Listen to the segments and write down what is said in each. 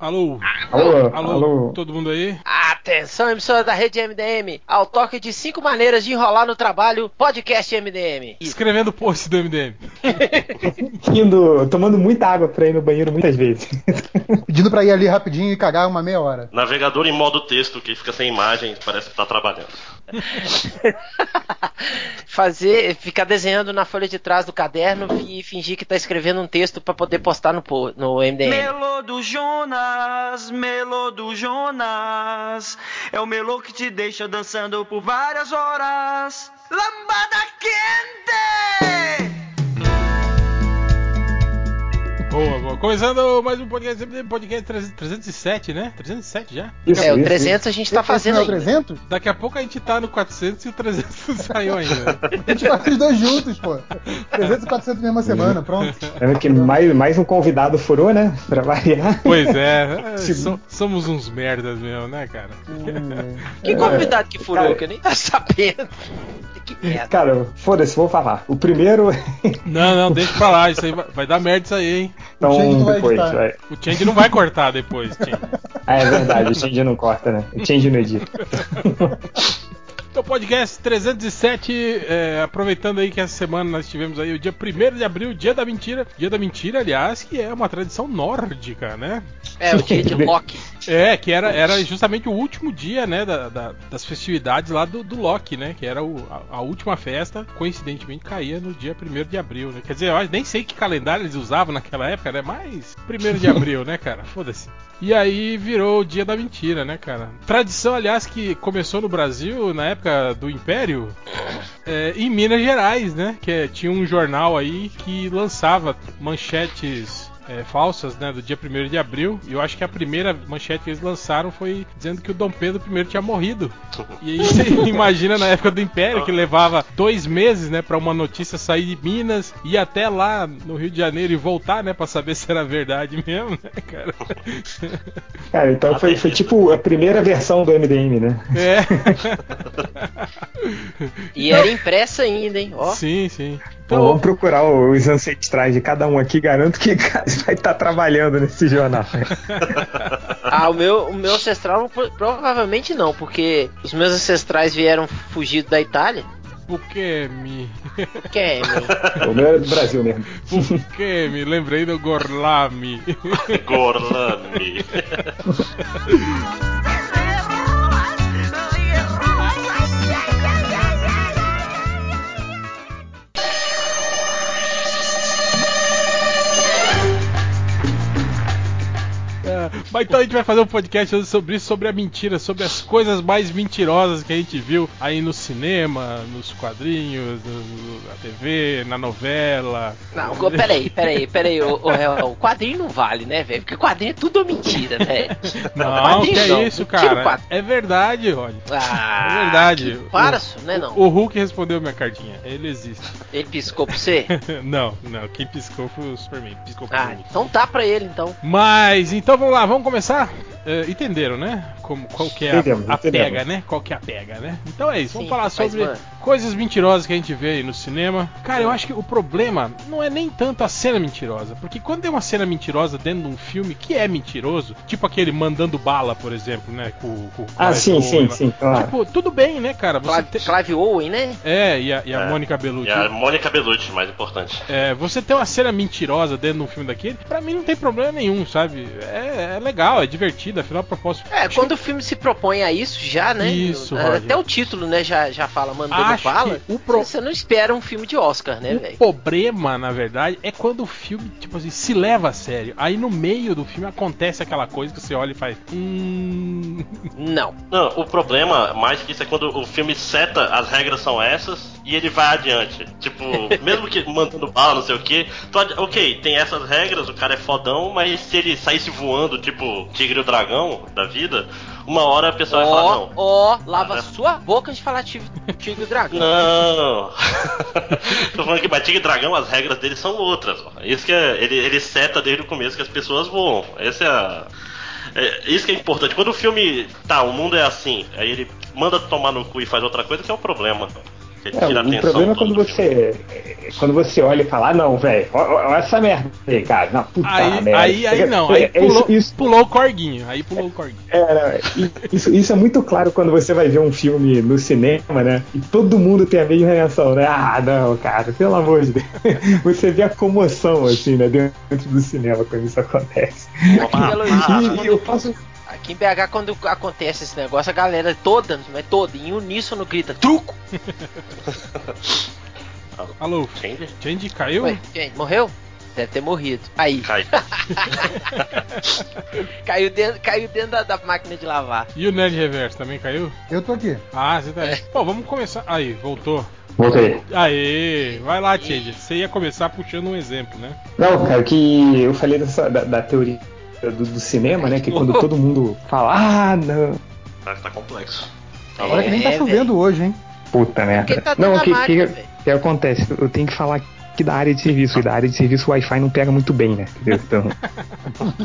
Alô? Alô? Alô? Alô? Todo mundo aí? Atenção, emissora da rede MDM. Ao toque de cinco maneiras de enrolar no trabalho, podcast MDM. Escrevendo o post do MDM. Indo, tomando muita água pra ir no banheiro muitas vezes. Pedindo pra ir ali rapidinho e cagar uma meia hora. Navegador em modo texto, que fica sem imagem, parece que tá trabalhando. Fazer, ficar desenhando na folha de trás do caderno e fingir que tá escrevendo um texto pra poder postar no, no MDM. Melô do Jonas, melô do Jonas. É o melô que te deixa dançando por várias horas. Lambada quente! Boa, boa. Começando mais um podcast podcast 300 307, né? 307 já? Isso, É, o isso, 300 a gente tá Esse fazendo é o ainda. 300? Daqui a pouco a gente tá no 400 e o 300 não saiu ainda. A gente faz os dois juntos, pô. 300 e 400 na mesma semana, pronto. Lembra que mais, mais um convidado furou, né? Pra variar. Pois é, é, so- somos uns merdas mesmo, né, cara? Que convidado que furou, Cara. que eu nem tá sabendo. Que merda. Cara, foda-se, vou falar. O primeiro. Não, não, deixa pra lá, isso aí vai, vai dar merda isso aí, hein? então, vai depois. editar. Vai. O Change não vai cortar depois, Change. Ah, é verdade, o Change não corta, né? O Change não edita. Então, podcast 307, é, aproveitando aí que essa semana nós tivemos aí o dia 1 de abril, dia da mentira. Dia da mentira, aliás, que é uma tradição nórdica, né? É, o dia de Loki. É, que era, era justamente o último dia, né, da- da- das festividades lá do, do Loki, né? Que era o- a, a última festa, coincidentemente caía no dia 1 de abril, né? Quer dizer, eu nem sei que calendário eles usavam naquela época, né? Mas 1 de abril, né, cara? Foda-se. E aí virou o dia da mentira, né, cara? Tradição, aliás, que começou no Brasil na época do Império, é, em Minas Gerais, né? Que é- tinha um jornal aí que lançava manchetes é, falsas, né, do dia 1 de abril. E eu acho que a primeira manchete que eles lançaram foi dizendo que o Dom Pedro I tinha morrido. E aí você imagina na época do Império que levava dois meses, né, para uma notícia sair de Minas ir até lá no Rio de Janeiro e voltar, né, para saber se era verdade mesmo, né, cara? Cara, então foi, foi tipo a primeira versão do MDM, né? É. E era impressa ainda, hein? Ó. Sim, sim. Então, Então, vamos procurar os ancestrais de cada um aqui. Garanto que vai estar trabalhando nesse jornal. Ah, o meu, o meu ancestral pro- provavelmente não, porque os meus ancestrais vieram fugidos da Itália. por que me. Que é, meu? o meu era do Brasil mesmo. Por que me lembrei do Gorlami? Gorlami. Mas então a gente vai fazer um podcast hoje sobre isso, sobre a mentira, sobre as coisas mais mentirosas que a gente viu aí no cinema, nos quadrinhos, no- na TV, na novela. Não, peraí, peraí, peraí, o, o, o quadrinho não vale, né, velho? Porque quadrinho é tudo mentira, velho. Não, quadrinho que é não, isso, cara? É verdade, Rod. Ah, É verdade. que- Para, O- né, não? O Hulk respondeu minha cartinha. Ele existe. Ele piscou pra você? não, não. Quem piscou foi o Superman. Piscou pro Ah, Hulk. então tá pra ele, então. Mas então vamos lá, vamos começar. É, entenderam, né? Como, qual que é a, Entendemos, a entendemos. pega, né? Qual que é a pega, né? Então é isso, vamos Sim, falar mas, sobre mano. Coisas mentirosas que a gente vê aí no cinema. Cara, eu acho que o problema não é nem tanto a cena mentirosa, porque quando tem uma cena mentirosa dentro de um filme que é mentiroso, tipo aquele mandando bala, por exemplo, né? Com, com Ah, sim, Owen sim, lá. sim, claro. Tipo, tudo bem, né, cara? Você Clive, tem- Clive Owen, né? É, e a, e a É. Mônica Bellucci. E a Mônica Bellucci, mais importante. É, você ter uma cena mentirosa dentro de um filme daquele, pra mim não tem problema nenhum, sabe? É, é legal, é divertido, afinal, a propósito. É, quando o filme se propõe a isso, já, né? Isso, Até Roger. o título, né, já, já fala mandando Acho que o pro- Você não espera um filme de Oscar, né, O velho? problema, na verdade, é quando o filme, tipo assim, se leva a sério. Aí no meio do filme acontece aquela coisa que você olha e faz. Hum. Não. Não, o problema, mais que isso, é quando o filme seta as regras são essas e ele vai adiante. Tipo, mesmo que mandando bala, não sei o que, ok, tem essas regras, o cara é fodão, mas se ele saísse voando, tipo, Tigre e o Dragão da vida, uma hora a pessoa vai falar, não. ó, lava Ah, sua boca de falar tigre, e dragão. Não! Tô falando que mas Tigre e Dragão, as regras dele são outras. Isso que é, ele, ele seta desde o começo que as pessoas voam. Essa é a. É, isso que é importante. Quando o filme. Tá, o mundo é assim, aí ele manda tomar no cu e faz outra coisa, que é o problema. É, o atenção problema é quando você. é, Quando você olha e fala, ah não, velho, olha essa merda aí, cara. Não, puta Aí, merda. aí, aí não, aí É, é pulou, isso, isso, pulou o corguinho. Aí pulou o corguinho. é, não, i- isso, isso é muito claro quando você vai ver um filme no cinema, né? E todo mundo tem a mesma reação, né? Ah, não, cara, pelo amor de Deus. Você vê a comoção, assim, né? Dentro do cinema quando isso acontece. Ah, Horizonte, E, e eu faço. Aqui em BH, quando acontece esse negócio, a galera toda, não é toda, em uníssono grita, truco! Alô, Change? Change caiu? Ué, gente, morreu? Deve ter morrido. Aí, Cai. caiu dentro, caiu dentro da, da máquina de lavar. E o Nerd Reverso também caiu? Eu tô aqui. Ah, você tá aí. Bom, vamos começar. Aí, voltou. Voltei. Aê, vai lá, Change. Você ia começar puxando um exemplo, né? Não, cara, que eu falei dessa, da, da teoria do, do cinema, né? Que quando todo mundo fala, ah, não. Tá, tá complexo. É, Olha que nem tá velho. chovendo hoje, hein? Puta merda. Tá não, o que, que, que acontece? Eu tenho que falar que da área de serviço. E da área de serviço o Wi-Fi não pega muito bem, né? Entendeu? Então,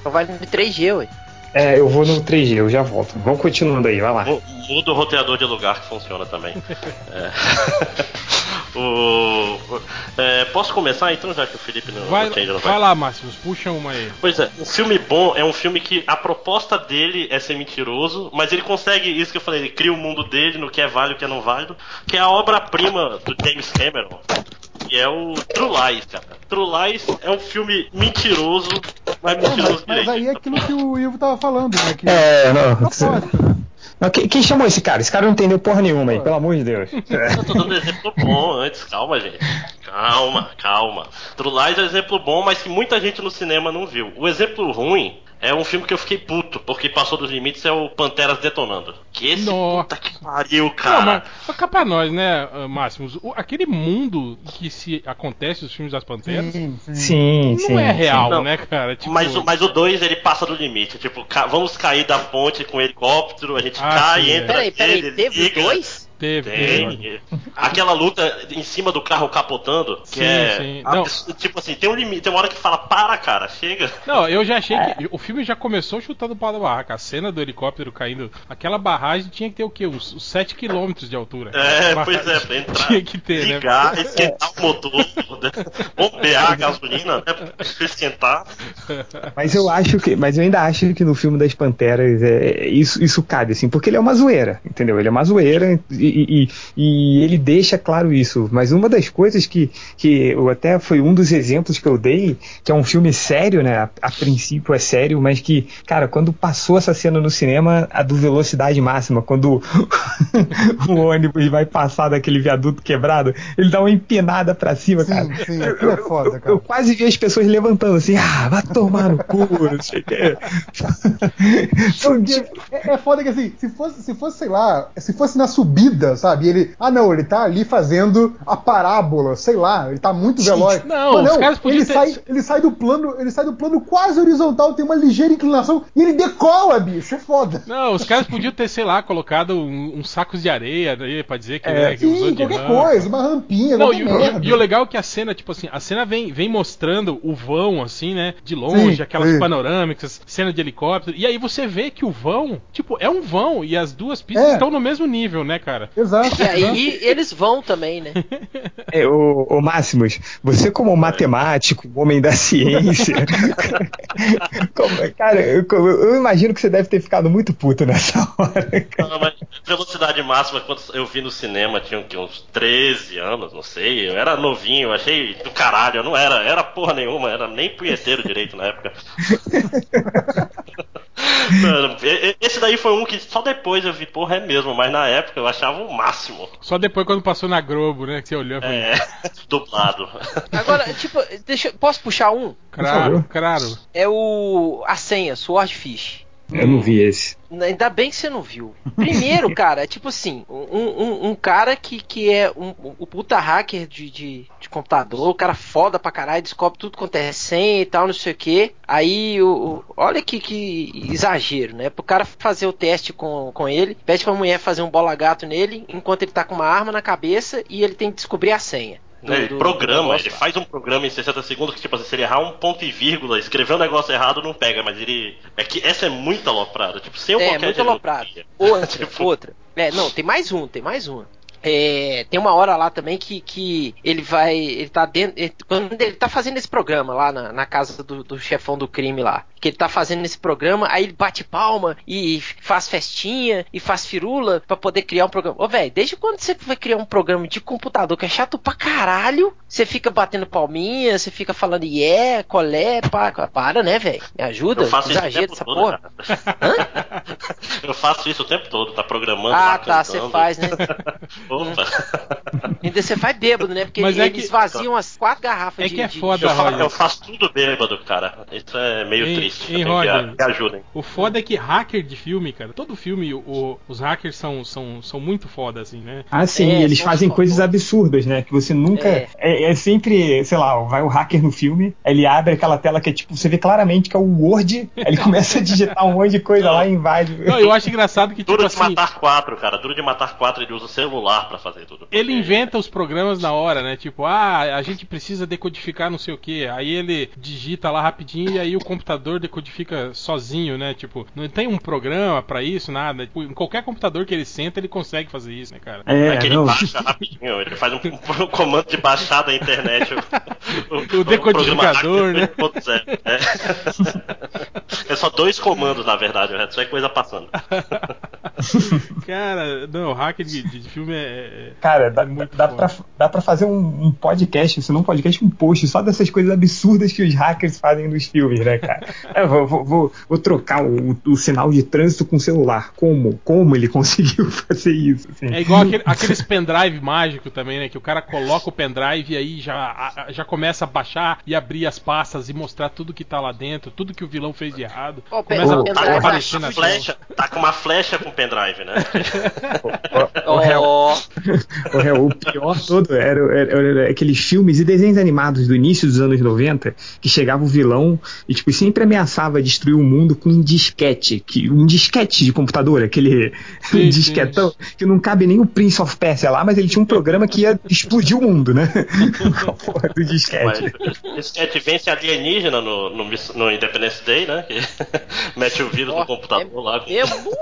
Então vai no 3G, ué. É, eu vou no 3G, eu já volto. Vamos continuando aí, vai lá. Mu- Muda o roteador de lugar que funciona também. É. O- é, posso começar então, já que o Felipe não, Vai, não vai lá, Máximos, puxa uma aí. Pois é, um filme bom é um filme que a proposta dele é ser mentiroso, mas ele consegue isso que eu falei, ele cria o mundo dele no que é válido e o que é não válido, que é a obra-prima do James Cameron, que é o True Lies, cara. True Lies é um filme mentiroso, mas Não, mentiroso mas, mas direito. aí é aquilo que o Ivo tava falando, né? Que É, não. propósito, né? Não, Quem, quem chamou esse cara? Esse cara não entendeu porra nenhuma aí, pelo amor de Deus. Eu tô dando exemplo bom antes, calma, gente. Calma, calma. True Lies é um exemplo bom, mas que muita gente no cinema não viu. O exemplo ruim é um filme que eu fiquei puto, porque passou dos limites, é o Panteras Detonando. Que esse Nossa. puta que pariu, Não, cara. mas fica pra nós, né, Máximos? O- aquele mundo que se acontece os filmes das Panteras Sim, sim. Sim, não sim. é real, Não. né, cara? Tipo, Mas, o- mas o 2 ele passa do limite. Tipo, ca- vamos cair da ponte com o helicóptero, a gente Ah, cai, sim, é. entra Peraí, peraí, teve liga. dois? Teve. Tem. Aquela luta em cima do carro capotando, que Sim, é. sim. abs- Tipo assim, tem um limite, tem uma hora que fala, para, cara, chega. Não, eu já achei que o filme já começou chutando o pau da barraca. A cena do helicóptero caindo, aquela barragem tinha que ter o quê? Uns, uns 7 km de altura. É, pois é, pra entrar, Tinha que ter, né? ligar, esquentar o motor, né? bombear a gasolina, né? Pra esquentar. Mas eu acho que, mas eu ainda acho que no filme das Panteras é, isso, isso cabe, assim, porque ele é uma zoeira, entendeu? Ele é uma zoeira e, e- e ele deixa claro isso. Mas uma das coisas que, que eu até foi um dos exemplos que eu dei, que é um filme sério, né? A, a princípio é sério, mas que, cara, quando passou essa cena no cinema, a do velocidade máxima, quando o ônibus vai passar daquele viaduto quebrado, ele dá uma empinada pra cima, cara. Sim, sim, aquilo é foda, Eu, cara. eu quase vi as pessoas levantando assim, ah, vai tomar no cu, não sei o quê. É, é foda que assim, se fosse, se fosse, sei lá, se fosse na subida, sabe? E ele. Ah, não, ele tá ali fazendo a parábola, sei lá, ele tá muito veloz. Não, os caras podiam ele ter- sai, ele sai do plano, ele sai do plano quase horizontal, tem uma ligeira inclinação e ele decola, bicho. É foda. Não, os caras podiam ter, sei lá, colocado um- uns sacos de areia aí pra dizer que, É, né, que Sim, qualquer rampa. coisa, uma rampinha, Não, e, e o legal é que a cena, tipo assim, a cena vem, vem mostrando o vão, assim, né? De longe, Sim, aquelas sim. panorâmicas, cena de helicóptero. E aí você vê que o vão, tipo, é um vão e as duas pistas É. estão no mesmo nível, né, cara? Exato. E aí eles vão também, né? É, ô, ô Máximos, você como matemático, homem da ciência, como- cara, eu, eu imagino que você deve ter ficado muito puto nessa hora. cara. Não, mas velocidade máxima, quando eu vi no cinema, tinha o uns 13 anos, não sei. Eu era novinho, eu achei do caralho. Eu não era, era porra nenhuma, era nem punheteiro direito na época. Mano, esse daí foi um que só depois eu vi, porra, é mesmo, mas na época eu achava o máximo. Só depois quando passou na Globo, né? Que você olhou e falou, É, dublado. Agora, tipo, deixa, posso puxar um? claro, claro. É o. A senha, Swordfish. Eu não vi esse. Ainda bem que você não viu. Primeiro, cara, é tipo assim, um, um, um cara que, que é um, um, puta hacker de, de, de computador, o cara foda pra caralho, descobre tudo quanto é senha e tal, não sei o que. Aí, o, o- olha que, que exagero, né? Pro cara fazer o teste com, com ele, pede pra mulher fazer um bola gato nele, enquanto ele tá com uma arma na cabeça e ele tem que descobrir a senha. Do- Ele do- do programa, negócio ele faz um programa em 60 segundos que, tipo assim, se ele errar um ponto e vírgula, escrever um negócio errado, não pega, mas ele. É que essa é muito aloprada, tipo, sem É, qualquer muito aloprado. geometria. Outra, Tipo- outra. É, não, tem mais um, tem mais um. É, tem uma hora lá também que, que ele vai. Ele tá dentro. ele- quando ele tá fazendo esse programa lá na, na casa do, do chefão do crime lá. Que ele tá fazendo esse programa, aí ele bate palma e faz festinha e faz firula pra poder criar um programa. Ô, velho, desde quando você vai criar um programa de computador que é chato pra caralho? Você fica batendo palminha, você fica falando yeah, colé, pá, para, né, velho? Me ajuda, Eu faço isso o exagero tempo essa todo, porra. Eu faço isso o tempo todo, tá programando Ah, lá, tá, você faz, né? Opa. Ainda você vai bêbado, né? Porque Mas é eles que- vaziam as quatro garrafas É de, que é de- foda, Eu, fa- Roger. eu faço tudo bêbado, cara. Isso é meio Hein, triste. Eu que- Roger? Me ajudem. O foda é que hacker de filme, cara, todo filme o- os hackers são, são, são muito foda, assim, né? Ah, sim, É, eles fazem coisas absurdas, né? Que você nunca. É. É, é sempre, sei lá, vai o hacker no filme, ele abre aquela tela que é tipo, você vê claramente que é o Word, ele começa a digitar um monte de coisa lá e invade. Não, eu acho engraçado que, tipo Duro de assim, matar quatro, cara. Duro de matar quatro, ele usa o pra fazer tudo. ele inventa os programas na hora, né? Tipo, ah, a gente precisa decodificar não sei o que. Aí ele digita lá rapidinho e aí o computador decodifica sozinho, né? Tipo, não tem um programa pra isso, nada. Tipo, em qualquer computador que ele senta, ele consegue fazer isso, né, cara? É, É que ele não. baixa rapidinho, ele faz um, um comando de baixar da internet. O, O decodificador, né? programa hacker 2.0, É. é só dois comandos, na verdade, o resto é coisa passando. Cara, não, hacker de, de filme é. É- Cara, dá, muito dá, pra, dá pra fazer um, um podcast, se não um podcast, um post só dessas coisas absurdas que os hackers fazem nos filmes, né, cara? Eu vou, vou, vou, vou trocar o, o sinal de trânsito com o celular. Como? Como ele conseguiu fazer isso? assim? É igual aquele- aqueles pendrive mágico também, né? Que o cara coloca o pendrive e aí já, a- já começa a baixar e abrir as pastas e mostrar tudo que tá lá dentro, tudo que o vilão fez de errado. O Começa Ô, a Tá com pendrive uma aparecer na tela. flecha, tá com uma flecha com pendrive, né? O réu, o pior todo. Era, era- era aqueles filmes e desenhos animados do início dos anos 90 que chegava o vilão e tipo, sempre ameaçava destruir o mundo com um disquete, que, um disquete de computador, aquele Sim, disquetão que não cabe nem o Prince of Persia lá, mas ele tinha um programa que ia explodir o mundo, né? Com a porra do Mas disquete. Sketch vence alienígena no, no, no Independence Day, né? Que mete o vírus Ó, no computador lá. com- mesmo. Uh,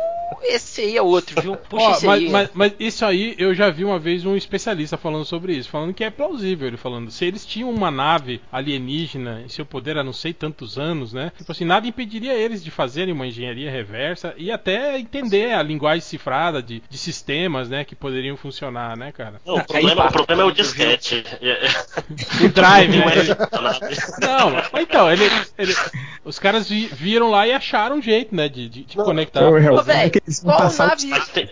Esse aí é outro, viu? Puxa Ó, esse mas, aí. mas- mas isso aí eu já vi uma vez um especialista falando sobre isso, falando que é plausível. Ele falando, se eles tinham uma nave alienígena em seu poder há não sei tantos anos, né? Tipo assim, nada impediria eles de fazerem uma engenharia reversa e até entender a linguagem cifrada de, de sistemas, né? Que poderiam funcionar, né, cara? Não, o problema, o problema é o disquete. O drive, Não né? é. Não, mas então, ele, ele- os caras vi- viram lá e acharam um jeito, né? De, de- de conectar. Ô, Ô, como é velho, que eles vão qual nave, Mas tem,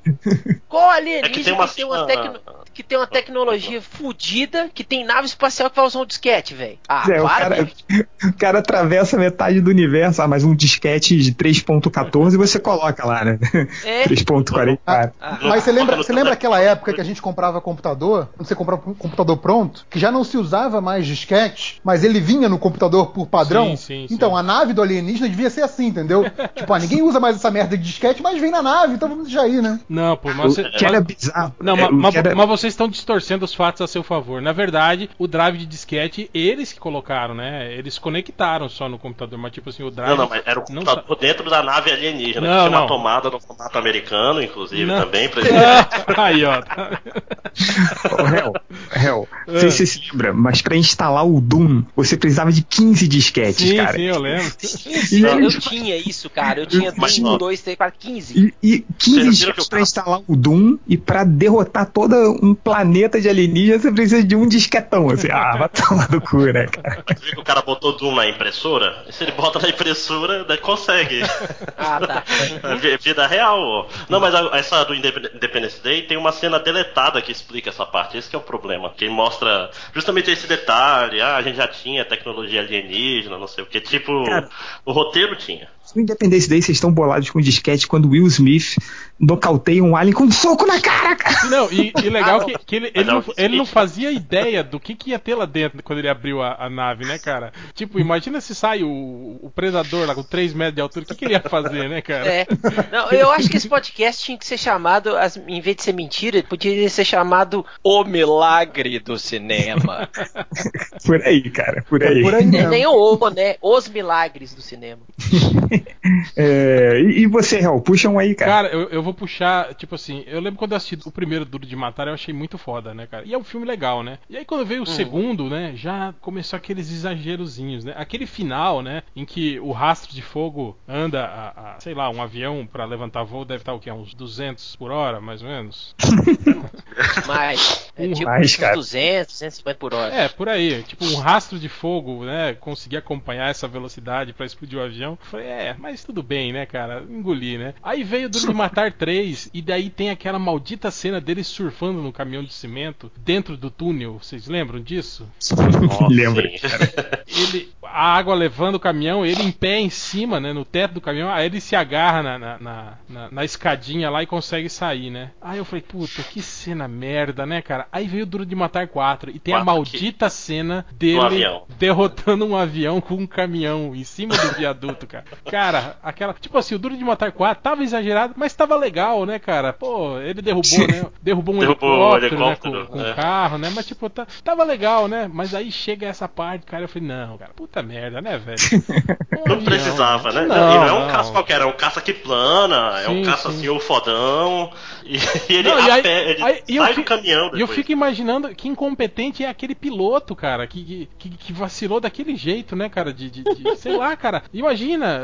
qual É que alienígena tem uma que tem uma, tecno- que tem uma tecnologia fudida, que tem nave espacial que vai usar um disquete, velho? Ah, É, o, cara, o cara atravessa metade do universo, ah, mas um disquete de 3.14 você coloca lá, né? É. 3.44. Ah, Mas você lembra, você lembra aquela época que a gente comprava computador? Quando você comprava um computador pronto, que já não se usava mais disquete, mas ele vinha no computador por padrão? Sim, sim, sim. então, a nave do alienígena devia ser assim, entendeu? tipo, ah, ninguém usa mais essa merda de disquete, mas vem na nave, então vamos deixar aí, né? Não, pô, mas você. Que era bizarro. Não, é, ma- o ma- que era- mas vocês estão distorcendo os fatos a seu favor. Na verdade, o drive de disquete, eles que colocaram, né? Eles conectaram só no computador, mas tipo assim, o drive. Não, não, mas era o não computador dentro da nave alienígena. Não, que tinha não. uma tomada no formato americano, inclusive, Não. também. Pra... Aí, ó. Ô, Hel, Hel, É. não sei se você se lembra, mas pra instalar o Doom, você precisava de 15 disquetes, Sim, cara. sim, eu lembro. E, eu tinha isso, cara. Eu tinha Mas, 1, ó. 2, 3, 4, 15. e, e 15 Vocês viram que disquetes pra instalar o Doom e pra derrotar todo um planeta de alienígenas você precisa de um disquetão. Assim, ah, vai tomar do cu, né, cara? Você viu que o cara botou Doom na impressora? E se ele bota na impressora, daí consegue. Ah, tá. Vi- Vida real. ó. Não, mas a- essa do Indep- Independence Day tem uma cena deletada que explica essa parte. Esse que é o problema. Que mostra justamente esse detalhe. Ah, a gente já tinha tecnologia alienígena, não sei o que. Tipo, Cara. o roteiro tinha. No Independence Day vocês estão bolados com disquete quando Will Smith nocauteia um alien com um soco na cara, cara. Não, e, e legal Ah, que, que ele, Mas ele, é não, ele não fazia ideia do que, que ia ter lá dentro quando ele abriu a, a nave, né, cara? Tipo, imagina se sai o, o predador lá com 3 metros de altura, o que, que ele ia fazer, né, cara? É. Não, eu acho que esse podcast tinha que ser chamado, em vez de ser mentira, ele podia ser chamado O Milagre do Cinema. Por aí, cara, por aí. Por aí Nem, mesmo. nem o O, né? Os Milagres do Cinema. É, E, e você, Real, puxa um aí, cara. Cara, eu, eu vou puxar, tipo assim, eu lembro quando eu assisti o primeiro Duro de Matar, eu achei muito foda, né, cara? E é um filme legal, né? E aí quando veio o segundo, né, já começou aqueles exagerozinhos, né? Aquele final, né, em que o rastro de fogo anda a, a, sei lá, um avião pra levantar voo deve estar o quê? Uns 200 por hora, mais ou menos? Mais. É Um tipo mais, uns cara. 200, 250 por hora. É, por aí. Tipo, um rastro de fogo, né? Conseguir acompanhar essa velocidade pra explodir o avião. Falei, é, mas tudo bem, né, cara? Engoli, né? Aí veio o Duro de Matar 3, e daí tem aquela maldita cena dele surfando no caminhão de cimento dentro do túnel. Vocês lembram disso? Nossa, Lembra, sim. Ele, a água levando o caminhão, ele em pé em cima, né, no teto do caminhão, aí ele se agarra na, na, na, na- na escadinha lá e consegue sair, né? Aí eu falei, puta, que cena merda, né, cara? Aí veio o Duro de Matar 4 e tem a Quatro maldita cena dele derrotando um avião com um caminhão em cima do viaduto, cara. Cara, aquela. Tipo assim, o Duro de Matar 4 tava exagerado, mas tava legal, né, cara? Pô, ele derrubou, né? Derrubou um Derrubou o helicóptero, né, helicóptero, com, com é. carro, né? Mas tipo, tá- tava legal, né? Mas aí chega essa parte, cara, eu falei, não, cara, puta merda, né, velho? Um Não precisava, né? Não, e não é um não. caça qualquer, é um caça que plana, é um Sim, caça sim. assim, o fodão. E, ele, Não, e aí- pé, ele aí- sai do caminhão E eu fico imaginando que incompetente é aquele piloto, cara, que, que, que vacilou daquele jeito, né, cara? De, de- de- sei lá, cara. Imagina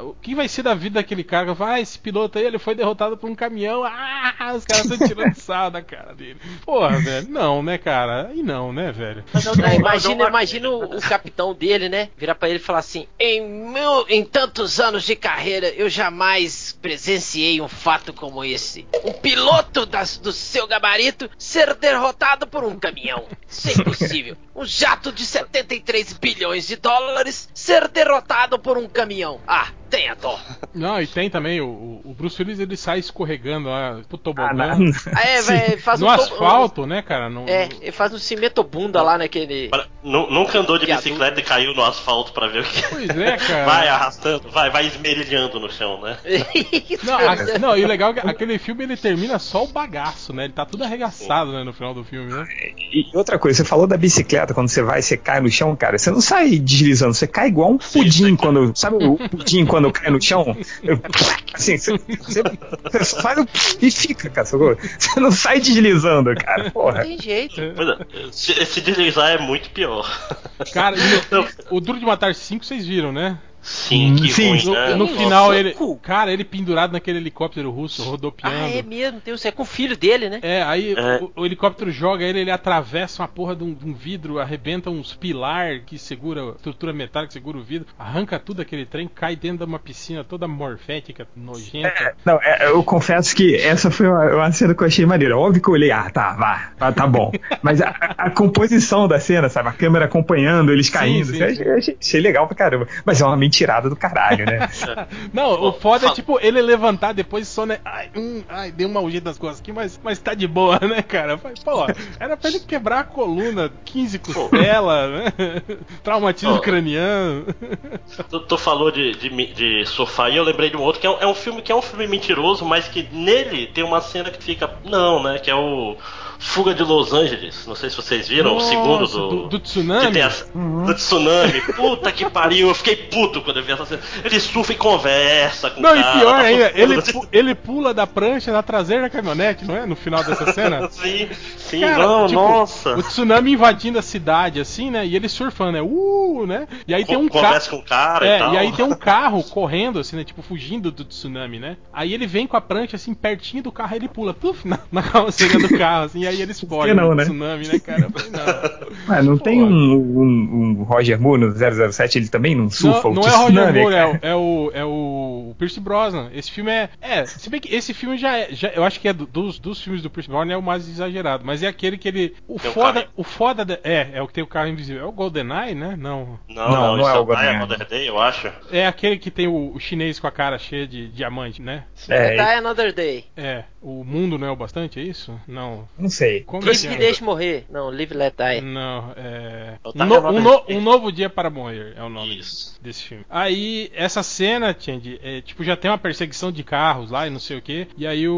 uh, uh, o que vai ser da vida daquele cara. Vai, ah, esse piloto aí, ele foi derrotado por um caminhão. Ah, os caras estão tirando sal da cara dele. Porra, velho. Não, né, cara? Aí não, né, velho? Eu Não, eu imagina, uma- imagina o, o capitão dele, né? Virar pra ele e falar assim: em, mil, em tantos anos de carreira, eu jamais presenciei um fato como esse. Um piloto das- do seu gabarito ser derrotado por um caminhão. Isso é impossível. Um jato de 73 bilhões de dólares ser derrotado por um caminhão. Ah, tenha dó. Não, e tem também o, o- Bruce Willis, ele sai escorregando lá pro Ah, tobogã. na- Ah, é, vai, faz no um to- asfalto, né, cara? No, É, ele faz um cimento bunda lá naquele. Para- Nunca andou de bicicleta e caiu no asfalto pra ver o que. Pois é, cara. Vai arrastando, vai, vai esmerilhando no chão, né? Não, a- não, e o legal é que aquele filme ele termina só o bagaço, né? Ele tá tudo arregaçado, né, no final do filme, né? E outra coisa, você falou da bicicleta, quando você vai, você cai no chão, cara. Você não sai deslizando, você cai igual um pudim quando. Sabe o pudim quando cai no chão? Eu- assim, você, você, você só faz o e fica, cara. Você não sai deslizando, cara. Não Porra. tem jeito. É, se, se deslizar é muito pior. Cara, o Duro de Matar 5 vocês viram, né? Sim, que Sim. ruim, No, né? no Nossa, final ele. cu. Cara, ele pendurado naquele helicóptero russo, rodopiando. Ah, é mesmo, tem, é com o filho dele, né? É, aí É. O, o helicóptero joga ele, ele atravessa uma porra de um, de um vidro, arrebenta uns pilar que segura, estrutura metálica que segura o vidro, arranca tudo aquele trem, cai dentro de uma piscina toda morfética, nojenta. Não, é, eu confesso que essa foi uma, uma cena que eu achei maneira. Óbvio que eu olhei, ah, tá, vá, tá, tá bom. Mas a, a composição da cena, sabe? A câmera acompanhando, eles caindo. sim, eu achei- achei legal pra caramba. Mas é uma mentirada do caralho, né? Não, o foda é tipo ele levantar depois só, né? Ai, hum, ai, deu uma ungida nas costas aqui, mas, mas tá de boa, né, cara? Pô, era pra ele quebrar a coluna, 15 costelas, né? Traumatismo Pô. craniano. Tu, tu falou de, de, de sofá e eu lembrei de um outro que é um, é um filme que é um filme mentiroso, mas que nele tem uma cena que fica. Não, né? Que é o Fuga de Los Angeles. Não sei se vocês viram, Nossa, o segundo do. do- do tsunami? que tem a- Do tsunami. Puta que pariu, eu fiquei puto quando eu vi essa cena. Ele surfa e conversa com Não, o e cara. pior tá ainda, ele, pu- ele pula da prancha na traseira da caminhonete, não é? No final dessa cena. Sim, sim, Cara, não, tipo, nossa. O tsunami invadindo a cidade, assim, né? E ele surfando, né? Uh, né? E aí tem um carro. Conversa com o cara É, e tal. e aí tem um carro correndo, assim, né? Tipo, fugindo do tsunami, né? Aí ele vem com a prancha, assim, pertinho do carro, aí ele pula, puf, na, na do carro, assim, e aí ele explode não, no né? tsunami, né, cara? Falei, não. Ah, não tem Pô. um, um, um Roger Moore no 007, ele também não surfa Não, o não é Roger tsunami, Moore, é, cara? o- é o, é o Pierce Brosnan. Esse filme é. É, se bem que esse filme já é. Já, eu acho que é do- dos, dos filmes do Pierce Brosnan é o mais exagerado. Mas é aquele que ele. O Tem foda. o foda. de- é, é o que tem o carro invisível. É o GoldenEye, né? Não. Não, Não, não, não isso é o é, ah, é Goldeneye. Mother Day, eu acho. É aquele que tem o, o chinês com a cara cheia de diamante, né? É, Die Another Day. É. O mundo não é o bastante, é isso? Não. não sei. Como Live me é? deixe morrer. Não, Live Let Die. Não, é. Um, tava no- um no- um novo dia para morrer é o nome Isso. desse filme. Aí, essa cena, Change, é, tipo, já tem uma perseguição de carros lá e não sei o que. E aí o,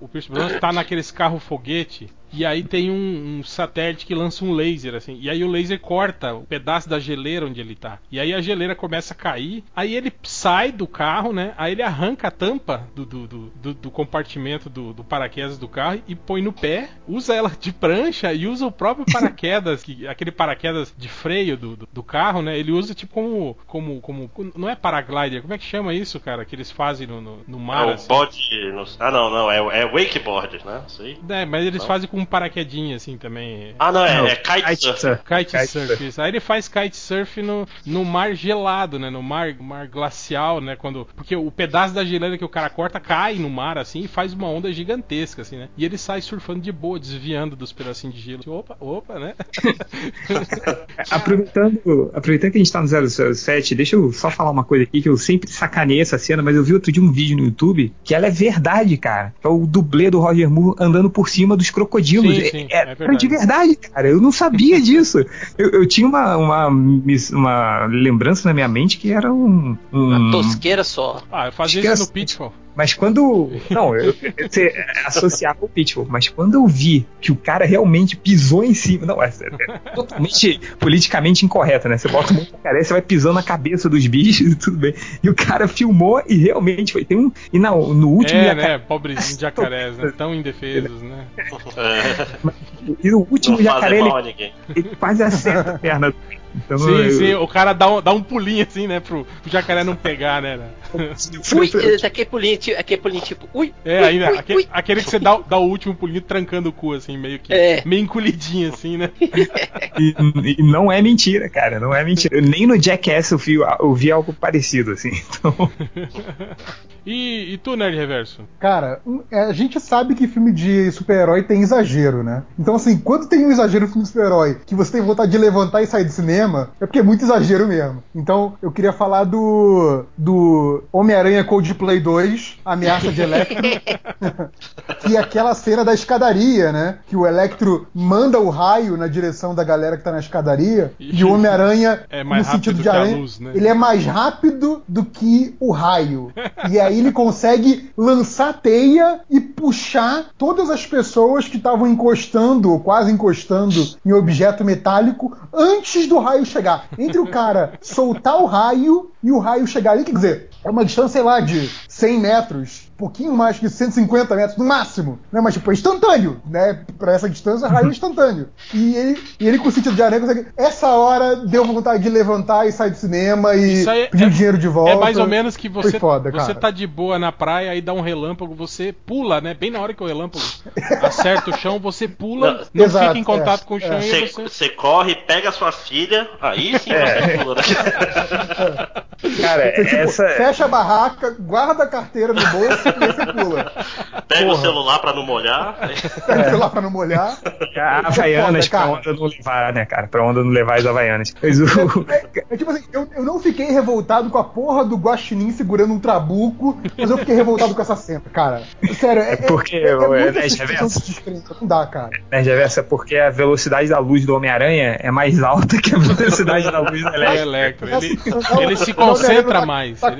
o, o Pierce Brosnan tá naqueles carros foguete E aí tem um, um satélite que lança um laser, assim. E aí o laser corta o pedaço da geleira onde ele tá. E aí a geleira começa a cair. Aí ele sai do carro, né? Aí ele arranca a tampa do, do, do, do- do compartimento do, do paraquedas do carro e põe no pé, usa ela de prancha e usa o próprio paraquedas, que, aquele paraquedas de freio do, do, do carro, né? Ele usa tipo como, como, como. Não é paraglider, como é que chama isso, cara? Que eles fazem no, no, no mar. É o assim? bode. no- Ah, não, não. É, é wakeboard, né? Isso aí. É, mas eles Não. fazem com um paraquedinho assim também. Ah, não, é, Não, é kitesurf. Kite, Kite surf, surf. isso. Aí ele faz kitesurf no, no mar gelado, né? No mar, mar glacial, né? Quando, porque o pedaço da geleira que o cara corta cai no mar, assim, e faz uma onda gigantesca, assim, né? E ele sai surfando de boa, desviando dos pedacinhos de gelo. Opa, opa, né? Aproveitando, aproveitando que a gente tá no 007, deixa eu só falar uma coisa aqui que eu sempre sacanei essa cena, mas eu vi outro dia um vídeo no YouTube que ela é verdade, cara. É o dublê do Roger Moore andando por cima dos crocodilos. Sim, É- sim, é, é era verdade. de verdade, cara. Eu não sabia disso. Eu, eu tinha uma, uma, uma lembrança na minha mente que era um. um- Uma tosqueira só. Ah, eu fazia Acho isso no Pitfall. Mas quando. Não, eu, eu você associava o Pitbull, mas quando eu vi que o cara realmente pisou em cima. Não, é, é totalmente politicamente incorreto, né? Você bota um jacaré, você vai pisando na cabeça dos bichos e tudo bem. E o cara filmou e realmente foi. Tem um. E na- no último É, jacaré. né? Pobrezinho de jacarés, né? Tão indefesos, né? É, E no último não jacaré ele, ele quase acerta a perna. Então, Sim, eu, sim, o cara dá um, dá um pulinho assim, né? Pro, pro jacaré não pegar, né? eu- Ui, eu- aquele pulinho, ti- aquele pulinho tipo, ui, É, ui, ainda, ui, aquele, ui. aquele que você dá, dá o último pulinho trancando o cu, assim, meio que. É. Meio encolhidinho, assim, né? E, e não é mentira, cara, não é mentira. Eu, nem no Jackass eu vi, eu vi algo parecido, assim. Então, E, e tu, Nerd Reverso? Cara, é, a gente sabe que filme de super-herói tem exagero, né? Então, assim, quando tem um exagero no filme de super-herói que você tem vontade de levantar e sair do cinema, é porque é muito exagero mesmo. Então, eu queria falar do, do Homem-Aranha Coldplay 2, Ameaça de Electro, que é aquela cena da escadaria, né? Que o Electro manda o raio na direção da galera que tá na escadaria, e o Homem-Aranha, É no sentido de aranha, luz, né? ele é mais rápido do que o raio. E aí ele consegue lançar teia e puxar todas as pessoas que estavam encostando, ou quase encostando, em objeto metálico antes do raio chegar. Entre o cara soltar o raio e o raio chegar ali, quer dizer, é uma distância, sei lá, de 100 metros. Pouquinho mais que 150 metros no máximo, né? Mas tipo, é instantâneo, né? Pra essa distância, raio é instantâneo. E ele, e ele com o sentido de aranha consegue. Essa hora deu vontade de levantar e sair do cinema e aí pedir é- o dinheiro de volta. É mais ou menos que você, foda, você tá de boa na praia, aí dá um relâmpago, você pula, né? Bem na hora que o relâmpago acerta o chão, você pula, Não, não exato, fica em contato é, com o é. chão e Você, você. você corre, pega a sua filha, aí sim você pula. né? cara, Você, tipo, essa. fecha a barraca, guarda a carteira no bolso e aí você pula. Pega o Porra. celular pra não molhar. Pega o celular pra não molhar. A Havaianas pra onda não levar, né, cara? Pra onda não levar as Havaianas. Mas o. É tipo assim, eu, eu não fiquei revoltado com a porra do Guaxinim segurando um trabuco, mas eu fiquei revoltado com essa cena, cara. Sério, é, É porque é, é, o- é Não dá, cara. Reverso, é porque a velocidade da luz do Homem-Aranha é mais alta que a velocidade da luz do É. Mas, Ele, ele se concentra não, mais. tá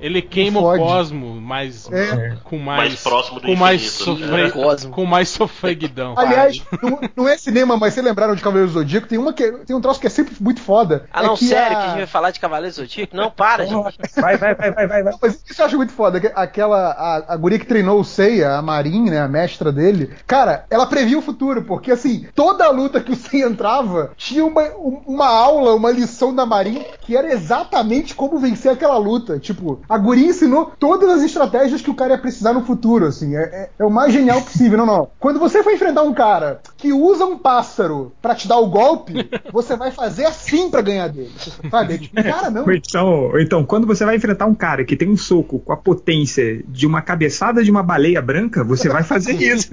Ele, queima o cosmo mais, É. com mais. Mais próximo do com mais sofre- É. Cosmo. Com mais sofreguidão. Aliás, não, não é cinema, mas vocês lembraram de Cavaleiro do Zodíaco? Tem uma que tem um troço que é sempre muito foda. Ah, é não, que sério, a- que a gente vai falar de Cavaleiro Zodíaco? Não, para, gente. Vai, vai, vai, vai, vai. Não, mas isso eu acho muito foda. que Aquela. A, a guria que treinou o Seiya, a Marin, né? A mestra dele. Cara, ela previa o futuro, porque assim, toda a luta que o Seiya entrava tinha uma, um- uma aula, uma lição da Marin que era exatamente como vencer aquela luta. Tipo, a guria ensinou todas as estratégias que o cara ia precisar no futuro, assim. É, é- é o mais genial possível. Não, não. Quando você for enfrentar um cara que usa um pássaro pra te dar o golpe, você vai fazer assim pra ganhar dele. Sabe? É tipo, cara, não. Ou então, ou então, quando você vai enfrentar um cara que tem um soco com a potência de uma cabeçada de uma baleia branca, você vai fazer isso.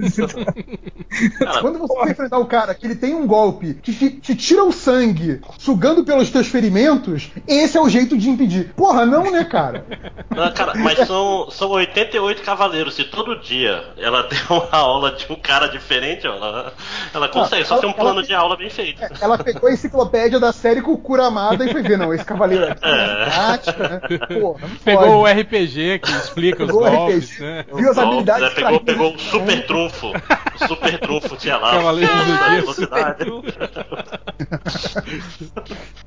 Quando você vai enfrentar o cara que ele tem um golpe que te, te tira o sangue sugando pelos teus ferimentos, esse é o jeito de impedir. Porra, não, né, cara? Não, cara, mas são, são 88 cavaleiros. Se todo dia ela der uma aula de um cara diferente, ela, ela consegue. Só ela- tem um plano ela- de aula bem feito. Ela pegou a enciclopédia da série com o Kuramada e foi ver, não, esse cavaleiro aqui É. é prática, né? Porra, não Pegou o pode. RPG que explica os Pegou o golpes, RPG, né? Viu as Golpes, habilidades né? Pegou, pegou o super trunfo. O super trunfo tinha lá. Cavaleiro do velocidade.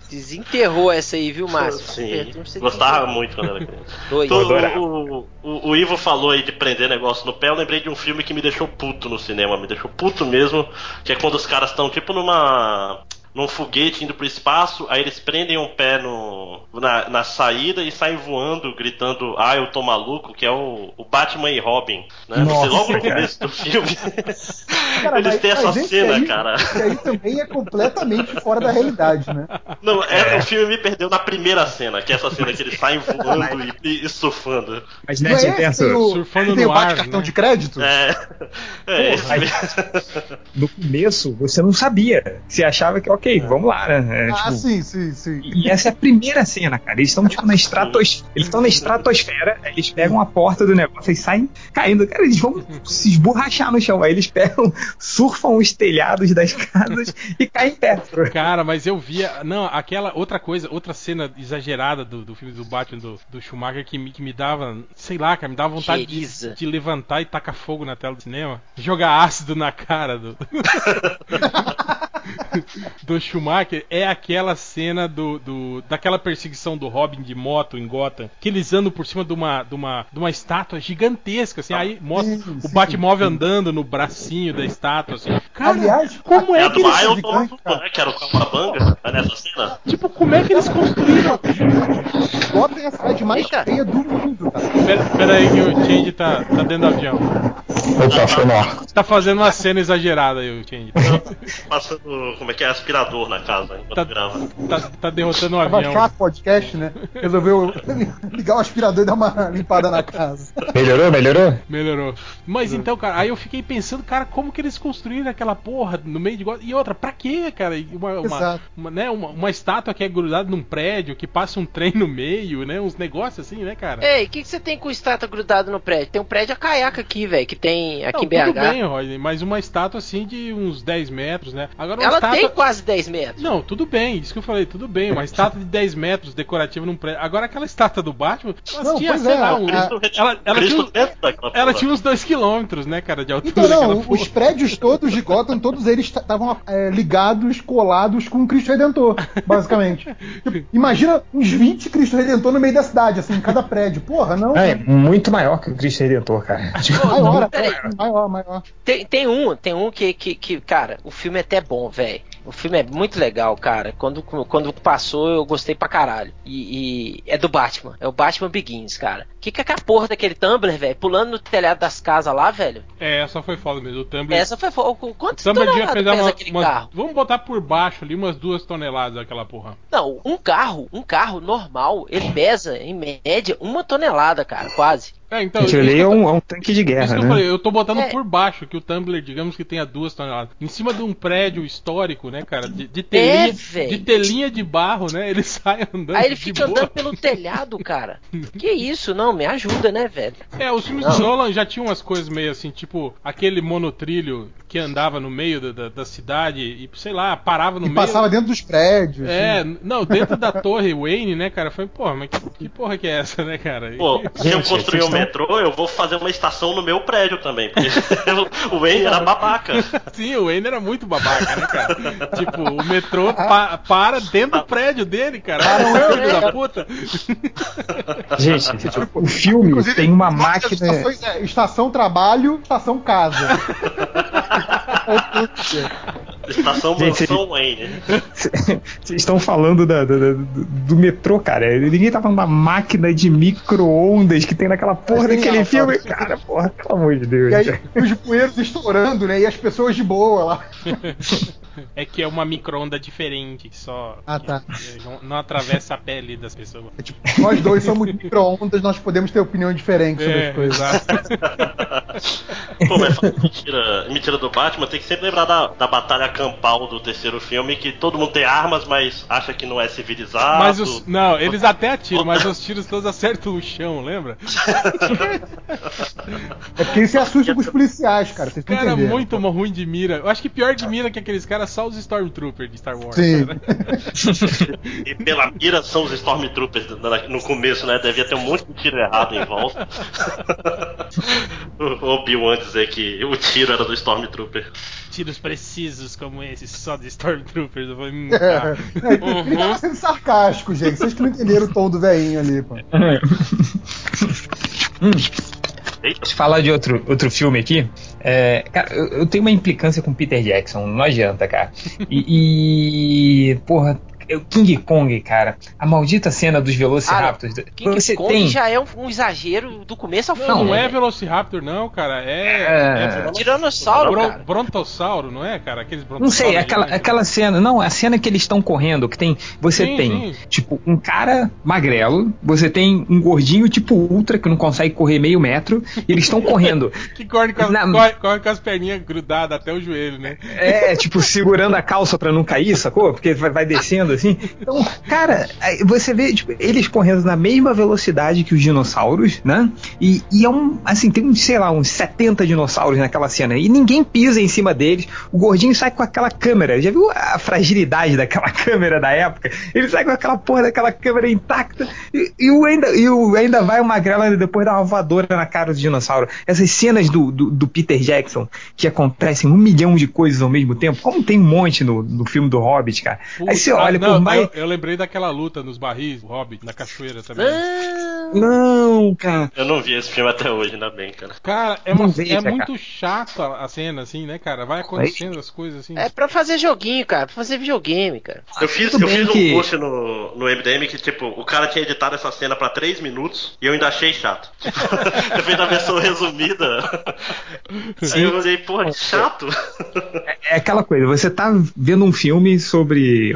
Desenterrou essa aí, viu, Márcio? Sim, Você gostava muito quando era criança. Então, o, o, o Ivo falou aí de prender negócio no pé. Eu lembrei de um filme que me deixou puto no cinema, me deixou puto mesmo. Que é quando os caras estão tipo numa. Num foguete indo pro espaço, aí eles prendem um pé no, na, na saída e saem voando, gritando, ah, eu tô maluco, que é o, o Batman e Robin. Né? Você, Nossa, logo no começo do filme, Cara, eles mas- têm essa cena, aí- cara. Esse aí também é completamente fora da realidade, né? Não, é, o filme me perdeu na primeira cena, que é essa cena que eles saem voando e, e, e surfando. Mas Não Nerd é Intenso, tem o, surfando tem no o ar, bate-cartão né? de crédito? É, é esse Porra, mesmo. no começo você não sabia. Você achava que, ok, vamos lá, né? É, ah, tipo, sim, sim, sim. E essa é a primeira cena, cara. Eles estão tipo na estratos... eles estão na estratosfera, eles pegam a porta do negócio e saem caindo. Cara, eles vão se esborrachar no chão. Aí eles pegam, surfam os telhados das casas e caem perto. Cara, mas eu via. Não, aquela outra coisa, outra cena exagerada do, do filme do Batman do, do Schumacher que me, que me dava, sei lá, cara, me dava vontade de, de levantar e tacar fogo na tela do cinema. Jogar ácido na cara do. do Schumacher é aquela cena do, do daquela perseguição do Robin de moto em Gotham, que eles andam por cima de uma de uma, de uma estátua gigantesca, assim, aí mostra Sim, o sim, Batmóvel andando no bracinho da estátua, assim. Cara, Aliás, como É é que eles gigante, cara. né, que era o Cowabunga, é nessa cena. Tipo, como é que eles construíram? Gotham é a cidade mais feia do mundo, cara. Pera, pera aí que o Change tá, tá dentro do avião. Opa, foi mal. Tá fazendo uma cena exagerada aí, o Change. Passando, como é que é, aspirador na casa, enquanto Tá, grava. tá, tá derrotando o Tava avião. chato o podcast, né? Resolveu ligar o aspirador e dar uma limpada na casa. Melhorou, melhorou? Melhorou. Mas então, cara, aí eu fiquei pensando, cara, como que eles construíram aquela porra no meio de? E outra, pra quê, cara? Uma, uma, Exato. uma, né, uma, uma estátua que é grudada num prédio, que passa um trem no meio, né? Uns negócios assim, né, cara? Ei, o que, que você tem com estátua grudado no prédio? Tem um prédio a caiaca aqui, velho, que tem aqui Não, em BH. tudo bem, Rodney, mas uma estátua assim de uns 10 metros, né? Agora uma Ela estátua... tem quase 10 metros. Não, tudo bem, isso que eu falei, tudo bem. Uma estátua de 10 metros decorativa num prédio. Agora aquela estátua do Batman, ela Não, tinha, sei é, lá, a- um. Cristo, ela- ela tinha Ela porra. tinha uns 2 quilômetros, né, cara, de altura. Então, não, os prédios todos de Gotham, todos eles estavam é, ligados, colados com o Cristo Redentor, basicamente. Tipo, imagina uns 20 Cristo Redentor no meio da cidade, assim, em cada prédio. Porra, não. É, muito maior que o Cristo Redentor, cara. Tipo, Maior, maior, maior. Tem, tem um, tem um que, que, que, cara, o filme é até bom, velho. O filme é muito legal, cara. Quando, quando passou, eu gostei pra caralho. E, e é do Batman. É o Batman Begins, cara. Que que é aquela porra daquele Tumblr, velho? Pulando no telhado das casas lá, velho? É, essa foi foda mesmo. O Tumblr. Essa foi foda. Quantos o Tumblr devia pesar uma, aquele umas- carro? Vamos botar por baixo ali umas duas toneladas aquela porra. Não, um carro, um carro normal, ele pesa, em média, uma tonelada, cara, quase. É, então. Aquilo isso ali é eu um, é um tanque de Isso guerra, que eu né? falei, eu tô botando É. por baixo que o Tumblr, digamos que tenha duas toneladas. Em cima de um prédio histórico, né, cara? De, de telinha, É, velho. de telinha de barro, né? Ele sai andando. Aí ele de fica boa. andando pelo telhado, cara. Que isso? Não, me ajuda, né, velho? É, os filmes do Nolan já tinham umas coisas meio assim, tipo aquele monotrilho que andava no meio da, da, da cidade e, sei lá, parava no E meio. passava dentro dos prédios. É, assim. não, dentro da torre Wayne, né, cara? Foi, porra, mas que, que porra que é essa, né, cara? Pô, se metrô, eu vou fazer uma estação no meu prédio também. Porque o Wayne era babaca. Sim, o Wayne era muito babaca, né, cara? tipo, o metrô pa- para dentro do prédio dele, cara. Olha o filho da puta. Gente, tipo, o filme Inclusive, tem uma máquina. Estações é estação trabalho, estação casa. Estação Gente, Mansão Wayne. Vocês estão falando da- da- da- do, do metrô, cara. Ninguém tá falando da máquina de micro-ondas que tem naquela porra daquele filme. cara. Cara, porra, pelo amor de Deus. E aí os bueiros estourando, né? E as pessoas de boa lá. É que é uma micro-onda diferente, só. Ah, tá. Não, não atravessa a pele das pessoas. É tipo, nós dois somos micro-ondas, nós podemos ter opiniões diferentes sobre É, as coisas. exato. Pô, mas falando mentira, mentira do Batman, tem que sempre lembrar da, da batalha campal do terceiro filme, que todo mundo tem armas, mas acha que não é civilizado. Mas os. Não, eles até atiram, mas os tiros todos acertam o chão, lembra? É porque eles se assustam com os policiais, cara. Vocês Cara, muito ruim de mira. Eu acho que pior de mira que aqueles caras, só os Stormtroopers de Star Wars. Sim. E pela mira são os Stormtroopers no começo, né? Devia ter um monte de tiro errado em volta. o Obi-Wan dizer que o tiro era do Stormtrooper. Tiros precisos como esses, só de Stormtroopers. Eu falei, hum, É, tá. é, ele tava sendo sarcástico, gente. Vocês que não entenderam o tom do velhinho ali, pô. Deixa eu falar de outro, outro filme aqui. É, cara, eu, eu tenho uma implicância com Peter Jackson, não adianta, cara. E, e porra, eu- King Kong, cara, a maldita cena dos Velociraptors. King você Kong tem. já é um, um exagero do começo ao fim. Não, não né? é Velociraptor, não, cara. É. É. é Tiranossauro, Bron- cara. Brontossauro, não é, cara? Aqueles Não sei, brontossauros aquela, aquela cena, não, a cena que eles estão correndo, que tem, você Sim, tem, sim. tipo, um cara magrelo, você tem um gordinho tipo ultra que não consegue correr meio metro, e eles estão correndo. Que corre com, as, Na- corre, corre com as perninhas grudadas até o joelho, né? É, tipo, segurando a calça pra não cair, sacou? Porque vai, vai descendo assim. Então, cara, você vê, tipo, eles correndo na mesma velocidade que os dinossauros, né? E, e é um, assim, tem uns, sei lá, uns 70 dinossauros naquela cena. E ninguém pisa em cima deles. O gordinho sai com aquela câmera. Já viu a fragilidade daquela câmera da época? Ele sai com aquela porra daquela câmera intacta. E, e o ainda, e o ainda vai o magrelo depois uma voadora na cara do dinossauro. Essas cenas do, do, do Peter Jackson que acontecem um milhão de coisas ao mesmo tempo, como tem um monte no, no filme do Hobbit, cara. Aí você olha, não, por mais. eu, eu lembrei daquela luta nos barris, o Hobbit, na cachoeira também. Ah, Não, cara. eu não vi esse filme até hoje, ainda bem, cara. Cara, é, uma, veja, é cara. muito chato a, cena, assim, né, cara? Vai acontecendo as coisas assim. é pra fazer joguinho, cara. Pra fazer videogame, cara. Eu fiz, tudo eu fiz um que- post no, no MDM que, tipo, o cara tinha editado essa cena pra 3 minutos e eu ainda achei chato. eu fiz a versão resumida. Aí eu olhei, porra, que chato. É aquela coisa, você tá vendo um filme sobre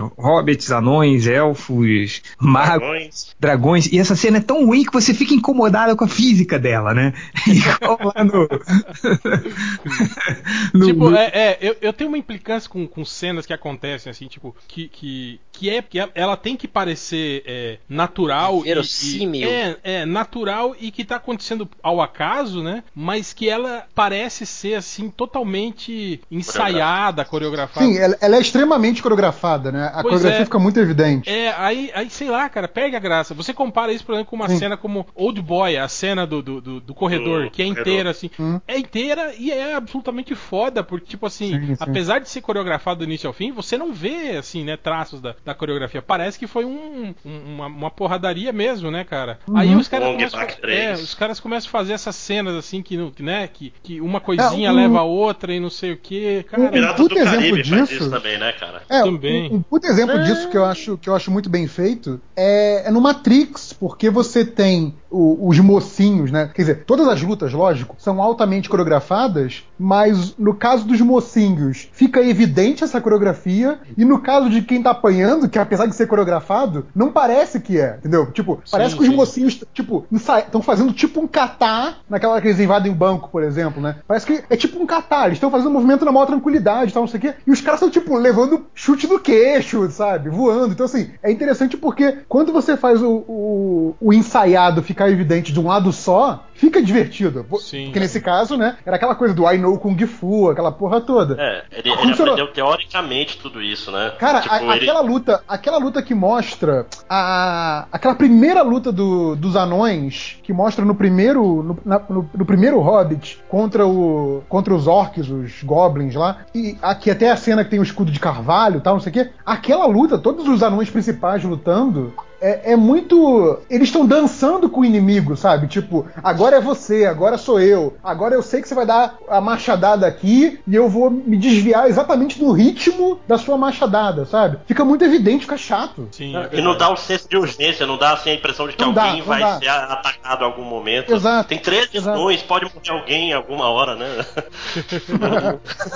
hobbits, anões, elfos, magos, Dragões. dragões, e essa cena é tão ruim que você fica incomodado com a física dela, né? Igual lá no. no- Tipo, no- é, é, eu, eu tenho uma implicância com, com cenas que acontecem, assim, tipo, que, que, que é que ela tem que parecer é, natural. e- Verossímil. E, é, é, natural e que tá acontecendo ao acaso, né? Mas que ela parece ser, assim, totalmente ensaiada, coreografada. Sim, ela, ela é extremamente coreografada, né? A Pois coreografia é. fica muito evidente. É, aí, aí, sei lá, cara, perde a graça. Você compara isso, por exemplo, com uma Sim. cena como Old Boy, a cena do, do, do- do corredor, Do que é corredor. inteira, assim. Hum. É inteira e é absolutamente foda, porque, tipo assim, Sim, sim. apesar de ser coreografado do início ao fim, você não vê, assim, né, traços da, da coreografia. Parece que foi um, um- uma, uma porradaria mesmo, né, cara? Aí os caras Long começam, é, os caras começam a fazer essas cenas, assim, que, né, que, que uma coisinha É, um- leva a outra e não sei o que. Cara, Um do Caribe exemplo faz disso- isso também, né, cara? É, Também. Um, um puto exemplo disso que eu acho que eu acho muito bem feito é, é no Matrix, porque você tem o- os mocinhos, né? Quer dizer, todas as lutas, lógico, são altamente coreografadas, mas no caso dos mocinhos fica evidente essa coreografia, e no caso de quem tá apanhando, que apesar de ser coreografado, não parece que é, entendeu? Tipo, parece Sim, que os sim. mocinhos, tipo, estão fazendo tipo um catar naquela hora que eles invadem o banco, por exemplo, né? Parece que é tipo um catar, eles estão fazendo um movimento na maior tranquilidade, tal, não sei o quê, e os caras estão, tipo, levando chute no queixo, sabe? Voando. Então, assim, é interessante porque quando você faz o, o, o ensaiado ficar evidente de um lado só, fica divertido. Sim. Porque nesse caso, né, era aquela coisa do I know Kung Fu, aquela porra toda. É, ele, ele Funcionou. aprendeu teoricamente tudo isso, né? Cara, tipo, a- ele... aquela luta, aquela luta que mostra a, aquela primeira luta do- dos anões, que mostra no primeiro no, na- no- no primeiro Hobbit contra o contra os orcs, os goblins lá, e aqui até a cena que tem o escudo de carvalho, e tal, não sei o quê. Aquela luta, todos os anões principais lutando, é, é muito. Eles estão dançando com o inimigo, sabe? Tipo, agora é você, agora sou eu. Agora eu sei que você vai dar a machadada aqui e eu vou me desviar exatamente no ritmo da sua machadada, sabe? Fica muito evidente, fica chato. Sim, é E não dá o senso de urgência, não dá assim a impressão de que Não dá, alguém não vai dá. ser atacado em algum momento. Exato, Tem três vilões, pode morrer alguém em alguma hora, né?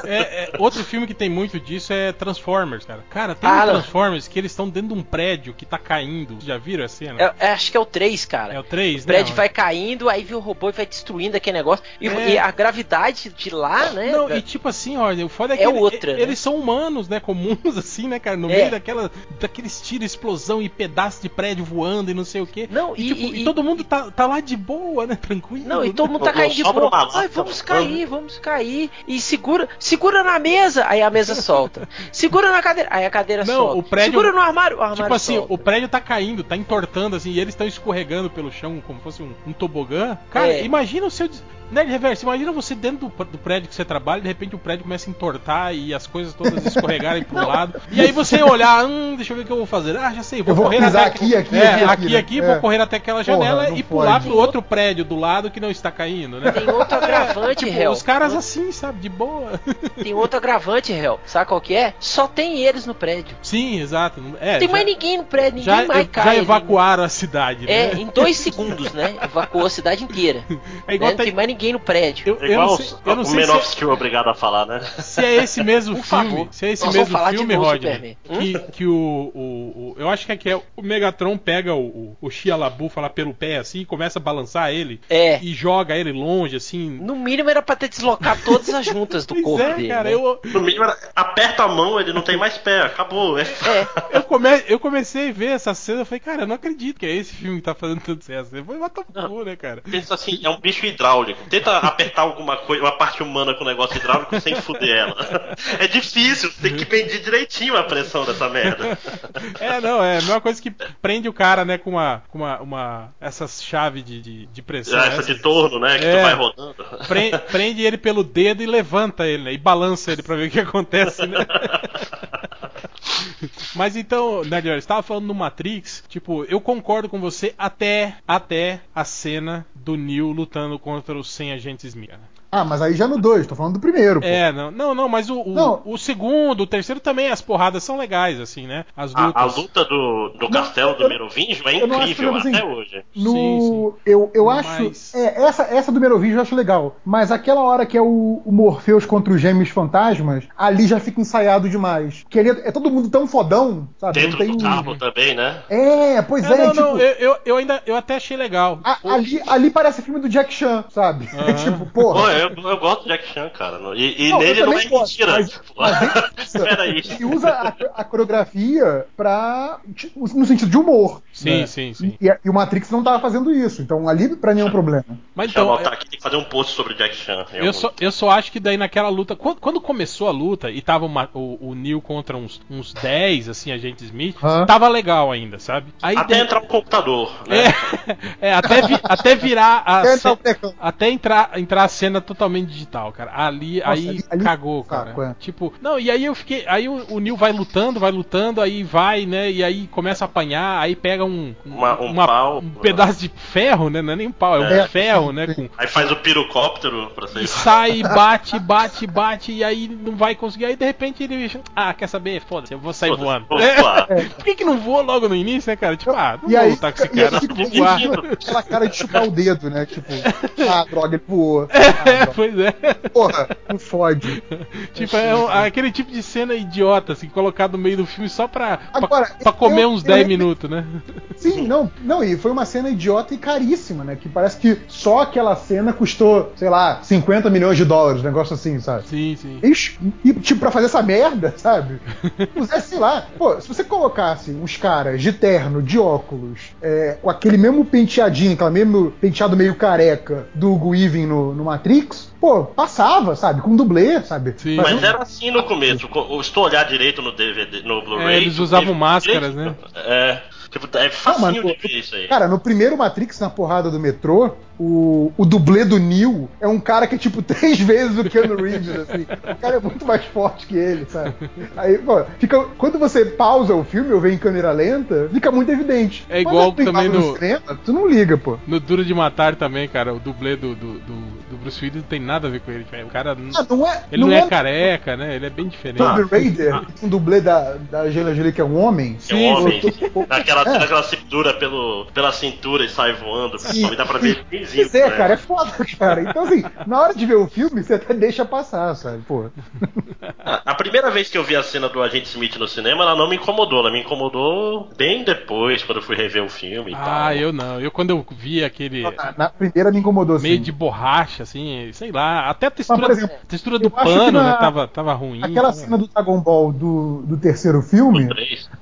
É, é, outro filme que tem muito disso é Transformers, cara. Cara, tem Ah, um. Transformers que eles estão dentro de um prédio que tá caindo. Já viram a cena? É- é, acho que é o 3, cara. É o 3, O prédio né? vai caindo, aí vem o robô e vai destruindo aquele negócio. E, É. e a gravidade de lá, né? Não, da- e tipo assim, olha, o foda é que É ele- outra, e- né? eles são humanos, né? Comuns, assim, né, cara? No É. meio daquela, daqueles tiros, explosão e pedaços de prédio voando e não sei o quê. Não, E, e, tipo, e- e todo mundo tá, tá lá de boa, né? Tranquilo. Não, e todo mundo tá caindo de boa. Ai, vamos cair, vamos cair. E segura, segura na mesa. Aí a mesa solta. Segura na cadeira. Aí a cadeira Não, solta. o prédio- Segura no armário. O armário Tipo assim, solta. o prédio tá caindo, tá entortando, assim, e eles estão escorregando pelo chão como fosse um, um tobogã. Cara, É. imagina o seu. Nerd Reverso, imagina você dentro do, do prédio que você trabalha, de repente o prédio começa a entortar e as coisas todas escorregarem pro lado. E aí você olhar, hum, deixa eu ver o que eu vou fazer. Ah, já sei, vou, Eu vou correr pisar até aqui, aqui, é, aqui, aqui, aqui, aqui, né? vou É. correr até aquela Porra, janela não e pular pode. pro outro prédio do lado que não está caindo, né? Tem outro agravante, Tipo, réu. os caras assim, sabe, de boa. Tem outro agravante, réu. Sabe qual que é? Só tem eles no prédio. Sim, exato. É, Não tem já, mais ninguém no prédio, ninguém já, mais já cai. ali. evacuaram a cidade, É, né? em dois segundos, né? Evacuou a cidade inteira. É igual né? Não tem- tem mais ninguém no prédio. Eu, eu Igual não sei, eu não o sei Man se, of Steel é obrigado a falar, né? se é esse mesmo Por filme. favor. Se é esse Nós mesmo filme, Rodney. Que, que o, o, o- Eu acho que aqui é o Megatron pega o, o, o Shia LaBeouf lá pelo pé assim e começa a balançar ele. É. E joga ele longe, assim. No mínimo era pra ter deslocado todas as juntas do corpo é, dele. cara, né? eu, No mínimo, era- aperta a mão, ele não tem mais pé, acabou. É, É, eu, come, eu comecei a ver essa cena e falei, cara, eu não acredito que é esse filme que tá fazendo tanto sucesso. Eu falei, vai tomar cu, né, cara? Pensa assim, é um bicho hidráulico. Tenta apertar alguma coisa, uma parte humana com um negócio hidráulico sem fuder ela. É difícil, você tem que medir direitinho a pressão dessa merda. É, não, é a mesma coisa que prende o cara, né, com uma. com uma. uma essas chaves de, de, de pressão. Essa essa- de torno, né? Que É. tu vai rodando. Pre- prende ele pelo dedo e levanta ele, né? E balança ele pra ver o que acontece, né? Mas então, Nerd, você estava falando no Matrix, tipo, eu concordo com você até até a cena do Neo lutando contra os 100 agentes Smith. Ah, mas aí já no 2, tô falando do primeiro, pô. É, não, não, não, mas o, o, Não. o segundo, o terceiro também, as porradas são legais, assim, né? As A, lutas. a luta do, do castelo do eu- Merovingio é não acho incrível que, assim, até hoje. No, Sim, Eu, eu Mas- acho. É, essa, essa do Merovingio eu acho legal. Mas aquela hora que é o, o Morpheus contra os gêmeos fantasmas, ali já fica ensaiado demais. Que ali é, é todo mundo tão fodão, sabe? Dentro não tem do carro também, né? É, pois É, é, não, tipo. não, eu, eu, eu ainda eu até achei legal. a- ali, ali parece filme do Jack Chan, sabe? Aham. tipo, Pô, porra. Eu, eu gosto do Jack Chan, cara. E, e Não, nele não é gosto, mentira. mas- mas ele- Peraí. Ele usa a, a coreografia pra. no sentido de humor. Sim, né? sim, sim. E, e o Matrix não tava fazendo isso. Então ali pra mim é um problema. Mas Deixa eu então, anotar aqui, tem que fazer um post sobre o Jack Chan. Eu só, eu só acho que daí naquela luta. Quando, quando começou a luta e tava uma- o, o Neil contra uns, uns 10, assim, agentes Smith, Hã? tava legal ainda, sabe? Aí Até de- entrar um computador, né? É, é até, vi- até virar a Até até entrar, entrar a cena totalmente digital, cara. Ali, Nossa, aí ali- ali- cagou, saco, cara. é. Tipo, não, e aí eu fiquei. Aí o, o Neil vai lutando, vai lutando, aí vai, né? E aí começa a apanhar, aí pega um. Uma- um pau. um pedaço de ferro, né? Não é nem um pau, é, um É. ferro, né? Com, Aí faz o pirocóptero pra e sair. sai, bate, bate, bate, e aí não vai conseguir. Aí de repente ele. Ah, quer saber? Foda-se, eu vou sair Foda-se, voando. vou É. Por que, que não voa logo no início, né, cara? Tipo, ah, não E vou aí, lutar com esse e aí cara, aquela cara de chupar o dedo, né? Tipo, ah, droga, ele voou. É, Ah, droga. pois é. Porra, não fode. Tipo, é um- aquele tipo de cena idiota, assim, colocado no meio do filme só pra, pra, Agora, pra comer eu- uns eu 10 lembro- minutos, né? Sim, não, não, e foi uma cena idiota e caríssima, né? Que parece que só aquela cena custou, sei lá, 50 milhões de dólares, um negócio assim, sabe? Sim, sim. E, e, tipo, pra fazer essa merda, sabe? Pusesse, sei lá, pô, se você colocasse uns caras de terno, de óculos, é, com aquele mesmo penteadinho, aquele mesmo penteado meio careca do Hugo Weaving no, no Matrix, pô, passava, sabe? Com dublê, sabe? Sim. Mas era assim no começo. Co- Se tu olhar direito no DVD, no Blu-ray. É, eles tu usavam vê- máscaras, né? É. Tipo, é Não, facinho mas, de ver isso aí. Cara, no primeiro Matrix, na porrada do metrô, o, o dublê do Neil é um cara que é tipo três vezes o Keanu Reeves, assim. O cara é muito mais forte que ele, sabe? Aí, pô, fica, quando você pausa o filme ou vê em câmera lenta, fica muito evidente. É igual também no... no- cinema, tu não liga, pô. No Duro de Matar também, cara, o dublê do, do, do, do Bruce Willis não tem nada a ver com ele. O cara. Ah, não é. ele não, é, careca, né? Ele é bem diferente. Tomb Raider, um dublê da, da Angelina Jolie que é um homem. É um homem. eu- Naquela É. cena que ela se pendura pelo, pela cintura e sai voando. Sim. Dá pra ver benzinho. Pois é, cara, é foda, cara. Então, assim, na hora de ver o filme, você até deixa passar, sabe? Pô. Ah, A primeira vez que eu vi a cena do Agente Smith no cinema, ela não me incomodou. Ela me incomodou bem depois, quando eu fui rever o filme e tal. Ah, eu não. Eu quando eu vi aquele Na, na primeira me incomodou, meio sim. de borracha, assim, sei lá, até a textura, por exemplo, a textura do pano, na- né, tava, tava ruim. Aquela tava- cena do Dragon Ball do, do terceiro filme,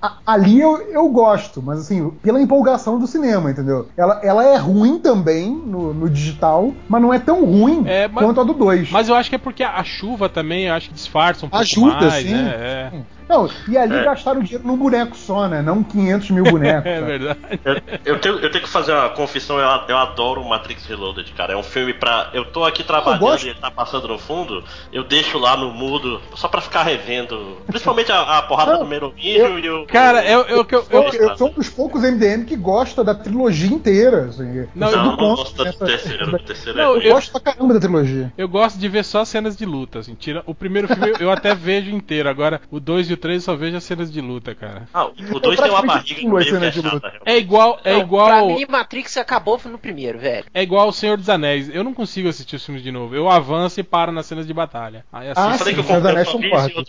a- ali eu, eu gosto, mas assim, pela empolgação do cinema, entendeu? Ela, ela é ruim também no, no digital, mas não é tão ruim É, mas- quanto a do 2. Mas eu acho que é porque a chuva também, eu acho que disfarça um pouco Ajuda, mais, sim. né? É. Não, e ali É. gastaram dinheiro num boneco só, né? Não 500 mil bonecos. É verdade. Eu, eu tenho, eu tenho que fazer uma confissão, eu, eu adoro Matrix Reloaded, cara. É um filme pra. Eu tô aqui trabalhando e ele tá passando no fundo, eu deixo lá no mudo, só pra ficar revendo. Principalmente a, a porrada Não, do Merovingio e o. Cara, eu, eu, eu, Eu, eu- eu sou um dos poucos MDM que gosta da trilogia inteira. Assim. Não, Eu Não, do gosto do terceiro. O terceiro Não, é Eu gosto pra caramba da trilogia. eu gosto de ver só cenas de luta, assim. Tira, o primeiro filme eu, eu até vejo inteiro, agora o 2 e o 3 eu só vejo as cenas de luta, cara. Ah, o 2 tem uma barriga as meio que é chata, luta. realmente. É igual, é Não, igual, Pra mim, Matrix acabou no primeiro, velho. é igual o Senhor dos Anéis. Eu não consigo assistir os filmes de novo. Eu avanço e paro nas cenas de batalha. Aí Ah, assisto. Falei que eu, sim, comprei, eu Anéis só vi fortes, Senhor- eu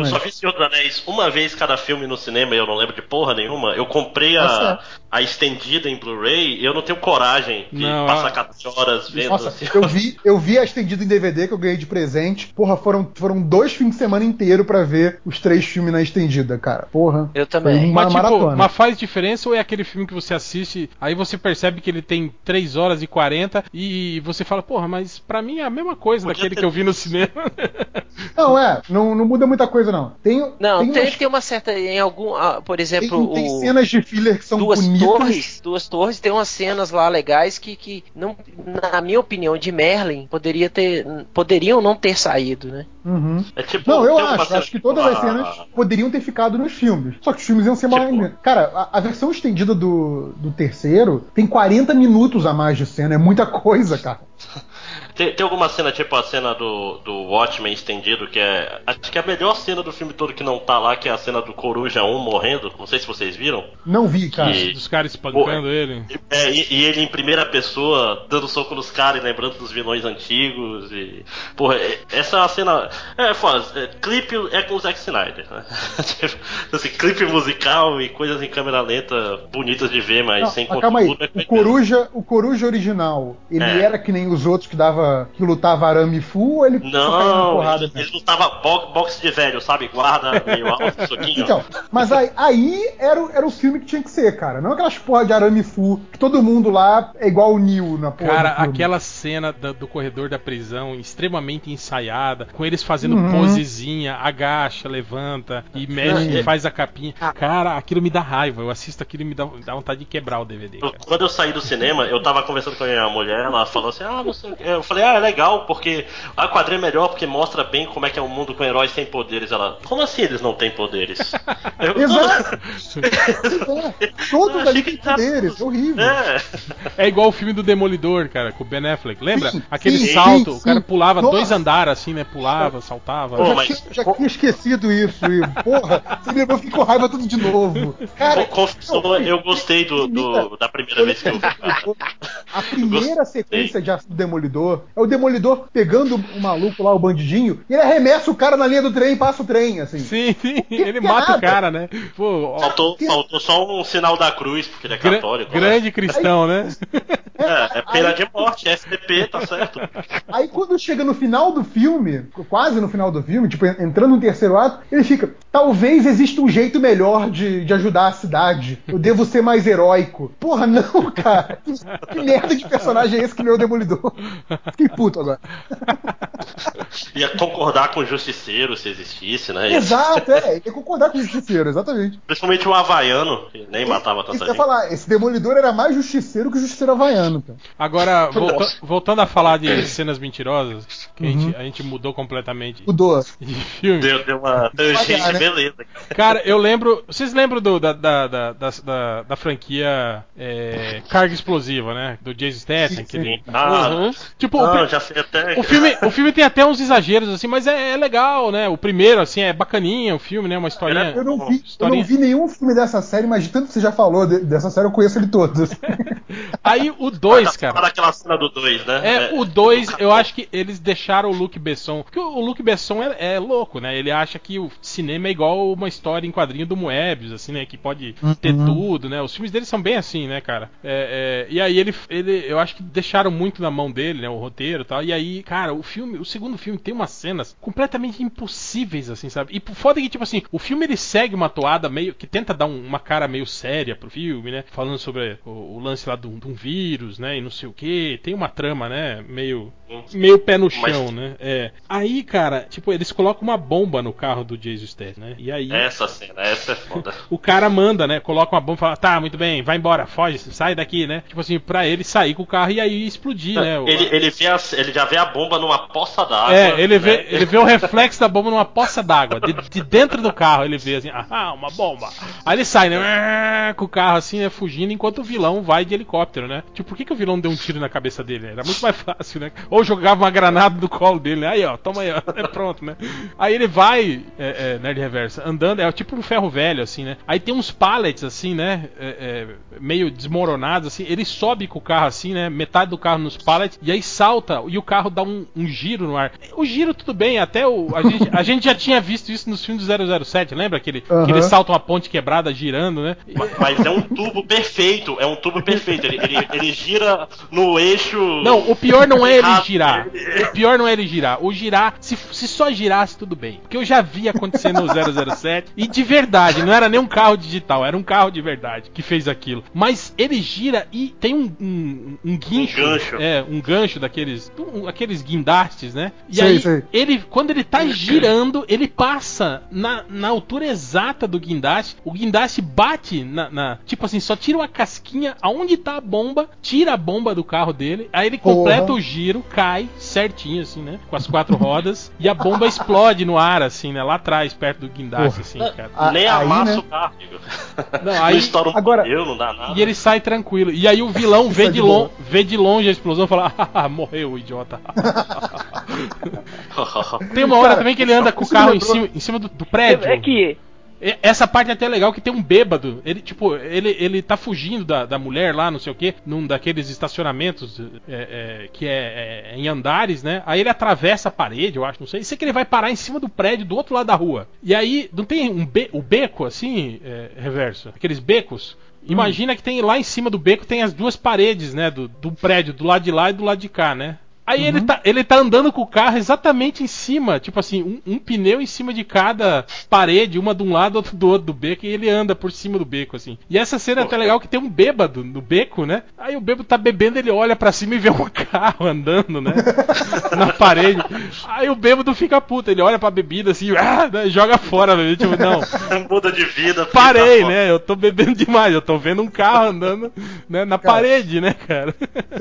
eu só vi Senhor dos Anéis uma vez cada filme no cinema e eu não lembro de porra nenhuma. Eu comprei Tá a, certo. A estendida em Blu-ray eu não tenho coragem de Não, passar a- 14 horas vendo Nossa, assim. eu vi, eu vi a estendida em DVD que eu ganhei de presente. Porra, foram, foram dois fins de semana inteiro pra ver os três filmes na estendida, cara. Porra. Eu também. Foi uma Mas, tipo, maratona. mas faz diferença ou é aquele filme que você assiste, aí você percebe que ele tem 3 horas e 40 e você fala, porra, mas pra mim é a mesma coisa Podia daquele ter que eu vi no cinema. Não, é, não, não muda muita coisa, não. Tem, Não, tem, tem, umas- que ter uma certa. Em algum. ah, por tem, exemplo, tem o. cenas de filler que são duas bonitas. Torres, duas torres, tem umas cenas lá legais que, que não, na minha opinião, de Merlin poderia ter, poderiam não ter saído, né? Uhum. É tipo, Não, eu acho. Acho que todas uma- as cenas poderiam ter ficado nos filmes. Só que os filmes iam ser mal. Tipo- Cara, a, a versão estendida do, do terceiro tem 40 minutos a mais de cena. É muita coisa, cara. Tem, tem alguma cena, tipo a cena do, do Watchmen estendido, que é. Acho que é a melhor cena do filme todo que não tá lá, que é a cena do Coruja 1 morrendo. Não sei se vocês viram. Não vi, cara. E- Dos caras espancando ele. É, e, e ele em primeira pessoa, dando soco nos caras e lembrando dos vilões antigos. E. Porra, é- essa é uma cena. É, foda. É, clipe é com o Zack Snyder, né? Tipo, assim, clipe musical e coisas em câmera lenta bonitas de ver, mas Não, sem mas calma aí. conteúdo. é O Coruja, o Coruja original, ele É. era que nem os outros que dava. Que lutava arame full ou ele só caía na Não, porrada ele, ele lutava bo boxe de velho, sabe? Guarda meio alto, soquinho. Então, mas aí, aí era, o- era o filme que tinha que ser, cara. Não aquelas porra de arame full, que todo mundo lá é igual o Neo na porra. Cara, aquela cena da- do corredor da prisão extremamente ensaiada, com eles fazendo Uhum. posezinha, agacha, levanta e mexe É. e faz a capinha. Cara, aquilo me dá raiva. Eu assisto aquilo e me dá, dá vontade de quebrar o DVD. Cara. Quando eu saí do cinema, eu tava conversando com a minha mulher, ela falou assim, ah, não sei o quê. Eu falei, ah, é legal, porque a quadrinha é melhor porque mostra bem como é que é um mundo com heróis sem poderes. Ela, como assim eles não têm poderes? Eu, Exato. É, Todos ali têm tá- poderes, horrível. É. É igual o filme do Demolidor, cara, com o Ben Affleck. Lembra? Sim, Aquele sim, salto, sim, o cara pulava Nossa. dois andares assim, né? Pulava, saltava. Pô, já, mas- tinha, já tinha esquecido isso, e, porra, você me levou, fiquei com raiva tudo de novo. Cara, confissão, não, eu gostei do, do- da primeira vez que eu vi. A primeira sequência de Demolidor é o Demolidor pegando o maluco lá, o bandidinho, e ele arremessa o cara na linha do trem e passa o trem, assim. Sim, sim, ele mata o piada. cara, né? Pô, ó, Faltou, faltou só um sinal da cruz, porque ele é gra- católico. né? grande cristão, né? É, é pena de morte, FDP, tá certo. Aí quando chega no final do filme, quase no final do filme, tipo, entrando no terceiro ato, ele fica, talvez exista um jeito melhor de, de ajudar a cidade. Eu devo ser mais heróico. Porra, não, cara. Que, que merda de personagem é esse que não é o Demolidor? Fiquei puto agora. Ia concordar com o Justiceiro se existisse, né? Exato, é. Ia concordar com o Justiceiro, exatamente. Principalmente o Havaiano, que nem matava Isso tanta que eu ia gente. falar, esse Demolidor era mais justiceiro que o Justiceiro Havaiano, cara. Agora, volta- voltando a falar de cenas mentirosas, que a, Uhum. gente, a gente mudou completamente Mudou. de filme. Deu, deu uma tangente, né? beleza. Cara, eu lembro. Vocês lembram do- da, da, da, da, da- da franquia é, Carga Explosiva, né? Do Jason Statham. Sim, que ele- Ah, Uhum. Tipo, o, não, pri- já sei até. o filme, o filme tem até uns exageros, assim, mas é, é legal, né? O primeiro, assim, é bacaninha o filme, né? Uma historinha. Eu não, vi, eu historinha- não vi nenhum filme dessa série, mas de tanto que você já falou de- dessa série, eu conheço ele todos. Aí o 2, Fala cara. daquela cena do 2, né? É, o 2, eu acho que eles deixaram o Luke Besson. Porque o o Luke Besson é, é louco, né? Ele acha que o cinema é igual uma história em quadrinho do Moebius, assim, né? Que pode ter tudo, né? Os filmes dele são bem assim, né, cara? É, é, e aí ele, ele. Eu acho que deixaram muito na mão dele, né? O roteiro e tal. E aí, cara, o filme. O segundo filme tem umas cenas completamente impossíveis, assim, sabe? E foda que, tipo assim, o filme ele segue uma toada meio. que tenta dar um- uma cara meio séria pro filme, né? Falando sobre o, o lance lá de um vírus, né? E não sei o que. Tem uma trama, né? Meio. Meio pé no Mas- chão, né? É. Aí, cara, tipo, eles colocam uma bomba no carro do Jason Statham, né? E aí. Essa cena, essa é foda. O cara manda, né? Coloca uma bomba e fala, tá, muito bem, vai embora, foge, sai daqui, né? Tipo assim, pra ele sair com o carro e aí explodir, né? O- Ele, ele, vê a- ele já vê a bomba numa poça d'água. É, ele vê, né? ele vê o reflexo da bomba numa poça d'água. De, de dentro do carro ele vê assim, ah, uma bomba. Aí ele sai, né? Com o carro assim, né, fugindo, enquanto o vilão vai de helicóptero, né? Tipo, por que, que o vilão deu um tiro na cabeça dele? Era muito mais fácil, né? Ou jogava uma granada no colo dele, né? Aí, ó, toma aí, ó. É pronto, né? Aí ele vai, é, é, Nerd Reversa, andando, é tipo um ferro velho, assim, né? Aí tem uns pallets, assim, né? É, é, meio desmoronados, assim. Ele sobe com o carro, assim, né? Metade do carro nos pallets, e aí salta, e o carro dá um, um giro no ar. O giro, tudo bem, até o. A gente, a gente já tinha visto isso nos filmes do 007, lembra? Que ele, que ele salta uma ponte quebrada girando, né? Ma- Mas é um tubo perfeito, é um tubo perfeito. Ele, ele, ele gira no eixo. Não, o pior não é ele girar. O pior não é ele girar. O girar, se, se só girasse, tudo bem. Porque eu já vi acontecer no 007. E de verdade, não era nem um carro digital, era um carro de verdade que fez aquilo. Mas ele gira e tem um, um, um guincho. Um gancho. É, um gancho daqueles. um- aqueles guindastes, né? E Sei, aí, sei. ele, quando ele tá girando, ele passa na, na altura exata do guindaste. O guindaste bate na, na- Tipo assim, só tira uma casquinha aonde tá a bomba, tira a bomba do carro dele. Aí ele Porra. completa o giro, cai certinho, assim, né? Com as quatro rodas. e a bomba explode no ar, assim, né? Lá atrás, perto do guindaste, Porra. assim, cara. A- Nem aí, amassa né? o carro, amigo. Não, Não, aí- estoura um agora- pneu, não dá nada. E ele sai tranquilo. E aí o vilão vê de, de lon boa. Vê de longe a explosão e fala: ah, morreu o idiota. Tem uma hora Cara, também que ele anda com o carro em cima, em cima do, do prédio. É que. E- Essa parte é até legal que tem um bêbado. Ele, tipo, ele, ele tá fugindo da, da mulher lá, não sei o que, num daqueles estacionamentos é, é, que é, é, em andares, né? Aí ele atravessa a parede, eu acho, não sei. Sei que ele vai parar em cima do prédio do outro lado da rua. E aí, não tem um be o beco assim, é, reverso? Aqueles becos? Imagina que tem lá em cima do beco tem as duas paredes, né? Do, do prédio, do lado de lá e do lado de cá, né? Aí ele, tá, ele tá andando com o carro exatamente em cima, tipo assim, um, um pneu em cima de cada parede, uma de um lado, outra do outro do beco, e ele anda por cima do beco, assim. E essa cena é até legal que tem um bêbado no beco, né? Aí o bêbado tá bebendo, ele olha pra cima e vê um carro andando, né? Na parede. Aí o bêbado fica puto, ele olha pra bebida assim, ah, né, joga fora, né? tipo, não. Muda de vida. Parei, né? Eu tô bebendo demais, eu tô vendo um carro andando né, na Cara. parede, né, cara?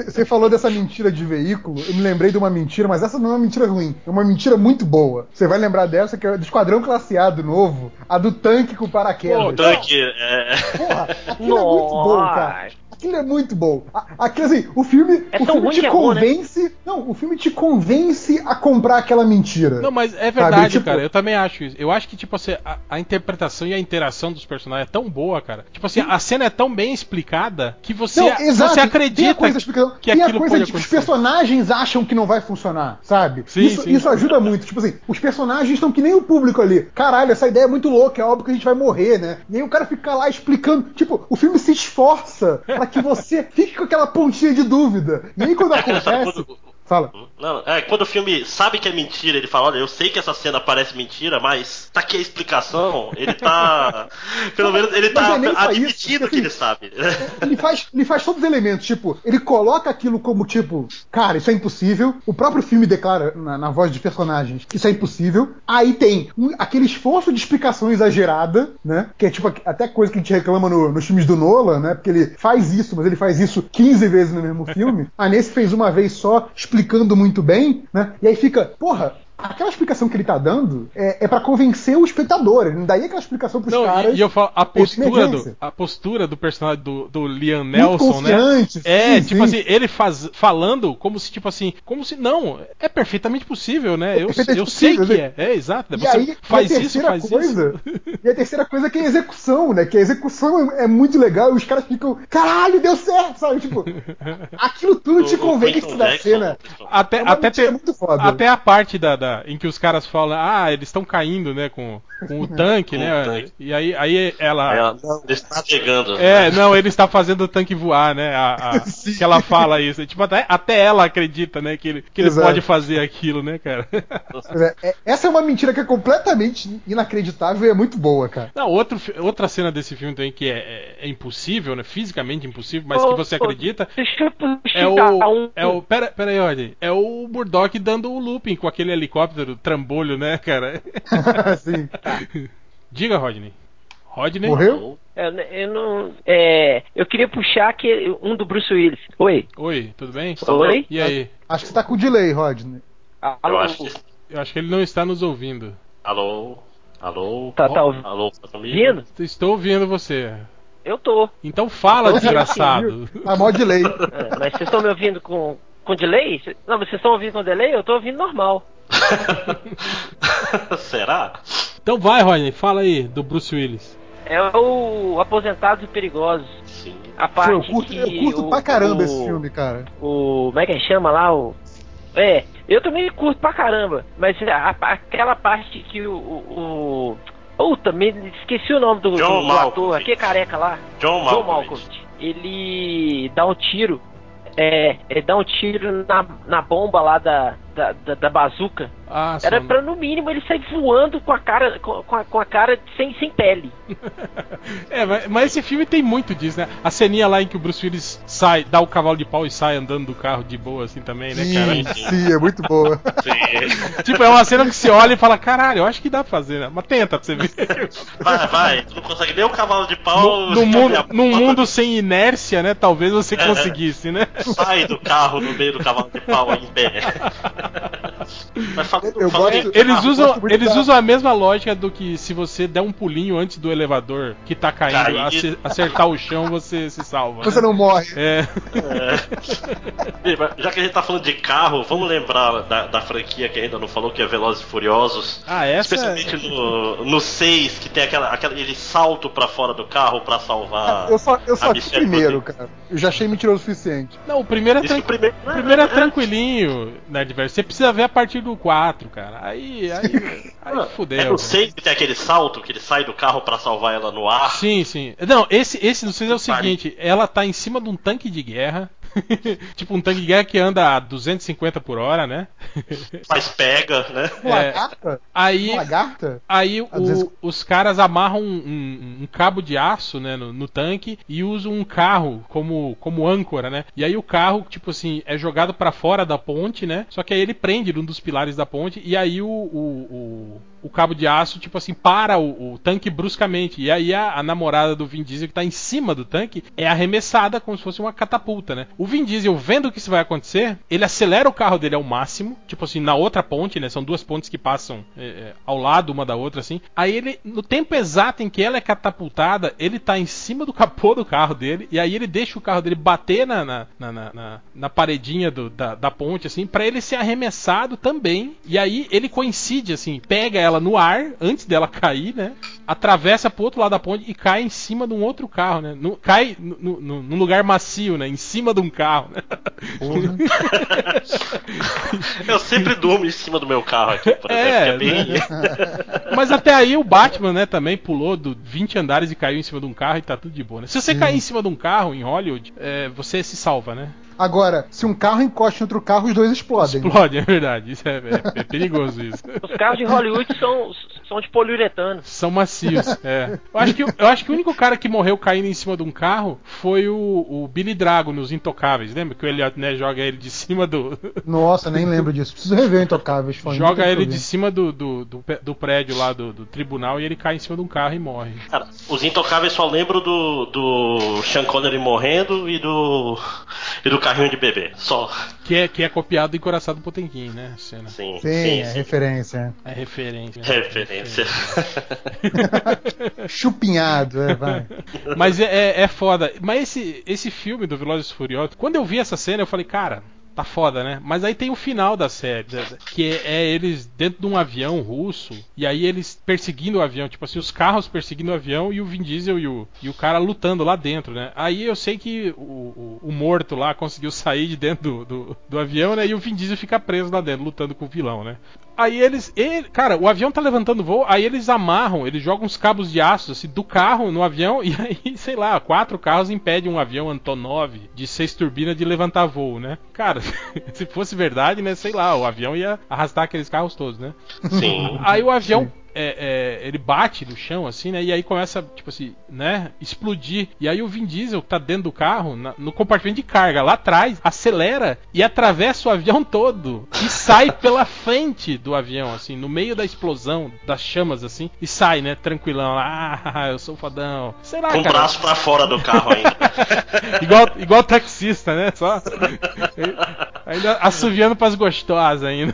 Você falou dessa mentira de veículo, eu me lembrei de uma mentira, mas essa não é uma mentira ruim, é uma mentira muito boa. Você vai lembrar dessa, que é do Esquadrão Classe A do novo, a do tanque com paraquedas. Pô, O tanque, é. Porra, aquilo é muito bom, cara. Aquilo é muito bom. A- Aquilo assim, o filme, É o tão filme ruim te que é bom, né? convence. Não, o filme te convence a comprar aquela mentira. Não, mas é verdade, tipo- cara. Eu também acho isso. Eu acho que, tipo assim, a, a interpretação e a interação dos personagens é tão boa, cara. Tipo assim, a cena é tão bem explicada que você, Não, exato. você Tem a acredita que tem a aquilo coisa pode de que os acontecer. personagens acham que não vai funcionar, sabe? Sim, isso, sim. isso ajuda muito. Tipo assim, os personagens estão que nem o público ali. Caralho, essa ideia é muito louca, é óbvio que a gente vai morrer, né? E aí o cara fica lá explicando. Tipo, o filme se esforça pra que você fique com aquela pontinha de dúvida. E aí quando aquela história, acontece. Fala. Não, é, quando o filme sabe que é mentira, ele fala, olha, eu sei que essa cena parece mentira, mas tá aqui a explicação. Ele tá. Pelo menos ele tá é isso, admitindo porque, que ele sabe. Ele faz, ele faz todos os elementos, tipo, ele coloca aquilo como, tipo, cara, isso é impossível. O próprio filme declara na, na voz de personagens que isso é impossível. Aí tem um- aquele esforço de explicação exagerada, né? Que é tipo até coisa que a gente reclama no- nos filmes do Nolan, né? Porque ele faz isso, mas ele faz isso 15 vezes no mesmo filme. Ah, nesse fez uma vez só, explicando muito bem, né? E aí fica, porra. Aquela explicação que ele tá dando é, é para convencer o espectador. Ele não daria aquela explicação pros Não, caras. e, e eu falo, a postura, do, a postura do personagem do, do Liam Nelson, né? É, sim, tipo sim. assim, ele faz, falando como se, tipo assim, como se. Não, é perfeitamente possível, né? Eu, perfeitamente eu sei possível, que né? é. É, exato. E Você aí, faz isso, faz coisa, isso. E a terceira coisa que é a execução, né? Que a execução é, é muito legal e os caras ficam, caralho, deu certo, sabe? Tipo, aquilo tudo te O- o convence da cena. Até, É até, ter- muito foda. até a parte da, da- em que os caras falam, ah, eles estão caindo, né, com, com o tanque, Com né? o tanque. E aí, aí ela. Aí ela, não, ele está chegando. É, não, ele está fazendo o tanque voar, né? A, a- que ela fala isso. Tipo, até, até ela acredita, né? Que ele, que ele Exato. pode fazer aquilo, né, cara? É, é- essa é uma mentira que é completamente inacreditável e é muito boa, cara. Não, outro, outra cena desse filme também que é, é- é impossível, né? Fisicamente impossível, mas Ô, que você acredita. Deixa eu puxar É o. um. É o. Pera, pera aí, olha. É o Murdock dando o looping com aquele helicóptero trambolho, né, cara? assim, Diga, Rodney. Rodney? morreu? Eu, eu não. É, eu queria puxar aquele, um do Bruce Willis. Oi. Oi, tudo bem? Oi. E aí? Acho que você tá com delay, Rodney. Alô. Eu acho que. Eu acho que ele não está nos ouvindo. Alô? Alô? Tá, tá ouvindo? Alô, tá comigo? Estou ouvindo você. Eu tô. Então fala, desgraçado. Tá mó delay. É, mas vocês estão me ouvindo com, com delay? Não, vocês estão ouvindo com delay? Eu tô ouvindo normal. Será? Então vai, Rodney, fala aí do Bruce Willis. É o Aposentados e Perigosos. Sim. A parte eu curto, que eu curto o, pra caramba o, esse filme, cara. O. Como é que chama lá? O. É, eu também curto pra caramba. Mas a- aquela parte que o. o, o Puta, me esqueci o nome do, do, John do ator, aquele careca lá. John John Malkovich. Malkovich. Ele dá um tiro. É, dá um tiro na, na bomba lá da, da, da, da bazuca. Ah, Era pra no mínimo ele sair voando com a cara com, a, com a cara sem, sem pele. É, mas, mas esse filme tem muito disso, né? A ceninha lá em que o Bruce Willis sai, dá o cavalo de pau e sai andando do carro de boa, assim também, né, cara? Sim, sim, é muito boa. Sim. tipo, é uma cena que você olha e fala, caralho, eu acho que dá pra fazer, né? Mas tenta pra você ver. Vai, vai. Tu não consegue nem o cavalo de pau. No, no mundo, num mundo sem inércia, né? Talvez você É. conseguisse, né? Sai do carro no meio do cavalo de pau aí em pé. Mas falando, Eu falando gosto- Eles carro, usam, eles da- usam a mesma lógica do que se você der um pulinho antes do elevador que tá caindo, acertar o chão, você se salva. Você né? não morre. É. Mas Já que a gente tá falando de carro, vamos lembrar da, da franquia que ainda não falou, que é Velozes e Furiosos. Ah, essa. Especialmente no, no 6, que tem aquela, aquela, ele salto pra fora do carro pra salvar. Eu só, eu só vi o primeiro, cara. Eu já achei mentiroso o suficiente. Não, o primeiro é, Isso tran- que o primeiro, o primeiro é tranquilinho, Você precisa ver a partir do 4, cara. Aí. Aí, aí É fudeu. no 6 que tem aquele salto que ele sai do carro pra salvar ela no ar. Sim, sim. Não, esse, esse não sei é o seguinte: ela tá em cima de um tanque de guerra. tipo um tanque de guerra que anda a 250 por hora, né? Mas pega, né? É. lagarta? Aí. Lagarta? Aí o- vezes- os caras amarram um, um- um cabo de aço né, no, no tanque e usam um carro como, como âncora, né? E aí o carro, tipo assim, é jogado pra fora da ponte, né? Só que aí ele prende num dos pilares da ponte e aí o, o, o, o cabo de aço, tipo assim, para o, o tanque bruscamente. E aí a, a namorada do Vin Diesel que tá em cima do tanque é arremessada como se fosse uma catapulta, né? O Vin Diesel, vendo que isso vai acontecer, ele acelera o carro dele ao máximo, tipo assim, na outra ponte, né? São duas pontes que passam é, é, ao lado uma da outra, assim. Aí ele, no tempo exato em que ela é catapultada, ele tá em cima do capô do carro dele, e aí ele deixa o carro dele bater na, na, na, na- na- paredinha do- da, da ponte, assim, pra ele ser arremessado também. E aí ele coincide, assim, pega ela no ar, antes dela cair, né? Atravessa pro outro lado da ponte e cai em cima de um outro carro, né? No- cai no- no- num lugar macio, né? Em cima de um carro, né? Eu sempre durmo em cima do meu carro aqui, por exemplo, É, que é bem. Mas até aí o Batman, né, também pulou do 20 andares e caiu em cima de um carro e tá tudo de boa, né? Se você cair em cima de um carro em Hollywood, é, você se salva, né? Agora, se um carro encosta em outro carro, os dois explodem. Explode, é verdade. Isso é, é- é perigoso isso. Os carros de Hollywood são, são de poliuretano. São macios, é. Eu acho, que, eu acho que o único cara que morreu caindo em cima de um carro foi o, o Billy Drago nos Intocáveis. Lembra que o Elliot Ness joga ele de cima do. Nossa, nem lembro disso. Preciso rever o Intocáveis. muito joga ele de cima do, do, do, do prédio lá do, do tribunal e ele cai em cima de um carro e morre. Cara, os intocáveis só lembro do, do Sean Connery morrendo e do. e do carrinho de bebê. Só. Que é, que é copiado do Encoraçado Potemkin, né? Cena. Sim, Sim, sim, é sim. referência. É referência. né? Referência. Chupinhado, é, vai. Mas é, é, é foda. Mas esse, esse filme do Velozes e Furiosos, quando eu vi essa cena, eu falei, cara, tá foda, né? Mas aí tem o final da série, que é, é eles dentro de um avião russo, e aí eles perseguindo o avião, tipo assim, os carros perseguindo o avião e o Vin Diesel e o, e o cara lutando lá dentro, né? Aí eu sei que o, o, o morto lá conseguiu sair de dentro do, do, do avião, né? E o Vin Diesel fica preso lá dentro, lutando com o vilão, né? Aí eles, ele, cara, o avião tá levantando voo, aí eles amarram, eles jogam uns cabos de aço assim, do carro no avião e aí, sei lá, quatro carros impedem um avião Antonov de seis turbinas de levantar voo, né? Cara, se fosse verdade, né, sei lá, o avião ia arrastar aqueles carros todos, né? Sim. Aí o avião é, é, ele bate no chão, assim, né? E aí começa, tipo assim, né? Explodir. E aí o Vin Diesel que tá dentro do carro, na- no compartimento de carga, lá atrás, acelera e atravessa o avião todo. E sai pela frente do avião, assim, no meio da explosão, das chamas, assim. E sai, né? Tranquilão lá. Ah, eu sou fodão. Sei lá, Com o cara. braço pra fora do carro ainda. igual, igual taxista, né? Só. Ainda assoviando pras gostosas ainda.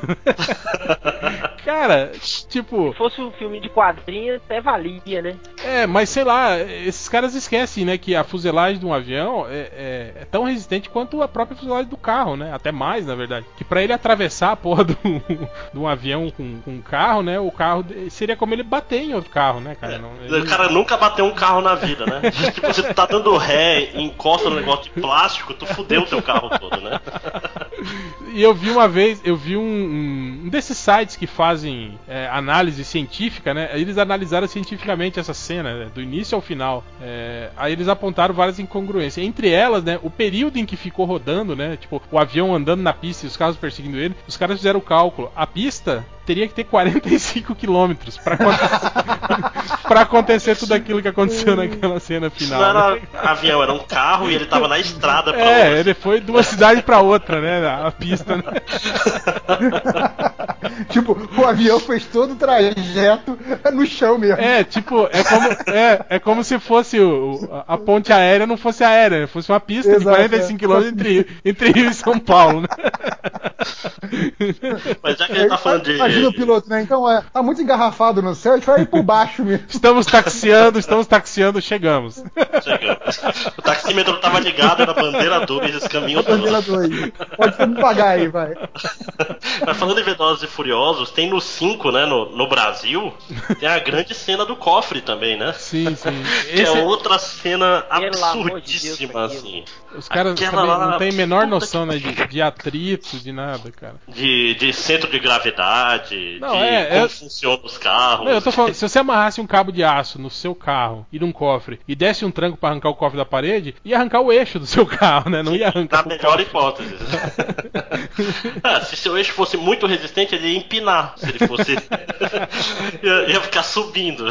Cara, tipo. Se fosse um filme de quadrinhos, até valia, né? É, mas sei lá, esses caras esquecem, né, que a fuselagem de um avião é, é- é tão resistente quanto a própria fuselagem do carro, né? Até mais, na verdade. Que pra ele atravessar a porra do, de um avião com, com um carro, né? O carro seria como ele bater em outro carro, né, cara? Não, ele- O cara nunca bateu um carro na vida, né? tipo, você tá dando ré e encosta no negócio de plástico, tu fudeu o teu carro todo, né? E eu vi uma vez, eu vi um, um- um desses sites que fazem é, análise científica, né? Eles analisaram cientificamente essa cena, né, do início ao final. É, aí eles apontaram várias incongruências. Entre elas, né, o período em que ficou rodando, né? Tipo, o avião andando na pista e os carros perseguindo ele. Os caras fizeram o cálculo. A pista teria que ter 45 quilômetros pra, aconte- pra acontecer tudo aquilo que aconteceu naquela cena final. Não era né? avião, era um carro e ele tava na estrada pra É, outra. ele foi de uma cidade pra outra, né? A pista, né? tipo, o avião fez todo o trajeto no chão mesmo. É, tipo, é como, é, é como se fosse o, a ponte aérea não fosse aérea, né? fosse uma pista Exato, de 45 é. km entre, entre Rio e São Paulo, né? Mas já que ele tá falando de. Imagina o piloto, né? Então, é, tá muito engarrafado no céu, a gente vai ir por baixo mesmo. Estamos taxiando, estamos taxiando, chegamos. Chegamos. O taxímetro tava ligado, era bandeira 2, esse caminho todo. Bandeira dois. Pode ser me pagar aí, vai. Mas falando em Velozes e Furiosos, tem no 5, né, no, no Brasil, tem a grande cena do cofre também, né? Sim, sim. Que Esse- é outra cena amor de Deus, absurdíssima, assim. os caras aquela também lá, não têm a menor noção, né, de, de atrito, de nada, cara. De, de centro de gravidade, Não, de é, como é- funcionam os carros. Não, eu tô falando, se você amarrasse um cabo de aço no seu carro e num cofre e desse um tranco pra arrancar o cofre da parede, ia arrancar o eixo do seu carro, né? Não ia arrancar Na melhor cofre. hipótese. Ah, se seu eixo fosse muito resistente, ele ia empinar. Se ele fosse. ia, ia ficar subindo.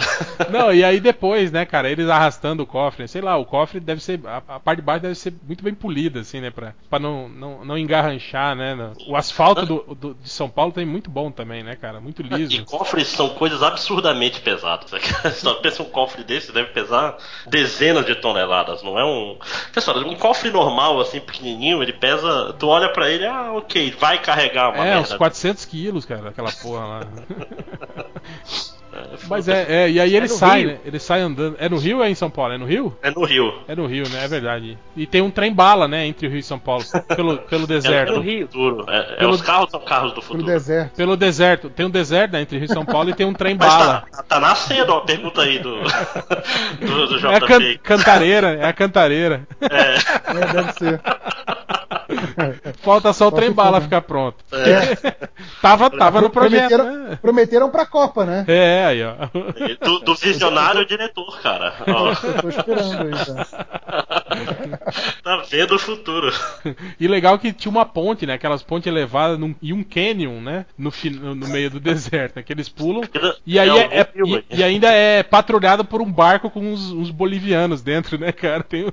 Não, e aí depois, né, cara, eles arrastando o cofre, sei lá, o cofre deve ser. A, a parte de baixo deve ser muito bem polida, assim, né? Pra, pra não, não, não engarranchar, né? no- O asfalto do, do- de São Paulo tem muito bom também, né, cara? Muito E liso. cofres são coisas absurdamente pesadas. Só pensa um cofre desse deve pesar dezenas de toneladas, não é um. Pessoal, um cofre normal, assim, pequenininho, ele pesa. Tu olha pra ele, ah, ok, vai carregar uma É, uns merda. 400 quilos, cara, aquela porra lá. É, Mas é, é, e aí ele no sai, Rio? né? Ele sai andando. É no Rio ou é em São Paulo? É no Rio? É no Rio. É no Rio, né? É verdade. E tem um trem bala, né? Entre o Rio e São Paulo. Pelo, pelo É deserto. no Rio. futuro. É, é, Pelo- os carros são carros do futuro. deserto. Pelo deserto. Tem um deserto né, entre Rio e São Paulo e tem um trem Mas bala. tá, tá nascendo, ó, a pergunta aí do, do, do É a can- JP. cantareira, é a cantareira. É, É, deve ser. Falta só o Só trem se bala for, ficar pronto. É. Tava, tava no projeto. Prometeram, né? prometeram pra Copa, né? É, aí, ó. Do, do visionário diretor, cara. Ó, Tô esperando aí, tá? tá vendo o futuro. E legal que tinha uma ponte, né? Aquelas pontes elevadas num, e um canyon, né? No, no, meio do deserto, né? Que eles pulam. E aí É é, é- filme. e, e ainda é patrulhado por um barco com uns, uns bolivianos dentro, né, cara? Tem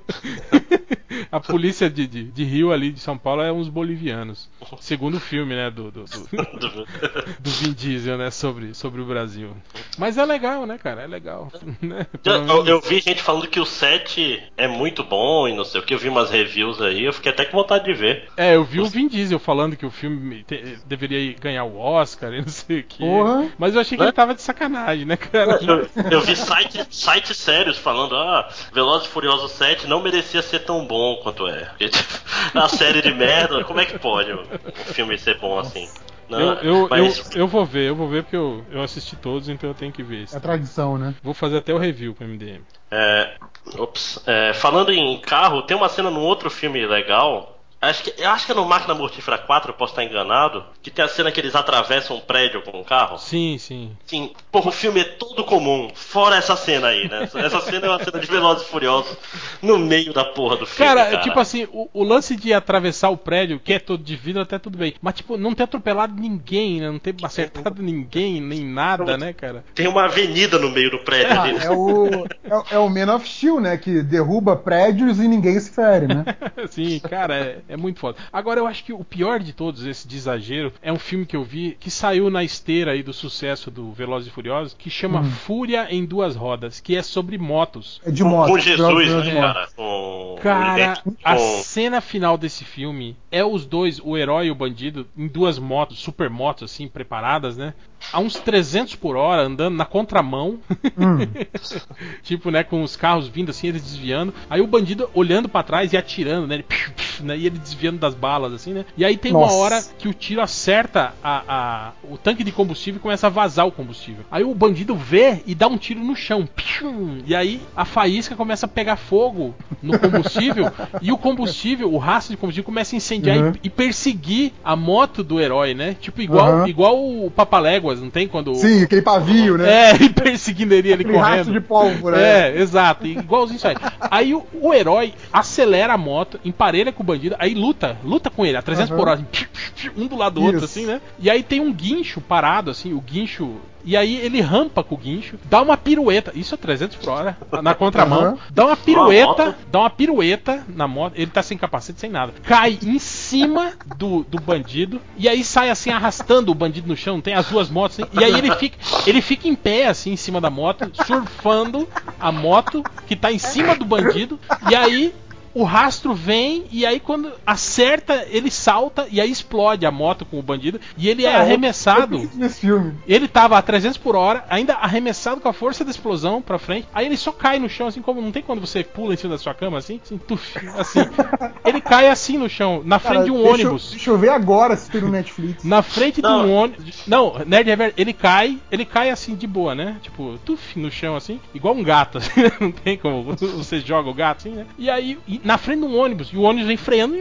a polícia de, de, de Rio ali de São Paulo é uns bolivianos. Segundo filme, né? Do, do, do, do Vin Diesel, né? Sobre, sobre o Brasil. Mas é legal, né, cara? É legal. né? Pelo Eu, eu vi gente falando que o 7 é muito bom e não sei o que. Eu vi umas reviews aí, eu fiquei até com vontade de ver. É, eu vi o Vin Diesel falando que o filme te- deveria ganhar o Oscar e não sei o que. Porra. Mas eu achei que Né? ele tava de sacanagem, né, cara? Eu, eu vi sites sites sérios falando, ah, Velozes e Furiosos 7 não merecia ser tão bom quanto é. Porque, tipo, a série de merda, como é que pode o, o filme ser bom assim? Não, Eu, eu, mas eu, eu vou ver, eu vou ver porque eu, eu assisti todos, então eu tenho que ver. esse. É tradição, né? Vou fazer até o review pro MDM. É, ops, é, falando em carro, tem uma cena num outro filme legal. Acho que, eu acho que é no Máquina Mortífera 4, eu posso estar enganado. Que tem a cena que eles atravessam um prédio com um carro. Sim, sim. Sim, porra, o filme é todo comum, fora essa cena aí, né? Essa cena é uma cena de Velozes e Furiosos no meio da porra do filme. Cara, Cara, tipo assim, o, o lance de atravessar o prédio, que é todo de vidro, até tudo bem. Mas, tipo, não ter atropelado ninguém, né? Não ter acertado ninguém, nem nada, né, cara? Tem uma avenida no meio do prédio Ah, ali. é o, é, é o Man of Steel, né? Que derruba prédios e ninguém se fere, né? Sim, cara, é, é muito foda. Agora, eu acho que o pior de todos, esse de exagero, é um filme que eu vi que saiu na esteira aí do sucesso do Velozes e Furiosos, que chama Fúria em Duas Rodas, que é sobre motos. É de moto. com Jesus, de né, cara? Com, Cara, com- a cena final desse filme é os dois, o herói e o bandido, em duas motos, super motos, assim, preparadas, né? A uns 300 por hora, andando na contramão. Hum. tipo, né, com os carros vindo assim, eles desviando. Aí o bandido olhando pra trás e atirando, né? Ele, piu, piu, né, E ele desviando das balas, assim, né? E aí tem uma Nossa. hora que o tiro acerta a, a- o tanque de combustível e começa a vazar o combustível. Aí o bandido vê e dá um tiro no chão. Piu, E aí a faísca começa a pegar fogo no combustível e o combustível, o rastro de combustível começa a incendiar Uhum. e, e perseguir a moto do herói, né? Tipo igual, Uhum. igual o Papaléguas, não tem quando Sim, aquele pavio, né? é, e perseguindo ele, ele Aquele rastro correndo. de pólvora. É, exato, igualzinho isso aí. Aí o, o herói acelera a moto, emparelha com o bandido, aí luta, luta com ele, a 300 por Aham. hora, um do lado do outro, Isso. assim, né? E aí tem um guincho parado, assim, o guincho. E aí ele rampa com o guincho, dá uma pirueta, isso é 300 por hora, na contramão, Aham. dá uma pirueta, moto. dá uma pirueta na moto, ele tá sem capacete, sem nada, cai em cima do, do bandido, e aí sai assim arrastando o bandido no chão, tem as duas motos, assim, e aí ele fica, ele fica em pé assim em cima da moto, surfando a moto que tá em cima do bandido, e aí o rastro vem e aí quando acerta, ele salta e aí explode a moto com o bandido e ele é eu- arremessado. Eu nesse filme. Ele tava a 300 por hora, ainda arremessado com a força da explosão pra frente. Aí ele só cai no chão, assim como não tem quando você pula em cima da sua cama, assim, assim, tuf, assim. Ele cai assim no chão, na frente Cara, de um deixa eu- ônibus. Deixa eu ver agora se tem no Netflix. Na frente Não. de um ônibus. Não, Nerd Reverso, ele cai, ele cai assim de boa, né? Tipo, tuf, no chão assim, igual um gato, assim, né? não tem como você joga o gato assim, né? E aí, e na frente de um ônibus, e o ônibus vem freando.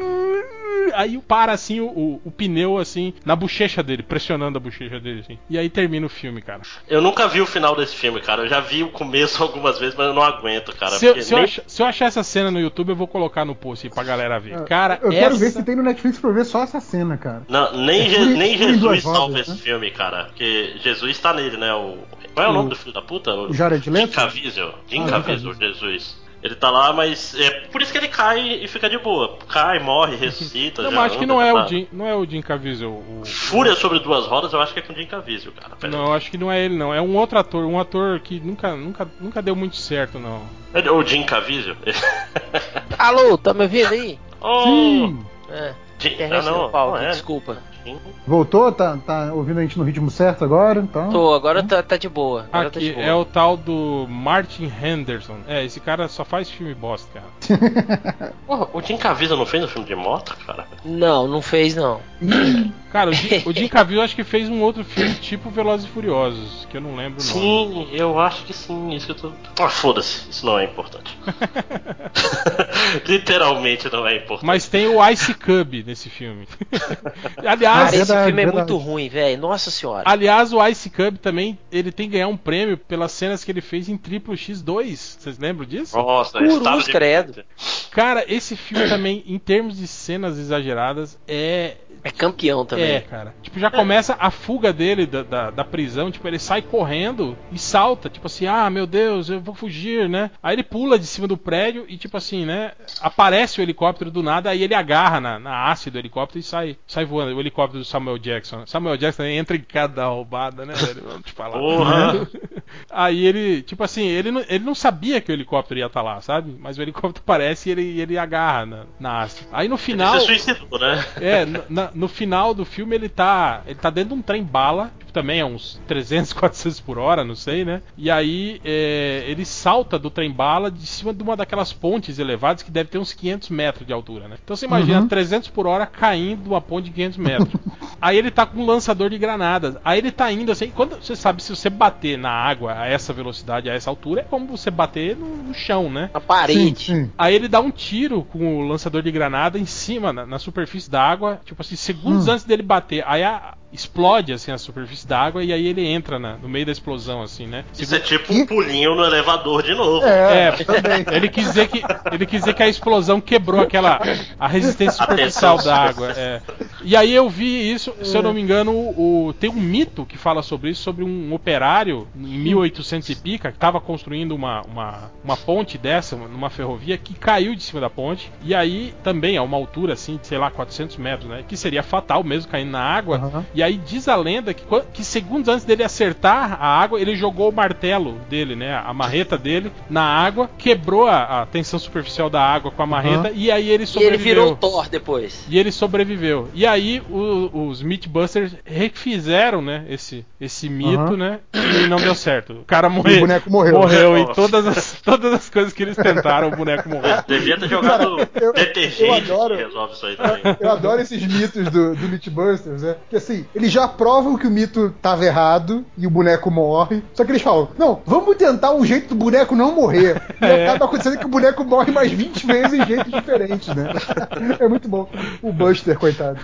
Aí para assim o, o- o pneu assim na bochecha dele, pressionando a bochecha dele assim. E aí termina o filme, cara. Eu nunca vi o final desse filme, cara. Eu já vi o começo algumas vezes, mas eu não aguento, cara. Se eu, se, eu nem- achar, se eu achar essa cena no YouTube, eu vou colocar no post aí pra galera ver. Cara, eu quero ver essa- se tem no Netflix pra eu ver só essa cena, cara. Não, nem, É Je- fúria- nem duas Jesus salva rodas, esse né? filme, cara. Porque Jesus tá nele, né? O... Qual é o O- nome do filho da puta? o Jared Leto? Jim Caviezel. Jim Ah, Caviezel, Jesus. Ele tá lá, mas é por isso que ele cai e fica de boa. Cai, morre, ressuscita. Não, já mas acho que anda, não é o. Jim, não é o Jim Caviezel. O, Fúria sobre duas rodas, eu acho que é com Jim Caviezel, cara. Pera aí. Não, acho que não é ele não. É um outro ator, um ator que nunca, nunca, nunca deu muito certo, não. É o Jim Caviezel? Alô, tá me ouvindo aí? oh, Sim! É, Jim... Ah, não, deu pau não é. desculpa. Voltou? Tá, tá ouvindo a gente no ritmo certo agora? Então... Tô, agora tá, tá de boa. Agora tá Aqui de boa. é o tal do Martin Henderson. É, esse cara só faz filme bosta, cara. Porra, o Jim Caviezel não fez um filme de moto, cara? Não, não fez não. Cara, o Jim, o Jim Caviezel acho que fez um outro filme tipo Velozes e Furiosos, que eu não lembro nome. Sim, eu acho que sim. Isso que eu tô. Ah, foda-se, isso não é importante. Literalmente não é importante. Mas tem o Ice Cub nesse filme. aliás, Cara, esse verdade, filme é verdade. muito ruim, velho. Nossa senhora. aliás, o Ice Cub também ele tem que ganhar um prêmio pelas cenas que ele fez em Triplo X2. Vocês lembram disso? Nossa, estado de- credo. Cara, esse filme também, em termos de cenas exageradas, é É campeão também. É, cara. Tipo, já começa a fuga dele da, da, da prisão. Tipo, ele sai correndo e salta. Tipo assim, ah, meu Deus, eu vou fugir, né? Aí ele pula de cima do prédio e, tipo assim, né? Aparece o helicóptero do nada. Aí ele agarra na, na haste do helicóptero e sai, sai voando. O helicóptero do Samuel Jackson. Samuel Jackson entra em cada roubada, né, velho? Vamos te falar. Porra! Aí ele, tipo assim, ele não, ele não sabia que o helicóptero ia estar lá, sabe? Mas o helicóptero aparece e ele, ele agarra na, na haste. Aí no final. Ele se suicidou, né? É, no, na- no final do filme ele tá. Ele tá dentro de um trem bala, tipo, também a uns 300, 400 por hora, não sei, né? E aí é, ele salta do trem bala de cima de uma daquelas pontes elevadas que deve ter uns 500 metros de altura, né? Então você imagina 300 por hora caindo de uma ponte de 500 metros. Aí ele tá com um lançador de granadas. Aí ele tá indo assim. Quando você sabe, se você bater na água a essa velocidade, a essa altura, é como você bater no, no chão, né? Na Sim, parede. sim. Aí ele dá um tiro com o lançador de granada em cima, na, na superfície da água, tipo assim, segundos antes dele bater. Aí a- explode assim a superfície da água e aí ele entra na- no meio da explosão, assim, né? Isso é tipo um pulinho no elevador de novo. É, É, também. ele quis dizer que ele quis dizer que a explosão quebrou aquela a resistência superficial da água. é. E aí eu vi isso, se eu não me engano, o, tem um mito que fala sobre isso, sobre um operário em 1800 e pica que estava construindo uma, uma, uma ponte dessa, numa ferrovia que caiu de cima da ponte e aí também a uma altura assim, de, sei lá, 400 metros, né? Que seria fatal mesmo caindo na água. Aham. E aí diz a lenda que, que segundos antes dele acertar a água, ele jogou o martelo dele, né? A marreta dele na água, quebrou a, a tensão superficial da água com a marreta e aí ele E ele sobreviveu. virou Thor depois. E ele sobreviveu. E aí o- os Mythbusters refizeram, né, esse, esse mito, Aham. né? E não deu certo. O cara E morreu. o boneco morreu. Morreu Nossa. todas as, todas as coisas que eles tentaram, o boneco morreu. Devia ter jogado eu- detergente eu adoro. que resolve isso aí também. Eu adoro esses mitos do, do Mythbusters, né? Que assim, eles já provam que o mito tava errado e o boneco morre. Só que eles falam: não, vamos tentar um jeito do boneco não morrer. E É. acaba acontecendo que o boneco morre mais 20 vezes em jeitos diferentes, né? É muito bom. O Buster, coitado.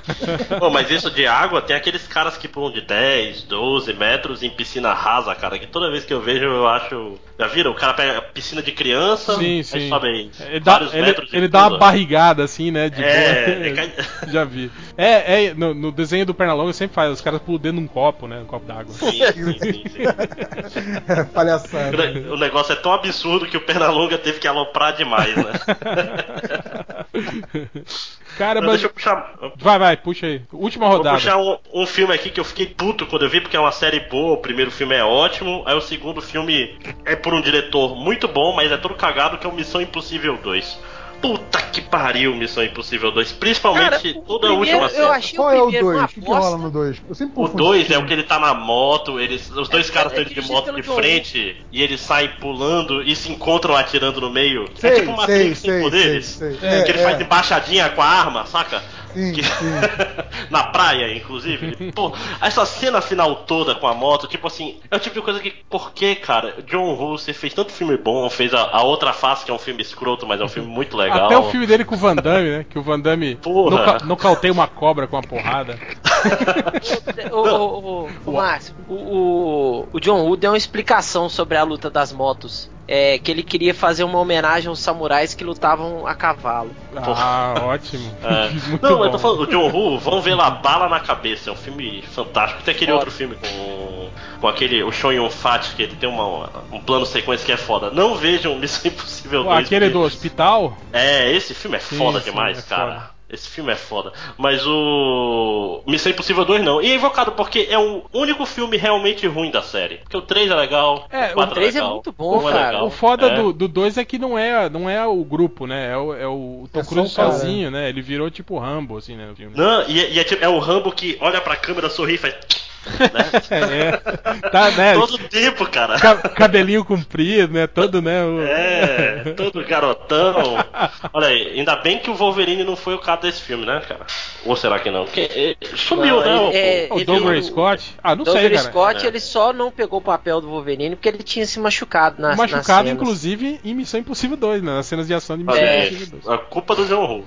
Pô, mas isso de água, tem aqueles caras que pulam de 10, 12 metros em piscina rasa, cara, que toda vez que eu vejo eu acho. Já viram? O cara pega a piscina de criança, Sim, aí sim. sobe aí Ele dá, vários ele, metros ele dá uma barrigada assim, né? De É, boa. Já vi. É, é no, no desenho do Pernalonga sempre faz, os caras pulam dentro de um copo, né? Um copo d'água. Sim, sim, sim, sim. É, palhaçada. O O negócio é tão absurdo que o Pernalonga teve que aloprar demais, né? Cara, Mas deixa eu puxar. Vai, vai, puxa aí. Última Vou rodada. puxar um, um filme aqui que eu fiquei puto quando eu vi, porque é uma série boa. O primeiro filme é ótimo, aí o segundo filme é por um diretor muito bom, mas é todo cagado, que é o Missão Impossível 2. Puta que pariu, Missão Impossível 2. Principalmente Cara, toda a primeiro última eu cena. achei Qual o é o primeiro 2? uma O que, que rola no 2? Eu sempre O confundo 2 esse é o que ele tá na moto, eles, os dois É, caras é estão indo de dirigido moto de frente e eles saem pulando e se encontram atirando no meio. Sei, é tipo uma sei, Matrix sem sei, poderes. sei, sei. É, que ele É, faz é. embaixadinha com a arma, saca? Sim, Que- sim. na praia, inclusive. Pô, essa cena final toda com a moto, tipo assim, é o tipo de coisa que, por que, cara? John Woo, você fez tanto filme bom, fez a, a outra face, que é um filme escroto, mas é um filme muito legal. Até o filme dele com o Van Damme, né? Que o Van Damme Porra. noca- nocauteia uma cobra com uma porrada. O, o, o, o Márcio, o, o, o John Woo deu uma explicação sobre a luta das motos. É, que ele queria fazer uma homenagem aos samurais que lutavam a cavalo. Ah, ótimo. É. Muito Não, bom. eu tô falando, o John Woo, vamos ver lá, Bala na Cabeça, é um filme fantástico. Tem aquele Foda. outro filme com, com aquele, o Sean Yun Fat, que ele tem uma, um plano sequência que é foda. Não vejam Missão Impossível Pô, 2. aquele porque- do hospital? É, esse filme é foda sim, demais, é cara. foda. Esse filme é foda. Mas o. Missão Impossível 2 não. E é invocado porque é o único filme realmente ruim da série. Porque o 3 é legal. É, o 4 o 3 é legal, muito bom, é cara. legal. O foda É. do, do 2 é que não é, não é o grupo, né? É o, é o Tom É Cruise sozinho, né? Ele virou tipo Rambo, assim, né? No filme. Não, e, é- e é, tipo- é o Rambo que olha pra câmera, sorri e faz. Né? É. Tá, né? Todo tempo, cara. Ca- cabelinho comprido, né? Todo, né? o- É, todo garotão. Olha aí, ainda bem que o Wolverine não foi o cara desse filme, né, cara? Ou será que não? Porque eh, sumiu, Não, né? o- é, O ele- Douglas o- Scott? Ah, não Douglas sei, cara. Scott, É. ele só não pegou o papel do Wolverine porque ele tinha se machucado nas Machucado, inclusive, em Missão Impossível 2, né? Nas cenas de ação de Missão aí, Impossível 2. a culpa do John Woo.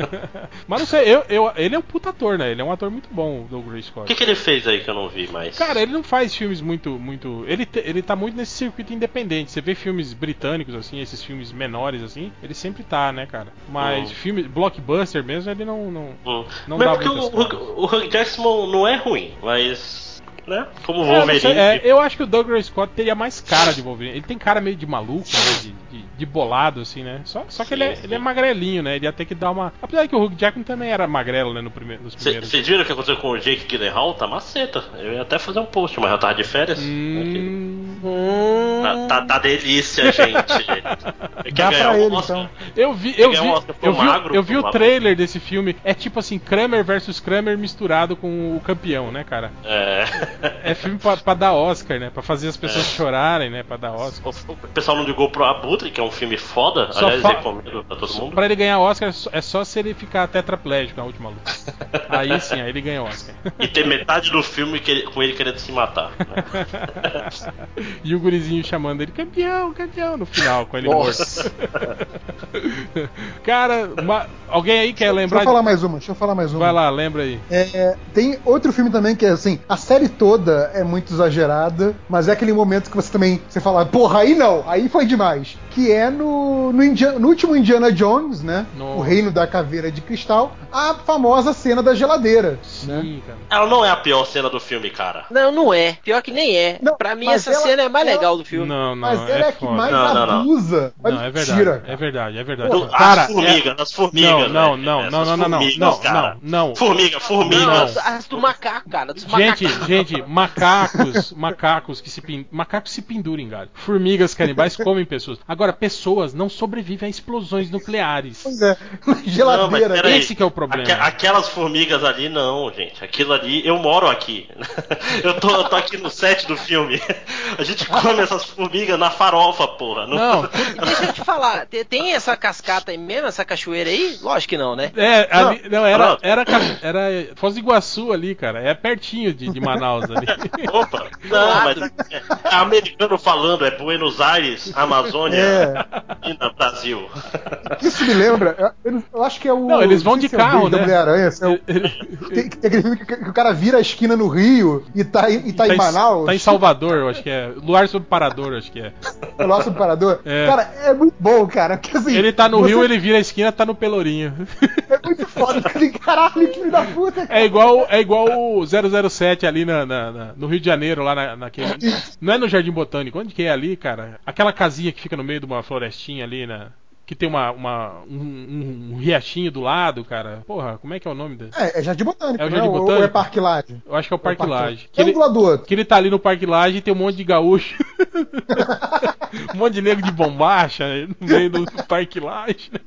Mas não sei, eu, eu, ele é um puta ator, né? Ele é um ator muito bom, o Douglas O Scott. que, que ele fez aí que eu não vi mais? Cara, ele não faz filmes muito. muito ele, ele tá muito nesse circuito independente. Você vê filmes britânicos, assim, esses filmes menores, assim, ele sempre tá, né, cara? Mas Hum. filme blockbuster mesmo, ele não. não Hum. Não Mas dá porque o, o, o Hugh Jackson não é ruim, mas. Né? Como É, Wolverine. sei, é, eu acho que o Douglas Scott teria mais cara de Wolverine. Ele tem cara meio de maluco, né? De, de, de bolado, assim, né? Só, só que ele, é, Sim, ele é sim. magrelinho, né? Ele ia ter que dar uma. Apesar que o Hugh Jackman também era magrelo, né? No primeiro, nos primeiros. Vocês viram o que aconteceu com o Jake Gyllenhaal? Tá maceta. Eu ia até fazer um post, mas eu tava de férias. Hum, Hum, Tá, tá, tá delícia, gente. Dá pra ele, Oscar? então. Eu vi, eu vi, um eu vi, o- magro, eu vi o magro. trailer desse filme. É tipo assim, Kramer versus Kramer misturado com o campeão, né, cara? É. É filme pra, pra dar Oscar, né? Pra fazer as pessoas É. chorarem, né? Pra dar Oscar. O o pessoal não ligou pro Abutre, que é um filme foda. Só Aliás, fa- recomendo pra todo mundo. Pra ele ganhar Oscar é só- é se ele ficar tetraplégico na última luta. Aí sim, aí ele ganha Oscar. E ter metade do filme que ele- com ele querendo se matar. né? e o gurizinho chamando ele campeão, campeão no final, com ele Nossa. morto. Cara, ma- alguém aí quer Deixa lembrar? eu falar mais uma, deixa eu falar mais uma. Vai lá, lembra aí. É, tem outro filme também que é assim, a série toda é muito exagerada, mas é aquele momento que você também você fala, porra, aí não, aí foi demais. Que é no, no, Indiana- no último Indiana Jones, né? Nossa. O Reino da Caveira de Cristal, a famosa cena da geladeira. né? Sim, cara. Ela não é a pior cena do filme, cara. Não, não é. Pior que nem é. Não, pra mim, essa ela- cena é a mais ela- legal do filme. Não, não, Mas ela é, é a que mais Não, não, não. abusa. Não, é verdade, mentira, é verdade, é verdade. Porra, As Cara, formigas, as formigas. Não, não, velho. não, não, não, não, não, formigas, não, cara. não, não. Formiga, formiga. Não, as, as do macaco, cara. Dos Gente, macacos. gente, macacos, macacos que se macacos se penduram em galho. Formigas canibais comem pessoas. Agora, pessoas não sobrevivem a explosões nucleares. Pois é, Não, geladeira. mas peraí. Esse que é o problema. Aque- aquelas formigas ali, não, gente. Aquilo ali, eu moro aqui. eu, tô, eu tô aqui no set do filme. A gente come essas formigas na farofa, porra. Não, E deixa eu te falar, te- tem essa cascata aí mesmo, essa cachoeira aí? Lógico que não, né? é, ali, não, era, Pronto. era, ca- era Foz do Iguaçu ali, cara. É pertinho de, de Manaus ali. Opa, não, mas é, é americano falando, é Buenos Aires, Amazônia, É. e na Brasil. Isso me lembra, eu, eu acho que é o. Não, eles vão de é o carro, né? Mulher-Aranha, é o- Tem, tem aquele filme que, que o cara vira a esquina no Rio e tá, em- e tá, em Manaus. Tá em Salvador, eu acho que é. Luar sobre Parador, eu acho que é. O nosso parador. É. Cara, é muito bom, cara. Porque, assim, Ele tá no você- Rio, ele vira a esquina, tá no Pelourinho. É muito foda. Assim, caralho, que filho da puta. cara. É igual, é igual o 007 ali na, na- na- no Rio de Janeiro, lá na, naquele. Não é no Jardim Botânico, onde que é ali, cara? Aquela casinha que fica no meio de uma florestinha ali, na. Que tem uma, uma- um, um- riachinho do lado, cara. Porra, como é que é o nome dele? É, é Jardim Botânico, É o né? Jardim Ou- Botânico? Ou é Parque Lage? Eu acho que é o Parque Parque Lage. Que É um ele, do outro. que ele tá ali no Parque Lage e tem um monte de gaúcho. um monte de negro de bombacha no meio do Parque Lage, né?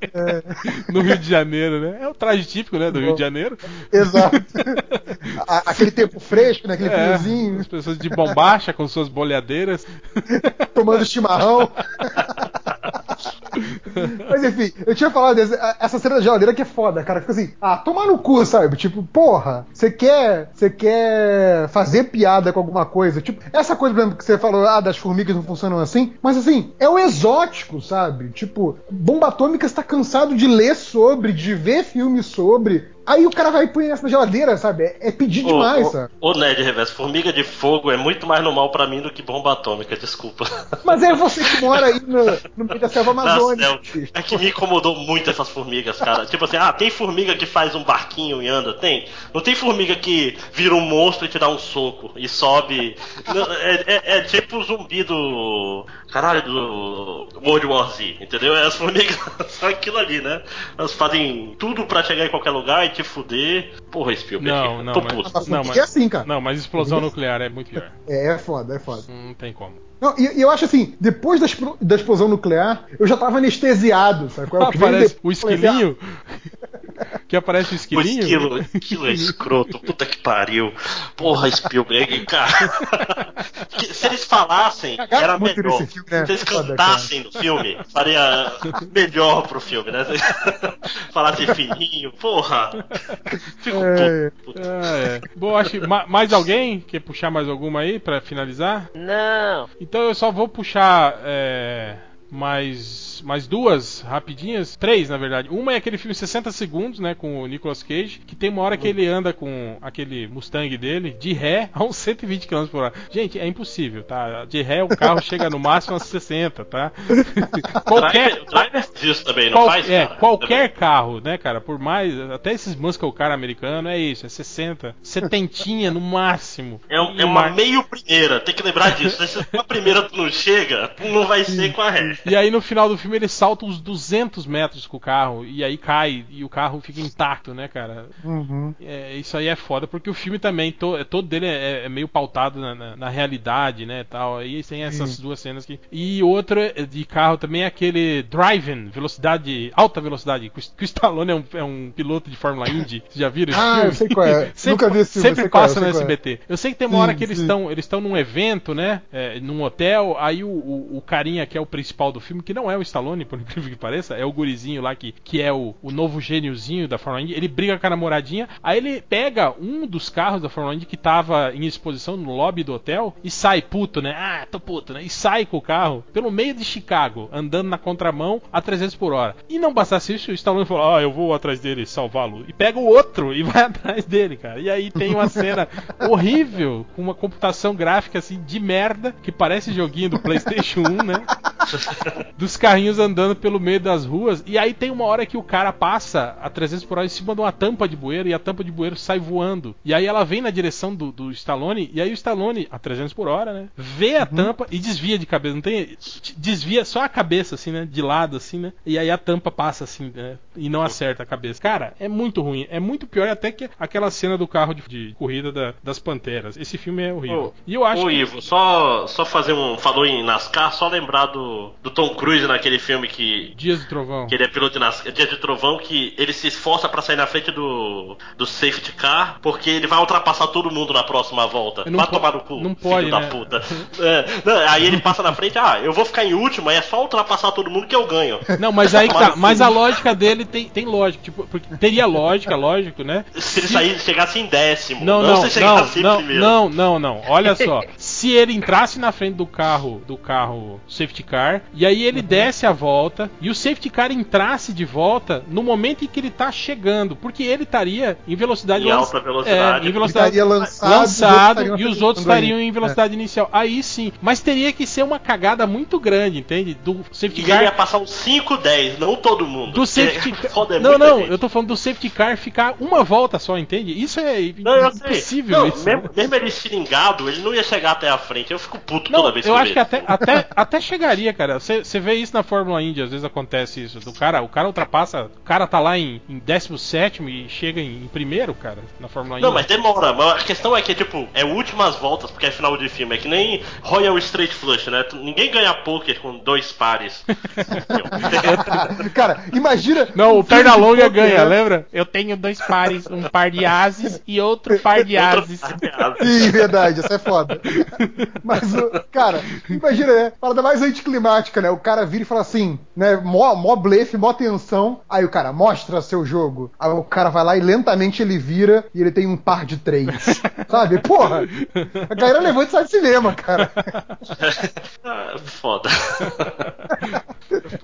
No Rio de Janeiro, né? É o traje típico, né? Do Rio de Janeiro. Exato. Aquele tempo fresco, né? Aquele É, friozinho, as pessoas de bombacha com suas bolhadeiras. tomando chimarrão. Mas enfim, eu tinha falado essa cena da geladeira que é foda, cara. Fica assim, ah, tomar no cu, sabe? Tipo, porra, você quer, você quer fazer piada com alguma coisa? Tipo, essa coisa, por exemplo, que você falou, ah, das formigas não funcionam assim, mas assim, é o exótico, sabe? Tipo, bomba atômica está cansado de ler sobre, de ver filmes sobre. Aí o cara vai e põe essa na geladeira, sabe? É, é pedir demais, ô, sabe? ô, Ned Reverso, formiga de fogo é muito mais normal pra mim do que bomba atômica, desculpa. Mas é você que mora aí no, no meio da selva amazônica. É que me incomodou muito essas formigas, cara. Tipo assim, ah, tem formiga que faz um barquinho e anda? Tem. Não tem formiga que vira um monstro e te dá um soco e sobe. Não, é, é- é tipo o zumbi do. Caralho, do World War Z, entendeu? As formigas são aquilo ali, né? Elas fazem tudo pra chegar em qualquer lugar e te fuder. Porra, Spielberg. Não, não, Tô mas- puto. Não, formiga mas- é assim, cara. Não, mas explosão nuclear é muito pior. É, é foda, é foda. Não tem como. Não, e, e eu acho assim, depois da, da explosão nuclear, eu já tava anestesiado, sabe? qual é? que veio Aparece o depois, eu falei assim, esquilinho. que aparece o O esquilinho. esquilo, esquilo é escroto, puta que pariu. Porra, Spielberg, cara. Que Se eles falassem, Cagaram era melhor. filme, né? Se eles cantassem no filme, faria melhor pro filme, né? Falassem fininho, porra. Fico É. puto. Ah, é. Bom, acho que ma- mais alguém quer puxar mais alguma aí pra finalizar? Não. Então eu só vou puxar é, mais, mais duas rapidinhas, três na verdade. Uma é aquele filme 60 segundos, né, com o Nicolas Cage, que tem uma hora que ele anda com aquele Mustang dele de ré a uns 120 km por hora. Gente, é impossível, tá? De ré o carro chega no máximo a 60, tá? qualquer Driver, driver faz isso também, não qual- faz? é, cara? qualquer carro, né, cara? Por mais. Até esses muscle car americano é isso, é 60. Setentinha no máximo. É, é uma mar- meio primeira, tem que lembrar disso. Se uma primeira tu não chega, não vai ser com a ré. E aí no final do filme ele salta uns 200 metros com o carro e aí cai e o carro fica intacto, né, cara? Uhum. É, isso aí é foda porque o filme também to- todo dele é, é meio pautado na, na- na realidade, né, tal. Aí tem essas duas cenas que e outro é- de carro também é aquele Driving, velocidade alta velocidade, que o, Stallone é um, é um piloto de Fórmula Indy. Vocês já viram Ah, filme? eu sei qual é. Sempre, Nunca vi esse filme, sempre é, passa sei no qual é. SBT. Eu sei que tem uma Sim, hora que eles estão eles estão num evento, né? é, num hotel. Aí o, o, o carinha que é o principal do filme, que não é o Stallone, por incrível que pareça, é o gurizinho lá que, que é o, o novo gêniozinho da Fórmula Indy. Ele briga com a namoradinha. Aí ele pega um dos carros da Fórmula Indy que tava em exposição no lobby do hotel e sai puto, né? Ah, tô puto, né? E sai com o carro pelo meio de Chicago, andando na contramão a 300 por hora. E não bastasse isso, o Stallone falou: Ah, eu vou atrás dele salvá-lo. E pega o outro e vai atrás dele, cara. E aí tem uma cena horrível, com uma computação gráfica assim de merda, que parece joguinho do PlayStation 1, né? Dos carrinhos andando pelo meio das ruas. E aí tem uma hora que o cara passa a 300 por hora em cima de uma tampa de bueiro e a tampa de bueiro sai voando. E aí ela vem na direção do, do Stallone. E aí o Stallone, a 300 por hora, né? Vê a tampa e desvia de cabeça. Não tem. Desvia só a cabeça, assim, né? De lado, assim, né? E aí a tampa passa assim, né? E não acerta a cabeça. Cara, é muito ruim. É muito pior até que aquela cena do carro de, de corrida da- das panteras. Esse filme é horrível. Ô, e eu acho Ô que. Ivo, só, só fazer um. Falou em NASCAR, só lembrar do, do Tom Cruise naquele filme que. Dias do Trovão. Que ele é piloto de NASCAR, Dia de Trovão, que ele se esforça pra sair na frente do, do safety car, porque ele vai ultrapassar todo mundo na próxima volta. Vai tomar no cu, não filho pode, da né? puta. É, não, aí ele passa na frente, ah, eu vou ficar em último, aí é só ultrapassar todo mundo que eu ganho. Não, mas aí tá. Mas a lógica dele tem, tem lógica. Tipo, porque teria lógica, lógico, né? Se ele sair, chegasse em décimo, Não, não, não, se não, não, primeiro. não, não, não. Olha só. Se ele entrasse na frente do carro, do carro safety car, e aí ele desse a volta, e o safety car entrasse de volta no momento em que ele tá chegando, porque ele estaria em velocidade Em alta velocidade. É, em velocidade Estaria lançado, lançado, e os outros estariam em velocidade inicial. Aí sim. Mas teria que ser uma cagada muito grande, entende? Do safety E car ele ia passar uns 5, 10, não todo mundo. do safety Porque car. foda é não, não, gente. eu tô falando do safety car ficar uma volta só, entende? Isso é Não, impossível. Não, isso. mesmo, mesmo ele estilingado, ele não ia chegar até a frente. Eu fico puto Não, toda vez eu que acho que até, até, até chegaria, cara. Você vê isso na Fórmula Indy, às vezes acontece isso. Do cara, o cara ultrapassa, o cara tá lá em, em 17 e chega em, em primeiro, cara, na Fórmula Indy. Não, mas demora. Mas a questão é que, tipo, é últimas voltas, porque é final de filme. É que nem Royal Straight Flush, né? Ninguém ganha poker com dois pares. Cara, imagina. Não, o filme perna de longa poker, ganha, né? lembra? Eu tenho dois pares, um par de ases e outro par de ases. Sim, verdade, essa é foda. Mas, cara, imagina, né? Parada mais anticlimática, né? O cara vira e fala assim, né? Mó, mó blefe, mó tensão. Aí o cara, mostra seu jogo. Aí o cara vai lá e lentamente ele vira e ele tem um par de três. Sabe? Porra! A galera levanta e sai do cinema, cara. Ah, foda.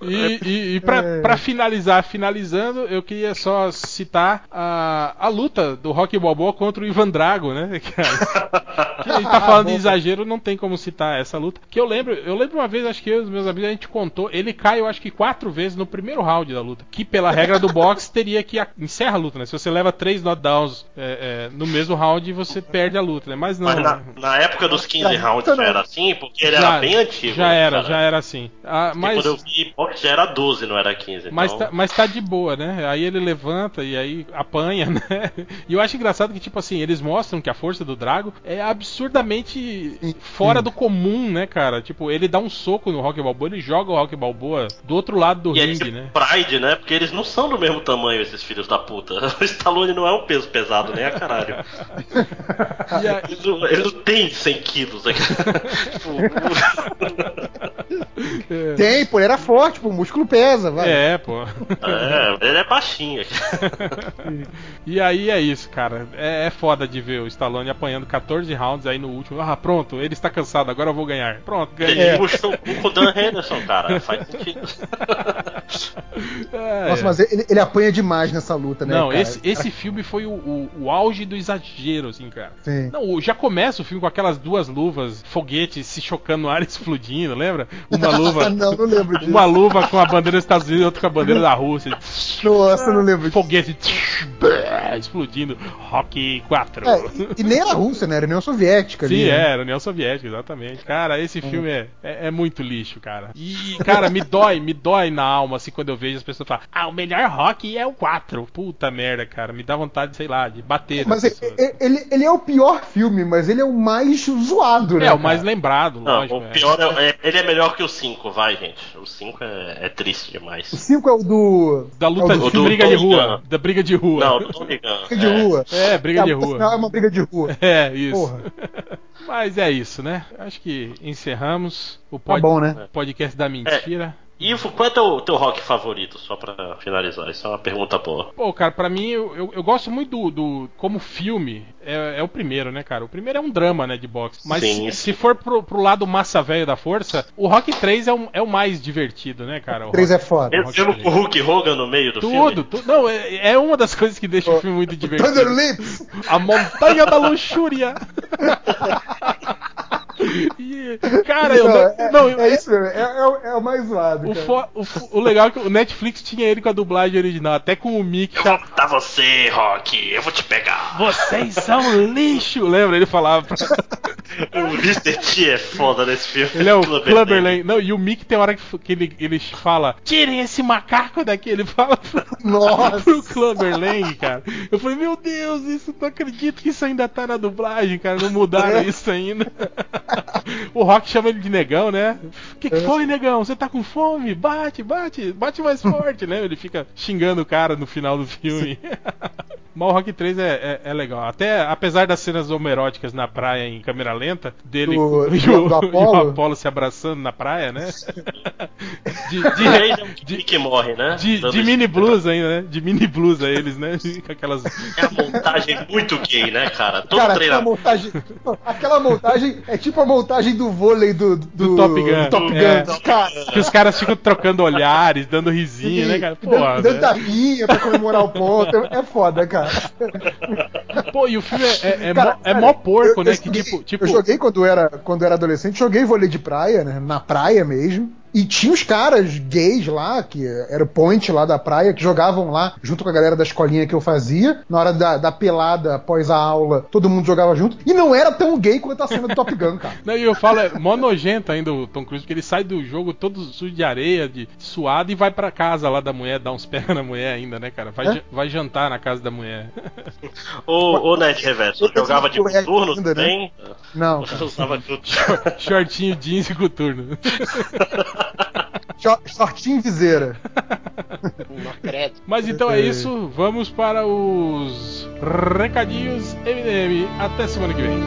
E, e, e pra, É. pra finalizar, finalizando, eu queria só citar a, a luta do Rock Balboa contra o Ivan Drago, né? Que, que a gente tá falando de exagero, não tem como citar essa luta. Que eu lembro, eu lembro uma vez, acho que eu e os meus amigos, a gente contou, ele cai, eu acho que quatro vezes no primeiro round da luta. Que pela regra do boxe teria que encerra a luta, né? Se você leva três knockdowns é, é, no mesmo round, você perde a luta, né? Mas não. Mas na, na época dos 15 rounds já era assim, porque ele já, era bem antigo. Já era, cara? já era assim. Ah, Porque mas... Quando eu vi boxe já era 12, não era 15. Mas, então... tá, mas tá de boa, né? Aí ele levanta e aí apanha, né? E eu acho engraçado que, tipo assim, eles mostram que a força do Drago é absurdamente fora do comum, né, cara? Tipo, ele dá um soco no Rock Balboa, ele joga o Rock Balboa do outro lado do E eles ringue, né? Pride, né? Porque eles não são do mesmo tamanho, esses filhos da puta. O Stallone não é um peso pesado, nem a caralho. E a- Eles não, eles não têm 100 quilos. né? Tipo, Tem, pô, ele era forte, pô, o músculo pesa, vai. É, pô. é, ele é baixinho. E aí é isso, cara. É, é foda de ver o Stallone apanhando 14 rounds aí no último. Ah, pronto, ele está cansado, agora eu vou ganhar. Pronto, Ele ganhei. puxou o cu com o Dan Henderson, cara. Faz sentido. É, Nossa, é. mas ele, ele apanha demais nessa luta, né? Não, cara? esse, esse filme foi o, o, o auge do exagero, assim, cara. Sim. Não, já começa o filme com aquelas duas luvas, foguetes se chocando no ar explodindo, lembra? Uma luva. não, não lembro disso. Uma luva com a bandeira dos Estados Unidos e outra com a bandeira da Rússia. Nossa, não lembro disso. Foguete explodindo. Rock 4. É, e, e nem era Rússia, né? Era União Soviética ali. Sim, né? era, União Soviética, exatamente. Cara, esse filme é, é, é muito lixo, cara. E, cara, me dói, me dói na alma, assim, quando eu vejo as pessoas falarem, ah, o melhor rock é o 4. Puta merda, cara. Me dá vontade, sei lá, de bater. Mas ele, ele é o pior filme, mas ele é o mais zoado, né? É, o cara? mais lembrado, Não, lógico. o é. pior é, é- Ele é melhor que o 5, vai, gente. O 5 é, é triste O demais. 5 é o do. Da luta é o de do do briga de Tommy rua. Da briga de rua. Não, do Gunn. briga de rua. É, briga É, de no rua. final É uma briga de rua. É, isso. Porra. Mas é isso, né? Acho que encerramos o pod- Tá bom, né? podcast da mentira. Ivo, qual é teu, teu rock favorito? Só pra finalizar, isso é uma pergunta boa. Pô, cara, pra mim, eu, eu, eu gosto muito do, do- Como filme, é, é o primeiro, né, cara? O primeiro é um drama, né, de boxe. Mas Sim. se, se for pro, pro lado massa velho da força, o Rock 3 é o, é o mais divertido, né, cara? O 3 é Rock- foda. Rock Mesmo três. com o Hulk Hogan no meio do Tudo, filme? tudo. Não, é, é uma das coisas que deixa o filme muito divertido. Thunder Lips! A montanha da luxúria. Cara, eu Não, não, é, não, é isso mesmo, é, é o- é o mais zoado. o, fo- o o legal é que o Netflix tinha ele com a dublagem original, até com o Mick. Eu vou matar você, Rock, eu vou te pegar. Vocês são lixo, lembra? Ele falava. pra- O Mr. T é foda nesse filme. Ele é o Clubber Clubber Lang. Lang. Não, e o Mick tem hora que, que ele, ele fala: Tirem esse macaco daqui. Ele fala pro, Nossa. pro Clubber Lang, cara. Eu falei: Meu Deus, isso não acredito que isso ainda tá na dublagem, cara. Não mudaram É. isso ainda. o Rock chama ele de negão, né? O que, que foi, negão? Você tá com fome? Bate, bate, bate mais forte, né? Ele fica xingando o cara no final do filme. Mas o Rock 3 é, é, é legal. Até apesar das cenas homoeróticas na praia em câmera lenta, dele Do- e, o, do Apollo? e o Apollo se abraçando na praia, né? De, de, o de- que morre, né? de- de mini blues ainda, né? De mini blues a eles, né? Com aquelas. É a montagem muito gay, né, cara? Todo Cara, aquela treinamento. montagem, aquela montagem é tipo a montagem do vôlei do, do, Do Top Gun. do Top Gun. É. Cara, Que os caras ficam trocando olhares, dando risinha, né, cara? dando, e dando né? tapinha pra comemorar o ponto. É foda, cara. Pô, e o filme é, é, é, Cara, mó, é mó porco, eu- né? eu que joguei- tipo. tipo Eu joguei quando era, quando era adolescente, joguei vôlei de praia, né? Na praia mesmo. E tinha os caras gays lá, que era o point lá da praia, que jogavam lá junto com a galera da escolinha que eu fazia. Na hora da, da pelada após a aula, todo mundo jogava junto. E não era tão gay quanto a cena do Top Gun, cara. Não, e eu falo, é mó nojento ainda o Tom Cruise, porque ele sai do jogo todo sujo de areia, de suado, e vai pra casa lá da mulher, dá uns pega na mulher ainda, né, cara? Vai, É? vai jantar na casa da mulher. Ô, ô Ned Reverso, jogava de moleque coturno ainda, né? também? Não, Eu cara. usava. Shortinho jeans e coturno. Shor- Shortinho viseira. Não. Mas então é isso, vamos para os recadinhos MDM. Até semana que vem.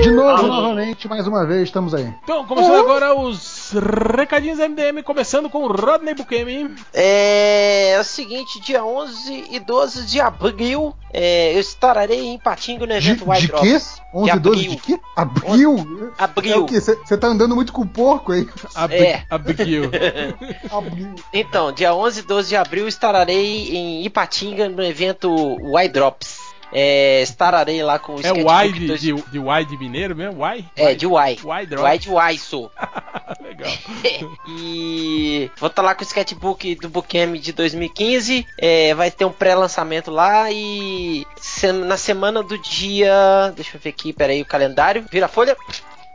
De novo, novamente, mais uma vez, estamos aí. Então, começando agora os recadinhos MDM, começando com o Rodney Bukemi. É, é o seguinte, dia 11 e 12 de abril, é, eu estarei em Patinga no De, evento White de quê? Drops. 11 e 12 de quê? Abril? Abril. É o quê? Você tá andando muito com o porco aí? Ab É. Abril. Então, dia 11 e 12 de abril estarei em Ipatinga no evento Y Drops. É, estarei lá com o É Sketchbook o Y de, dois- de, de Y de mineiro mesmo? Y? É, de Y. Y Drop. Y de sou. Legal. e vou estar lá com o sketchbook do Bookemi de 2015. É, vai ter um pré-lançamento lá e se- na semana do dia. Deixa eu ver aqui, peraí, o calendário. Vira a folha.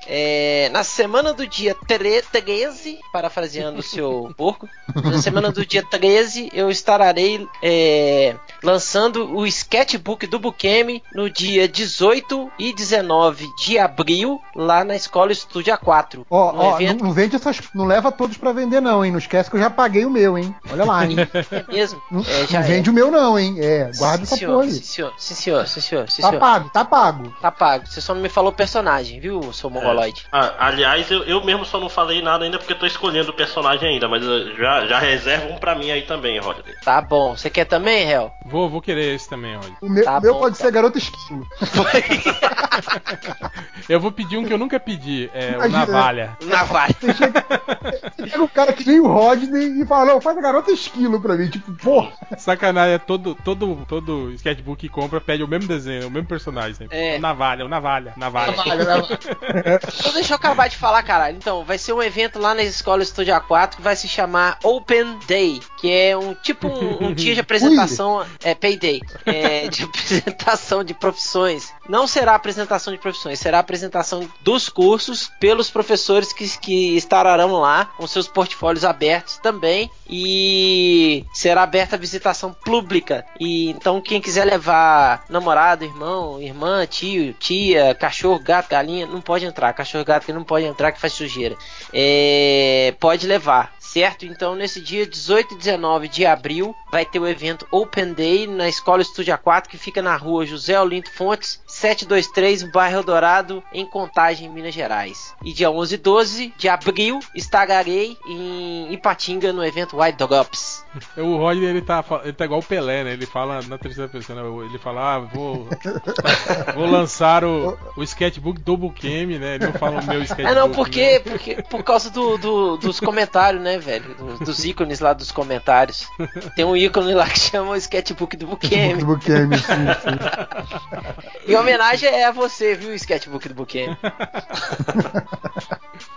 É, na semana do dia tre- 13, parafraseando o seu porco, na semana do dia 13 eu estarei é, lançando o sketchbook do Bukemi no dia 18 e 19 de abril, lá na Escola Estúdio A4. Ó, no ó, não, evento não vende essas. Não leva todos pra vender, não, hein? Não esquece que eu já paguei o meu, hein? Olha lá, hein? é mesmo? Não, É, já não é. vende o meu, não, hein? É, guarda sim, essa porra sim, senhor, sim, senhor, sim, senhor, sim, Tá senhor. pago, tá pago. Tá pago. Você só não me falou personagem, viu, seu Ah, aliás, eu, eu mesmo só não falei nada ainda porque eu tô escolhendo o personagem ainda, mas eu já, já reserva um pra mim aí também, Rodney. Tá bom. Você quer também, Hel? Vou, vou querer esse também, Rod. O meu, Tá o meu bom, pode cara. ser garoto esquilo. Eu vou pedir um que eu nunca pedi, é o Imagina, Navalha. Navalha. Pega um cara que nem o Rodney e fala, não, faz a garota esquilo pra mim. Tipo, porra. Sacanagem, é todo, todo, todo sketchbook que compra pede o mesmo desenho, o mesmo personagem. Sempre. É. O Navalha, o Navalha, Navalha. Então deixa eu acabar de falar, caralho. Então, vai ser um evento lá na Escola Estúdio A4 que vai se chamar Open Day, que é um tipo um, um dia de apresentação, é Payday, é, de apresentação de profissões. Não será apresentação de profissões, será apresentação dos cursos pelos professores que, que estarão lá com seus portfólios abertos também e será aberta a visitação pública. E então quem quiser levar namorado, irmão, irmã, tio, tia, cachorro, gato, galinha, não pode entrar. Cachorro, gato que não pode entrar que faz sujeira. É, pode levar. Certo? Então, nesse dia 18 e 19 de abril, vai ter o evento Open Day na Escola Estúdio A4, que fica na rua José Olinto Fontes, 723, bairro Dourado, em Contagem, Minas Gerais. E dia 11 e 12 de abril, estarei em Ipatinga no evento White Dog Ups. O Rodney, ele tá, ele tá igual o Pelé, né? Ele fala na terceira pessoa, né? Ele fala, ah, vou, vou lançar o, o sketchbook do Bukemi, né? Ele não fala o meu sketchbook. É não, porque, né? porque por causa do, do- dos comentários, né, velho? Dos, dos ícones lá dos comentários. Tem um ícone lá que chama o sketchbook do Bukemi. Do Bukemi, sim, sim. Em homenagem é a você, viu, o sketchbook do Bukemi.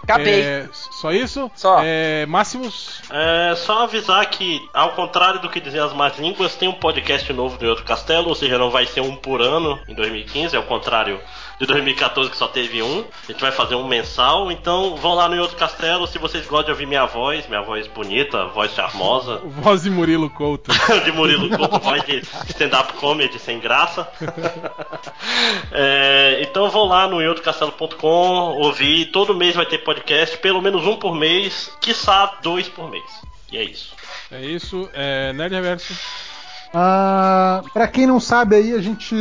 Acabei. É, só isso? Só. É, Máximos. É só avisar que, ao contrário do que dizem as más línguas, tem um podcast novo do Outro Castelo, ou seja, não vai ser um por ano em 2015, ao contrário de 2014 que só teve um. A gente vai fazer um mensal, então vão lá no Outro Castelo se vocês gostam de ouvir minha voz, minha voz bonita, voz charmosa. Voz de Murilo Couto. de Murilo Couto, voz de stand-up comedy sem graça. É, então vão lá no eutrocastelo.com ouvir. Todo mês vai ter podcast, pelo menos um por mês, quiçá dois por mês. E é isso. É isso. É, Nerd Reverso. Ah, pra quem não sabe aí, a gente.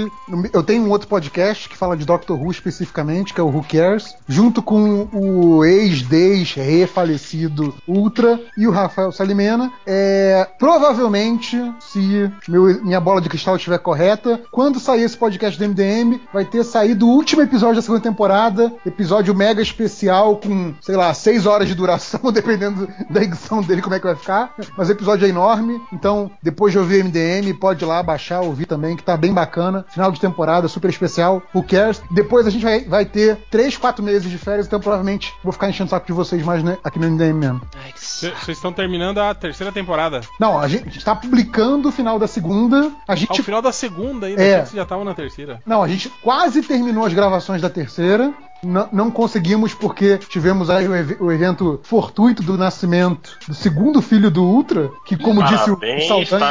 Eu tenho um outro podcast que fala de Doctor Who especificamente, que é o Who Cares, junto com o ex-dez refalecido Ultra e o Rafael Salimena. É, provavelmente, se meu- minha bola de cristal estiver correta, quando sair esse podcast do MDM, vai ter saído o último episódio da segunda temporada, episódio mega especial com, sei lá, seis horas de duração, dependendo da edição dele, como é que vai ficar. Mas o episódio é enorme, então depois de ouvir o MDM, pode ir lá baixar, ouvir também, que tá bem bacana. Final de temporada, super especial. Who cares? Depois a gente vai, vai ter três, quatro meses de férias, então provavelmente vou ficar enchendo o saco de vocês mais né, aqui no MDM mesmo. Vocês estão terminando a terceira temporada. Não, a gente tá publicando o final da segunda. A Ao gente. final da segunda ainda, É. já estavam na terceira. Não, a gente quase terminou as gravações da terceira. Não, não conseguimos porque tivemos aí o, ev- o evento fortuito do nascimento do segundo filho do Ultra, que, como disse o Saldanha,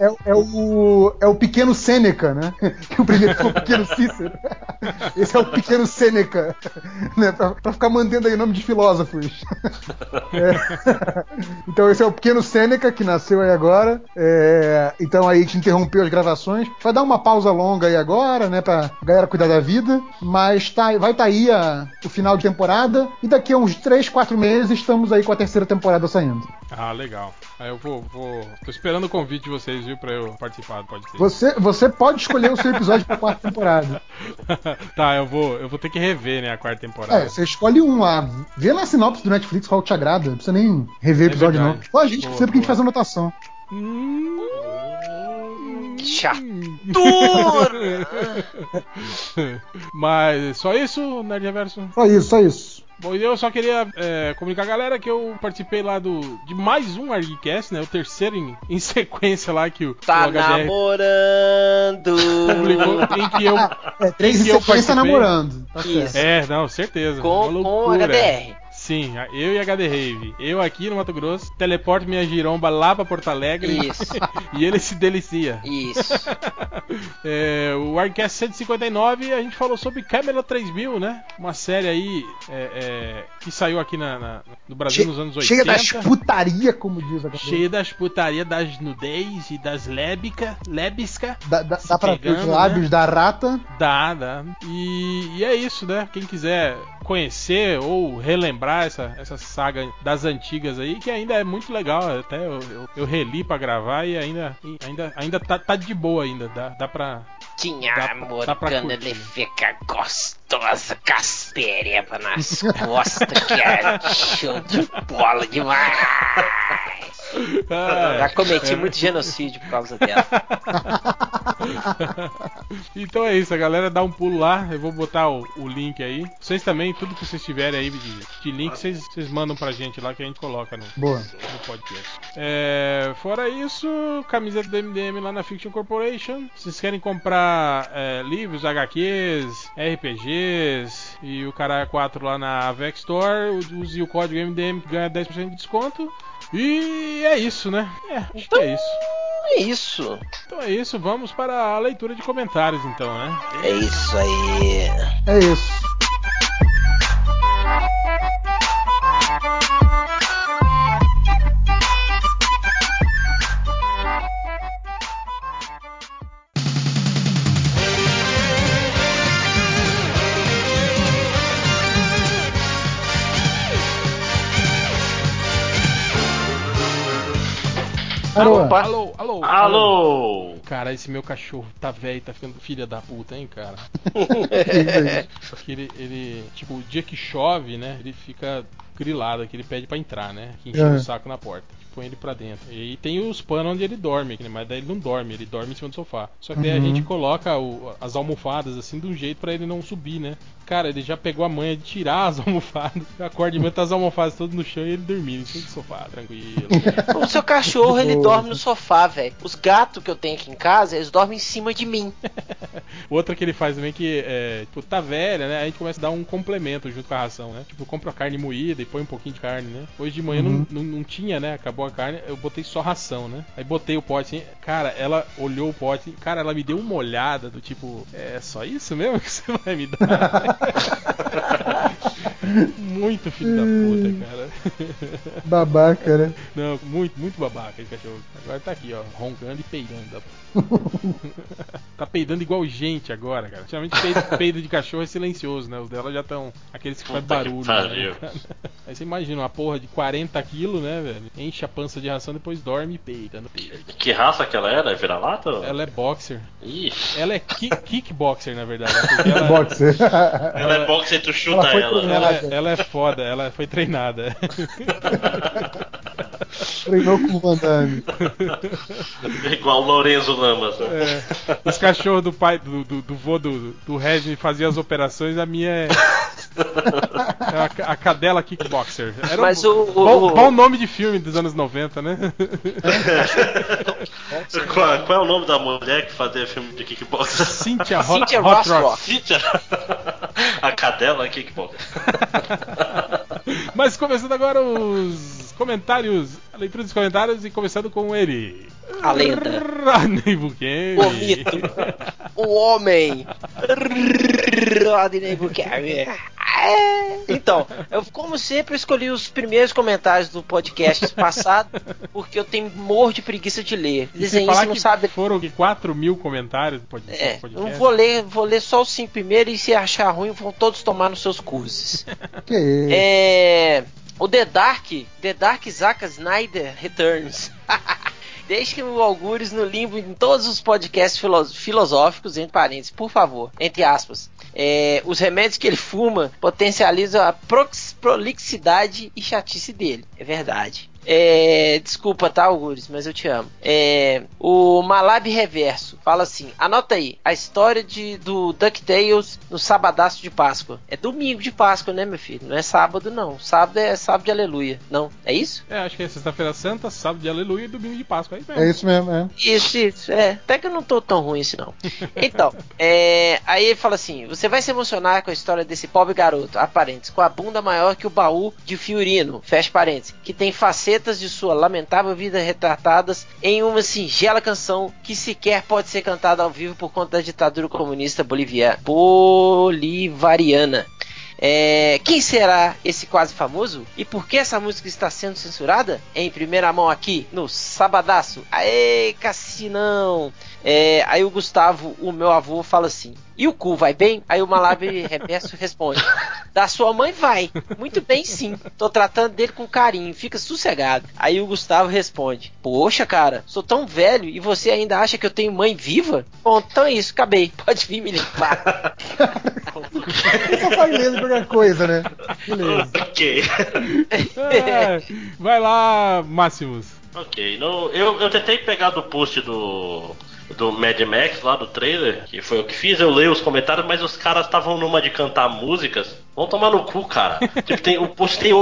é, é o, é o pequeno Sêneca, né? Que o primeiro foi o pequeno Cícero. Esse é o pequeno Sêneca. Né? Pra, pra ficar mantendo aí o nome de filósofos. É. Então esse é o pequeno Sêneca que nasceu aí agora. É, Então aí a gente interrompeu as gravações. Vai dar uma pausa longa aí agora, né? Pra galera cuidar da vida. Mas tá, vai estar aí a- o final de temporada. E daqui a uns 3, 4 meses estamos aí com a terceira temporada saindo. Ah, legal. Aí eu vou, vou. Tô esperando o convite de vocês, viu, pra eu participar do podcast. Você, você pode escolher o seu episódio pra quarta temporada. tá, eu vou, eu vou ter que rever, né, a quarta temporada. É, você escolhe um lá. Vê na sinopse do Netflix qual te agrada. Não precisa nem rever o É episódio, não. verdade. Só a gente, Boa, sempre que a gente boa. faz anotação. Que chato. Mas só isso, Nerd Reverso? Só isso, só isso. Bom, e eu só queria é, comunicar a galera que eu participei lá do de mais um ArgCast, né? O terceiro em, em sequência lá que o, Tá o HDR namorando. publicou, em que eu. É, três em em eu sequência participei. namorando. Tá. É, não, certeza. Com, com loucura. HDR. Sim, eu e a HD Rave. Eu aqui no Mato Grosso, teleporto minha giromba lá pra Porto Alegre Isso. e ele se delicia. Isso. É, o Arcast 159 a gente falou sobre Camelot 3000, né? Uma série aí é, é, que saiu aqui na, na- no Brasil Che- nos anos 80. Chega das putaria, como diz a galera. Cheia das putaria, das nudez e das lébica, lébisca. Dá, dá, se dá pra ver os pegando, lábios né? da rata. Dá, dá. E, e é isso, né? Quem quiser conhecer ou relembrar essa, essa saga das antigas aí, que ainda é muito legal. Até eu, eu, eu reli pra gravar e ainda, ainda, ainda tá, tá de boa ainda. Dá, dá pra. Tinha Dá- amor dá pra quando curtir. ele fica gostosa, caspereba nas costas, que é show de bola demais. Ah, Já cometi é. muito genocídio por causa dela. então é isso, a galera dá um pulo lá, eu vou botar o, o link aí. Vocês também, tudo que vocês tiverem aí de, de link, vocês, vocês mandam pra gente lá que a gente coloca no, Boa. no podcast. É, fora isso, camiseta do MDM lá na Fiction Corporation. Se vocês querem comprar é, livros, HQs, E o Caralho 4 lá na Avex Store, use o código MDM que ganha 10% de desconto. E é isso, né? É, acho que é isso. É isso. Então é isso, vamos para a leitura de comentários então, né? É isso aí. É isso. Parou. Opa. Alô, alô, Alô! Cara, esse meu cachorro tá velho, tá ficando filha da puta, hein, cara. Porque ele, ele, tipo, o dia que chove, né, ele fica grilado aqui, ele pede pra entrar, né, que enche É. o saco na porta. Põe ele pra dentro. E tem os panos onde ele dorme, né, mas daí ele não dorme, ele dorme em cima do sofá. Só que daí a Uhum. gente coloca o- as almofadas assim de um jeito pra ele não subir, né. Cara, ele já pegou a manha de tirar as almofadas. Eu acordo de manhã, tá as almofadas todas no chão e ele dormindo em cima do sofá, tranquilo. O seu cachorro, ele dorme no sofá, velho. Os gatos que eu tenho aqui em casa, eles dormem em cima de mim. Outra que ele faz também que é, tipo, tá velha, né? Aí a gente começa a dar um complemento junto com a ração, né? Tipo, compra a carne moída e põe um pouquinho de carne, né? Hoje de manhã Uhum. não, não, não tinha, né? Acabou a carne, eu botei só ração, né? Aí botei o pote assim, cara, ela olhou o pote, cara, ela me deu uma olhada do tipo, é só isso mesmo que você vai me dar? muito filho da puta, cara. Babaca, né? Não, muito, muito babaca esse cachorro. Agora tá aqui, ó, roncando e peidando. tá peidando igual gente agora, cara. Geralmente peido, peido de cachorro é silencioso, né? Os dela já estão aqueles que faz Puta que barulho. pariu. Né? Aí você imagina uma porra de 40 quilos, né, velho? Enche a pança de ração, depois dorme e peida. peito. Que raça que ela era? É vira-lata? Ela é boxer. Ixi. Ela é ki kickboxer, na verdade. né? Ela, Boxer. Ela é boxe e tu chuta Ela ela. treinada. ela, é- ela é foda, ela foi treinada. Treinou com o Van Damme. Igual o Lorenzo Lamas. Né? É, os cachorros do pai, do, do, do vô do, do Regis faziam as operações, a minha é. É a, a cadela kickboxer. Era Mas um, o- o- bom, o- bom nome de filme dos anos 90, né? Qual, qual é o nome da mulher que fazia filme de kickboxer? Cynthia, Hot, Cynthia Hot Rothrock. Rock. Cynthia. A cadela bom. Mas começando agora os comentários, a leitura dos comentários e começando com ele. A lenda. Rodney Buchanan. O mito. O homem. Rodney Buchanan. Então, eu como sempre escolhi os primeiros comentários do podcast passado, porque eu tenho morro de preguiça de ler. Desenhista não que sabe. Foram 4 mil comentários do pod- É, podcast. eu vou ler, vou ler só os cinco primeiros e se achar ruim vão todos tomar nos seus cursos. Que isso? É. O The Dark, The Dark Zack Snyder Returns. Deixe o Algures no limbo em todos os podcasts filo- filosóficos, entre parênteses, por favor, entre aspas. É, os remédios que ele fuma potencializam a prolixidade e chatice dele. É verdade. É, desculpa, tá, Algures, mas eu te amo. É, o Malab Reverso fala assim: anota aí, a história de, do DuckTales no sabadaço de Páscoa. É domingo de Páscoa, né, meu filho? Não é sábado, não. Sábado é sábado de aleluia. Não, é isso? É, acho que é sexta-feira santa, sábado de aleluia e domingo de Páscoa. É isso mesmo. É isso mesmo, é. Isso, isso, é. Até que eu não tô tão ruim assim, não. Então, é, aí ele fala assim: você vai se emocionar com a história desse pobre garoto, aparentes, com a bunda maior que o baú de Fiorino, fecha parênteses, que tem facetas de sua lamentável vida retratadas em uma singela canção que sequer pode ser cantada ao vivo por conta da ditadura comunista bolivia, bolivariana. É, quem será esse quase famoso? E por que essa música está sendo censurada? Em primeira mão aqui no Sabadaço. Aê, Cassinão! É, aí o Gustavo, o meu avô, fala assim: E o cu vai bem? Aí o Malabre Reverso responde: Da sua mãe vai. Muito bem, sim. Tô tratando dele com carinho, fica sossegado. Aí o Gustavo responde: Poxa, cara, sou tão velho e você ainda acha que eu tenho mãe viva? Bom, então é isso, acabei. Pode vir me limpar. Só faz mesmo qualquer coisa, né? Beleza. ok. É, vai lá, Máximos. Ok, no, eu, eu tentei pegar do post do, do Mad Max lá do trailer, que foi o que fiz, eu leio os comentários, mas os caras estavam numa de cantar músicas. Vão tomar no cu, cara. tipo, tem, o post tem.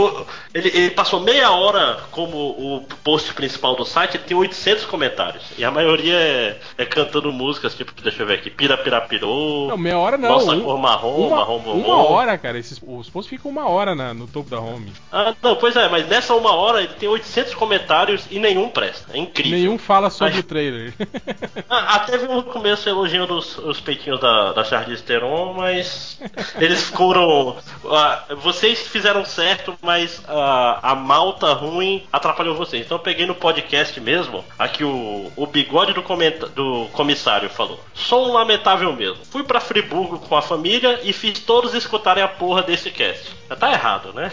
Ele, ele passou meia hora como o post principal do site, ele tem 800 comentários. E a maioria é, é cantando músicas, tipo, deixa eu ver aqui, Pira Pira Pirou. Não, meia hora não. Nossa um- cor marrom, uma, marrom bombom. uma hora, cara. Esses, os posts ficam uma hora na- no topo da home. Ah, não, pois é, mas nessa uma hora ele tem 800 comentários e nenhum presta. É incrível. Nenhum fala sobre Ai. o trailer. Ah, até teve um começo elogiando os, os peitinhos da, da Charlize Theron, mas eles foram. Ah, vocês fizeram certo, mas ah, a malta ruim atrapalhou vocês. Então eu peguei no podcast mesmo, aqui o, o bigode do, do comissário falou: Sou um lamentável mesmo. Fui pra Friburgo com a família e fiz todos escutarem a porra desse cast. Tá errado, né?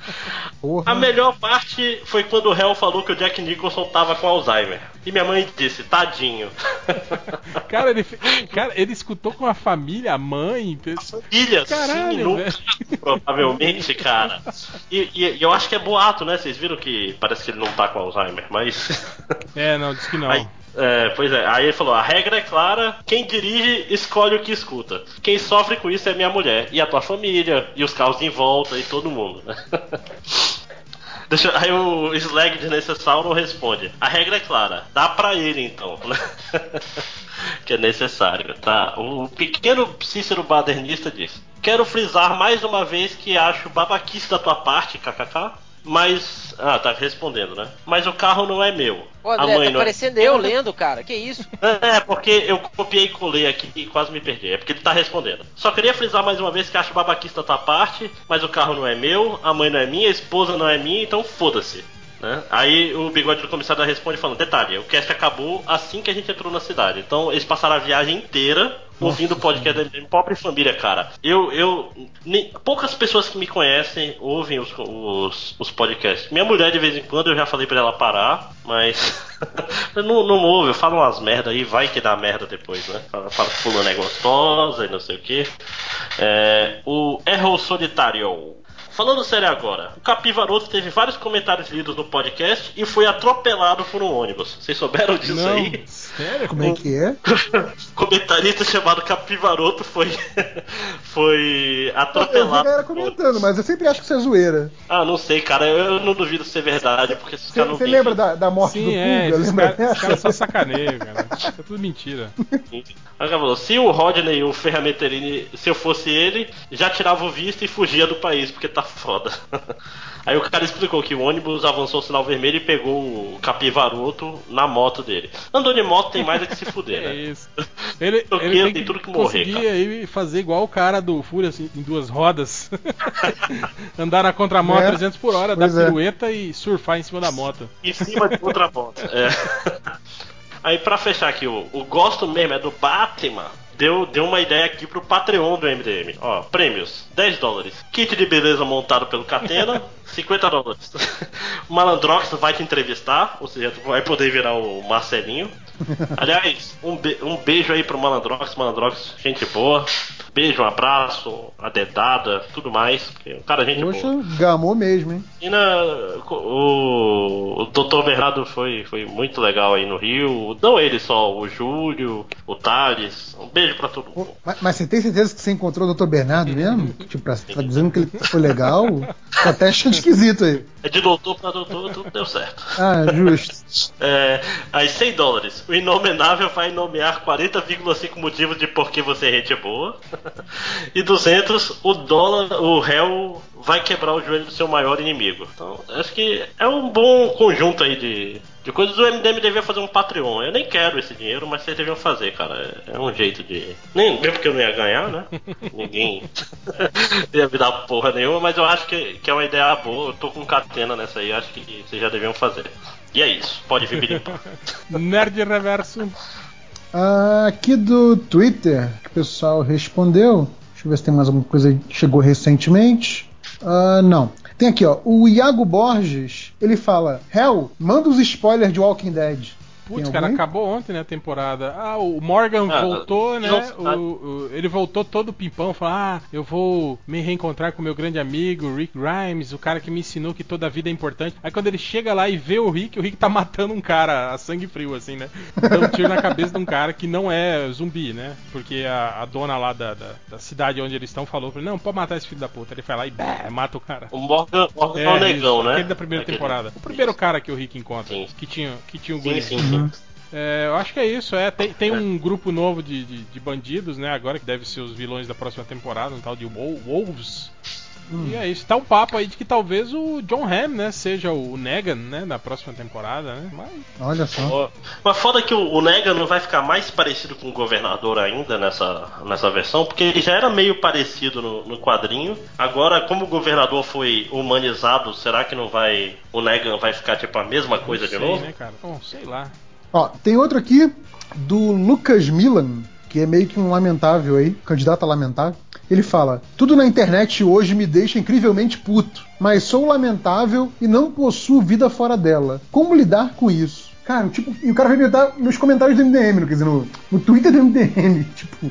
Porra. A melhor parte foi quando o réu falou que o Jack Nicholson tava com Alzheimer. E minha mãe disse, tadinho. cara, ele, cara, ele escutou com a família, a mãe. Filha, Caralho, sim, nunca, velho. provavelmente, cara. E, e- e eu acho que é boato, né? Vocês viram que parece que ele não tá com Alzheimer, mas. É, não, disse que não. Aí- é, pois é, aí ele falou: a regra é clara, quem dirige escolhe o que escuta. Quem sofre com isso é minha mulher, e a tua família, e os carros em volta, e todo mundo, né? Deixa, aí o Slag de Necessauro responde: A regra é clara, dá pra ele então, que é necessário, tá? O pequeno Cícero Badernista diz: Quero frisar mais uma vez que acho babaquice da tua parte, kkk. Mas. Ah, tá respondendo, né? Mas o carro não é meu. Ô, a André, mãe tá não é- parecendo eu lendo, cara. Que isso? é, porque eu copiei e colei aqui e quase me perdi. É porque ele tá respondendo. Só queria frisar mais uma vez que acho babaquista tua parte, mas o carro não é meu, a mãe não é minha, a esposa não é minha, então foda-se. Né? Aí o bigode do comissário responde falando: detalhe, o cast acabou assim que a gente entrou na cidade. Então eles passaram a viagem inteira ouvindo o podcast da MDM, pobre família, cara. Eu, eu. nem- poucas pessoas que me conhecem ouvem os, os, os podcasts. Minha mulher, de vez em quando, eu já falei pra ela parar, mas. não, não ouve, eu falo umas merda aí, vai que dá merda depois, né? Fala, que fulano é gostosa e não sei o que. É, o Errol Solitário. Falando sério agora, o Capivaroto teve vários comentários lidos no podcast e foi atropelado por um ônibus. Vocês souberam disso não, aí? sério? Como é que é? comentarista chamado Capivaroto foi foi Eu atropelado. galera comentando, mas eu sempre acho que isso é zoeira. Ah, não sei, cara. Eu, eu não duvido ser verdade, porque esses Você caras não você lembra da, da morte do Sim, é, Pulga? esses caras cara só sacaneiam, cara. é tudo mentira. Falou, se o Rodney e o Ferramenterini, se eu fosse ele, já tirava o visto e fugia do país, porque tá foda. Aí o cara explicou que o ônibus avançou o sinal vermelho e pegou o capivaroto na moto dele. Andou de moto tem mais é que se fuder, É né? isso. Ele, ele tem tem que tudo que morrer, conseguir cara. aí fazer igual o cara do Fúria assim, em duas rodas. Andar na contramão a É. 300 por hora, Pois dar é. pirueta e surfar em cima da moto. Em cima de outra moto. É. Aí pra fechar aqui, o, o gosto mesmo é do Batman. Deu, deu uma ideia aqui pro Patreon do MDM. Ó, prêmios: 10 dólares. Kit de beleza montado pelo Catena, 50 dólares. O Malandrox vai te entrevistar, ou seja, tu vai poder virar o Marcelinho. Aliás, um, be- um beijo aí pro Malandrox. Malandrox, gente boa. Beijo, um abraço, a dedada, tudo mais. Porque o cara é gente boa. Poxa, gamou mesmo, hein? E na, o, o Dr. Bernardo foi, foi muito legal aí no Rio. Não ele só, o Júlio, o Thales. Um beijo pra todo mundo. Mas, mas você tem certeza que você encontrou o Dr. Bernardo mesmo? tipo, pra, tá dizendo que ele foi legal? Tô até achando esquisito aí. É de doutor pra doutor, tudo deu certo. Ah, justo. É, aí 100 dólares. O Inominável vai nomear 40,5 motivos de por que você é gente boa. E 200, o dólar, o réu vai quebrar o joelho do seu maior inimigo. Então, acho que é um bom conjunto aí de, de coisas. O MDM devia fazer um Patreon. Eu nem quero esse dinheiro, mas vocês deviam fazer, cara. É um jeito de. Nem mesmo que eu não ia ganhar, né? Ninguém ia me dar porra nenhuma, mas eu acho que, que é uma ideia boa. Eu tô com catena nessa aí, acho que vocês já deviam fazer. E é isso, pode vir. Nerd Reverso. Aqui do Twitter, que o pessoal respondeu. Deixa eu ver se tem mais alguma coisa que chegou recentemente. Ah, não. Tem aqui, ó. O Iago Borges, ele fala: Hell, manda os spoilers de Walking Dead. Putz, cara, acabou ontem né, a temporada. Ah, o Morgan Ah, voltou, né? O, o- ele voltou todo pimpão, falou: Ah, eu vou me reencontrar com meu grande amigo, o Rick Grimes, o cara que me ensinou que toda vida é importante. Aí quando ele chega lá e vê o Rick, o Rick tá matando um cara a sangue frio, assim, né? Dando um tiro na cabeça de um cara que não é zumbi, né? Porque a, a dona lá da, da, da cidade onde eles estão falou pra ele: Não, pode matar esse filho da puta. Ele vai lá e bah, mata o cara. O Morgan, Morgan é, o negão, isso, né? Aquele da primeira Aquele- temporada. O primeiro cara que o Rick encontra. Sim. Que tinha, que tinha o Sim, sim, sim. É, eu acho que é isso, é. Tem, tem um grupo novo de, de, de bandidos, né? Agora que deve ser os vilões da próxima temporada, um tal de Wol- Wolves. E é isso. Tá um papo aí de que talvez o John Hamm, né, seja o Negan, né, na próxima temporada, né? Mas Olha só. Mas foda que o, o Negan não vai ficar mais parecido com o governador ainda nessa, nessa versão, porque ele já era meio parecido no, no quadrinho. Agora, como o governador foi humanizado, será que não vai. O Negan vai ficar tipo a mesma coisa não de sei, novo? né, cara? Bom, sei lá. Ó, tem outro aqui do Lucas Milan, que é meio que um lamentável aí, candidato a lamentável. Ele fala: Tudo na internet hoje me deixa incrivelmente puto, mas sou lamentável e não possuo vida fora dela. Como lidar com isso? Cara, tipo, e o cara vai me dar nos comentários do MDM, no- quer dizer, no, no Twitter do MDM, tipo,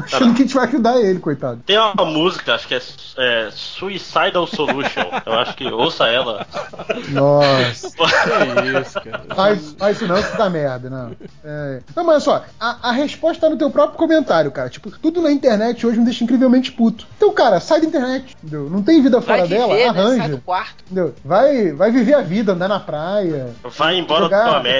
achando que a gente vai ajudar ele, coitado. Tem uma música, acho que é, é Suicidal Solution. Eu acho que ouça ela. Nossa. Que isso, cara. Faz, faz isso não, isso dá merda, não. É. Não, mas olha só, a, a resposta tá no teu próprio comentário, cara. Tipo, tudo na internet hoje me deixa incrivelmente puto. Então, cara, sai da internet, entendeu? Não tem vida fora Vai viver, dela, né? arranja. Sai do quarto. Entendeu? Vai, vai viver a vida, andar na praia, Vai embora Jogar- do América,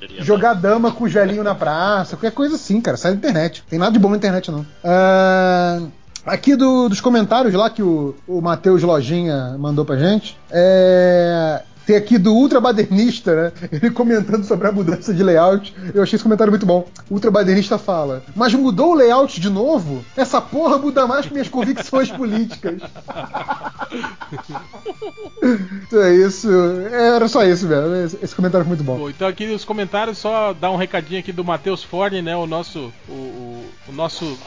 diria. jogar dama com os velhinhos na praça, qualquer coisa assim, cara. Sai da internet. Tem nada de bom na internet, não. Ah, Aqui do- dos comentários lá que o, o Matheus Lojinha mandou pra gente. É. Tem aqui do Ultra Badernista, né? Ele comentando sobre a mudança de layout. Eu achei esse comentário muito bom. Ultra Badernista fala: Mas mudou o layout de novo? Essa porra muda mais que minhas convicções políticas. então é isso. Era só isso, velho. Esse, comentário foi muito bom. Bom, então aqui nos comentários só dar um recadinho aqui do Matheus Forne, né? O nosso, o, o, o nosso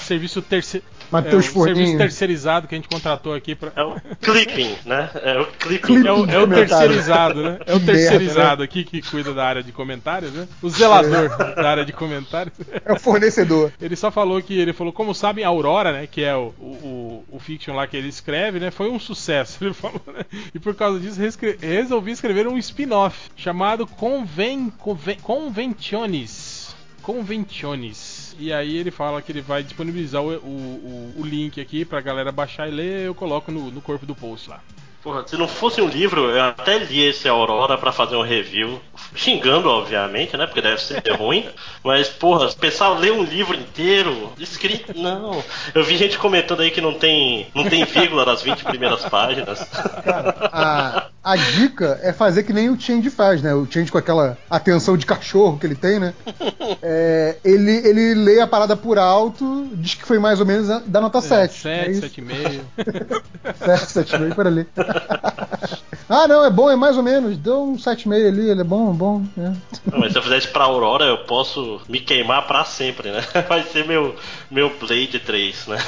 serviço terceiro. Matheus é, o Forninho. serviço terceirizado que a gente contratou aqui pra. É o clipping, né? É o clipping. É o, é o terceirizado, né? É o terceirizado aqui que cuida da área de comentários, né? O zelador da área de comentários. É o fornecedor. Ele só falou que ele falou, como sabem, a Aurora, né, que é o, o, o fiction lá que ele escreve, né, foi um sucesso. Ele falou, né? E por causa disso resolvi escrever um spin-off chamado Conven, Conven, Conventiones. Conventiones. E aí ele fala que ele vai disponibilizar o, o, o- o link aqui pra galera baixar e ler, eu coloco no, no corpo do post lá. Porra, se não fosse um livro, eu até li esse Aurora pra fazer um review. Xingando, obviamente, né? Porque deve ser ruim. Mas, porra, pensar ler um livro inteiro, escrito. Não. Eu vi gente comentando aí que não tem, não tem vírgula nas 20 primeiras páginas. Cara, a, a dica é fazer que nem o Change faz, né? O Change com aquela atenção de cachorro que ele tem, né? É, ele, ele lê a parada por alto, diz que foi mais ou menos da nota 7. 7, 7,5. 7, 7,5 por ali. ah, não, é bom, é mais ou menos. Deu um 7,5 ali, ele é bom, é bom. É. Não, mas se eu fizer isso pra Aurora, eu posso me queimar pra sempre, né? Vai ser meu, meu Blade 3, né?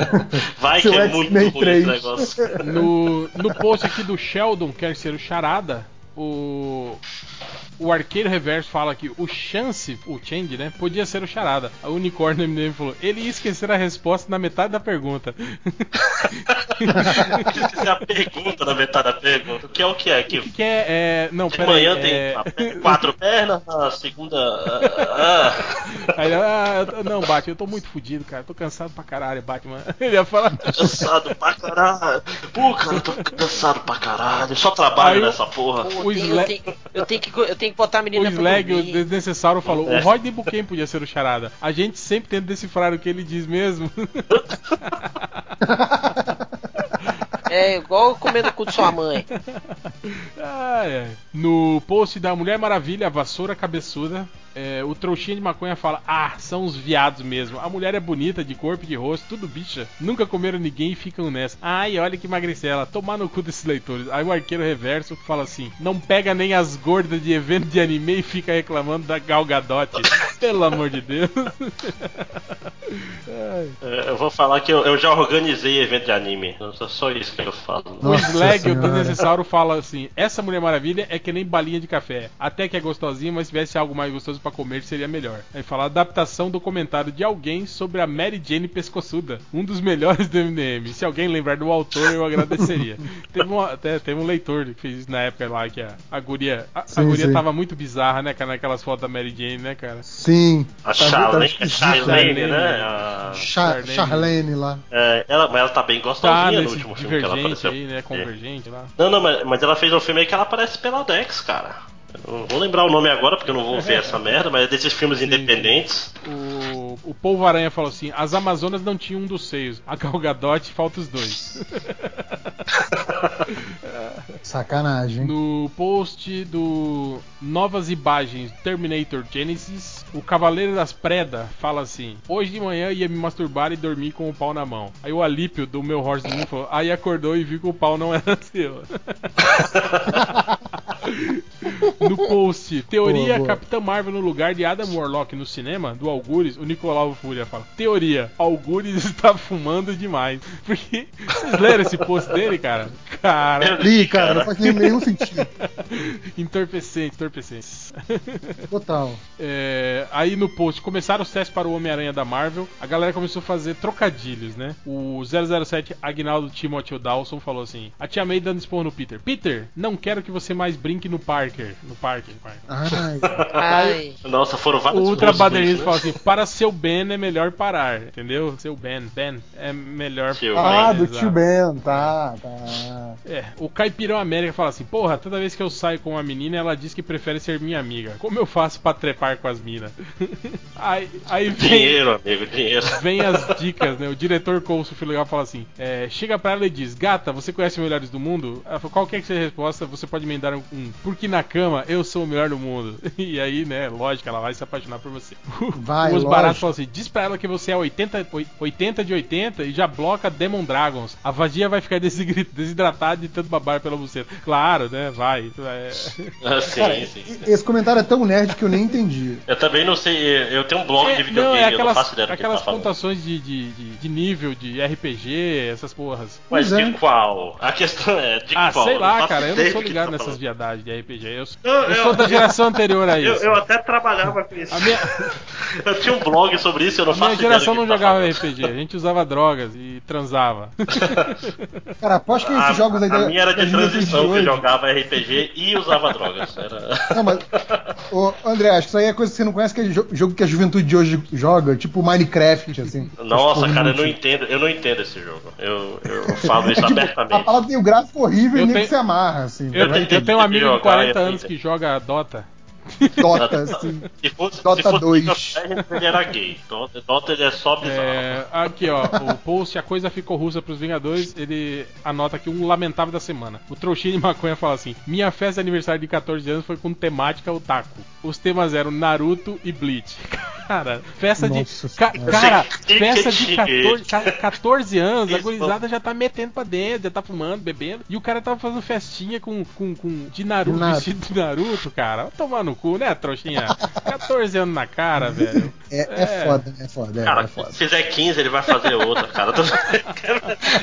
Vai que é muito ruim 3. esse negócio. No, no post aqui do Sheldon, quer ser o Charada, o. O arqueiro reverso fala que o chance, o change, né? Podia ser o charada. A unicórnio MDM falou: ele ia esquecer a resposta na metade da pergunta. É a pergunta na metade da pergunta. O que é o que é? O Que que, que é, é. Não, de pera manhã aí, tem é... a pe- quatro pernas, na segunda. ah, ah, Aí, ah, não, Batman, eu tô muito fudido, cara. Tô cansado pra caralho, Batman. Ele ia falar. cansado pra caralho. Pô, cara, eu tô cansado pra caralho. Só trabalho Aí o- nessa porra. Pô, O tem- Sla- eu, tenho, eu, tenho que, eu tenho que botar a O menina pra Slag, o desnecessário, falou: É. o Roy de Buquem podia ser o charada. A gente sempre tenta decifrar o que ele diz mesmo. É igual comendo o cu de sua mãe. Ah, é. No post da Mulher Maravilha, a vassoura cabeçuda, é, o trouxinha de maconha fala: Ah, são os viados mesmo. A mulher é bonita, de corpo e de rosto, tudo bicha. Nunca comeram ninguém e ficam nessa. Ai, olha que magricela. Tomar no cu desses leitores. Aí o arqueiro reverso fala assim: Não pega nem as gordas de evento de anime e fica reclamando da Gal Gadot. Pelo amor de Deus. Ai. É, Eu vou falar que eu, eu já organizei evento de anime. Só- isso que eu falo. O Nossa Slag, o desnecessário, fala assim: Essa Mulher Maravilha é que nem balinha de café. Até que é gostosinha, mas se tivesse algo mais gostoso pra comer, seria melhor. Aí fala: Adaptação do comentário de alguém sobre a Mary Jane Pescoçuda. Um dos melhores do MDM. Se alguém lembrar do autor, eu agradeceria. teve, um, até, teve um leitor que fez isso na época lá que a, a guria. A, a Sim, guria sim. tava muito bizarra, né, cara? Naquelas fotos da Mary Jane, né, cara? Sim. A Tá- tá Charlene, a Charlene. né? A- Cha- Charlene. Lá. é, ela, mas ela tá bem Tá gostosinha no nesse último filme que ela divergente apareceu. aí, né? É. Convergente lá. Não, não, mas, mas ela fez um filme aí que ela aparece pela Dex, cara. Eu vou lembrar o nome agora porque eu não vou ver essa merda, mas é desses filmes Sim, independentes. O, o Polvo Aranha falou assim: as Amazonas não tinham um dos seios. A Gal Gadot falta os dois. Sacanagem. no post do Novas Imagens Terminator Genesis, o Cavaleiro das Preda fala assim: Hoje de manhã ia me masturbar e dormir com o pau na mão. Aí o Alípio do meu Horse falou: Aí acordou e viu que o pau não era seu. no post, teoria Boa, boa. Capitã Marvel no lugar de Adam Warlock no cinema, do Algures, o Nicolau Fúria fala: Teoria, Algures está fumando demais. Porque vocês leram esse post dele, cara? Cara, Ih, cara, não faz nem- nenhum sentido. entorpecente, entorpecente. Total. É, aí no post começaram os testes para o Homem-Aranha da Marvel. A galera começou a fazer trocadilhos, né? O 007 Agnaldo Timothy Dawson falou assim: A tia May dando esporro no Peter. Peter, não quero que você mais brinque no Parker. No Parker, Parker. Ai, Ai, Nossa, foram O vários Ultra rostos com Badernista isso, fala né? assim: Para seu Ben é melhor parar. Entendeu? Seu Ben. Ben é melhor Tio ah Ben, do exato. tio Ben, tá, tá. É, o Caipirão América fala assim: Porra, toda vez que eu saio com uma menina, ela diz que prefere ser minha amiga. Como eu faço pra trepar com as minas? aí, aí vem. Dinheiro, amigo, dinheiro. Vem as dicas, né? O diretor Coulson Legal fala assim: é, chega pra ela e diz, gata, você conhece os melhores do mundo? Ela fala, qualquer que seja a resposta, você pode emendar um, um, porque na cama eu sou o melhor do mundo. E aí, né, lógico, ela vai se apaixonar por você. Vai, Os lógico. baratos falam assim: diz pra ela que você é 80, oi- 80 de 80 e já bloca Demon Dragons. A vadia vai ficar desidratada de tanto babar pela buceta. Claro, né? Vai. É... Ah, sim, Cara, sim. esse comentário é tão nerd que eu nem entendi. Eu também não sei, eu tenho um blog de É, videogame, não, é eu não aquelas, faço ideia do que aquelas tá falando. pontuações de, de, de, de nível de RPG, essas porras. Mas é. de qual? A questão é, de ah, qual? sei não lá, cara, eu não sou do que ligado tá nessas viadagens de RPG. Eu, Não, eu sou da geração anterior a Eu, isso. eu até trabalhava com isso. A minha, Eu tinha um blog sobre isso, eu não a minha faço do geração não tá jogava falando. RPG, a gente usava drogas e transava. Cara, aposto que esses A, jogos aí a da- minha era de transição, que eu hoje- jogava RPG e usava drogas. Era... Não, mas. Ô, André, acho que isso aí é coisa que você não conhece, que é jo- jogo que a juventude de hoje joga, tipo Minecraft, assim. Nossa, Essas cara, eu não entendo, eu não entendo esse jogo. Eu, eu falo isso É tipo, a abertamente. palavra tem o gráfico horrível Eu e nem tenho- que se amarra, assim. Eu, te- eu tenho um amigo de jogar, 40 eu anos que joga Dota. Dota, assim. Se fosse, Dota se fosse 2. League of Legends, ele era gay. Dota, Dota ele é só bizarro. É, aqui ó, o post A Coisa Ficou Russa pros Vingadores, ele anota aqui um lamentável da semana. O Trouxinha de Maconha fala assim: Minha festa de aniversário de 14 anos foi com temática otaku. Os temas eram Naruto e Bleach. Cara, festa Nossa de. Ca- cara, festa de que- 14, ca- 14 anos, a gurizada já tá metendo pra dentro, já tá fumando, bebendo. E o cara tava fazendo festinha com, com, com de Naruto, Naruto. vestido de Naruto, cara. Vai tomar no cu, né, trouxinha? 14 anos na cara, velho. É, é É. foda, é foda, é, Cara, é foda. se fizer 15, ele vai fazer outra, cara.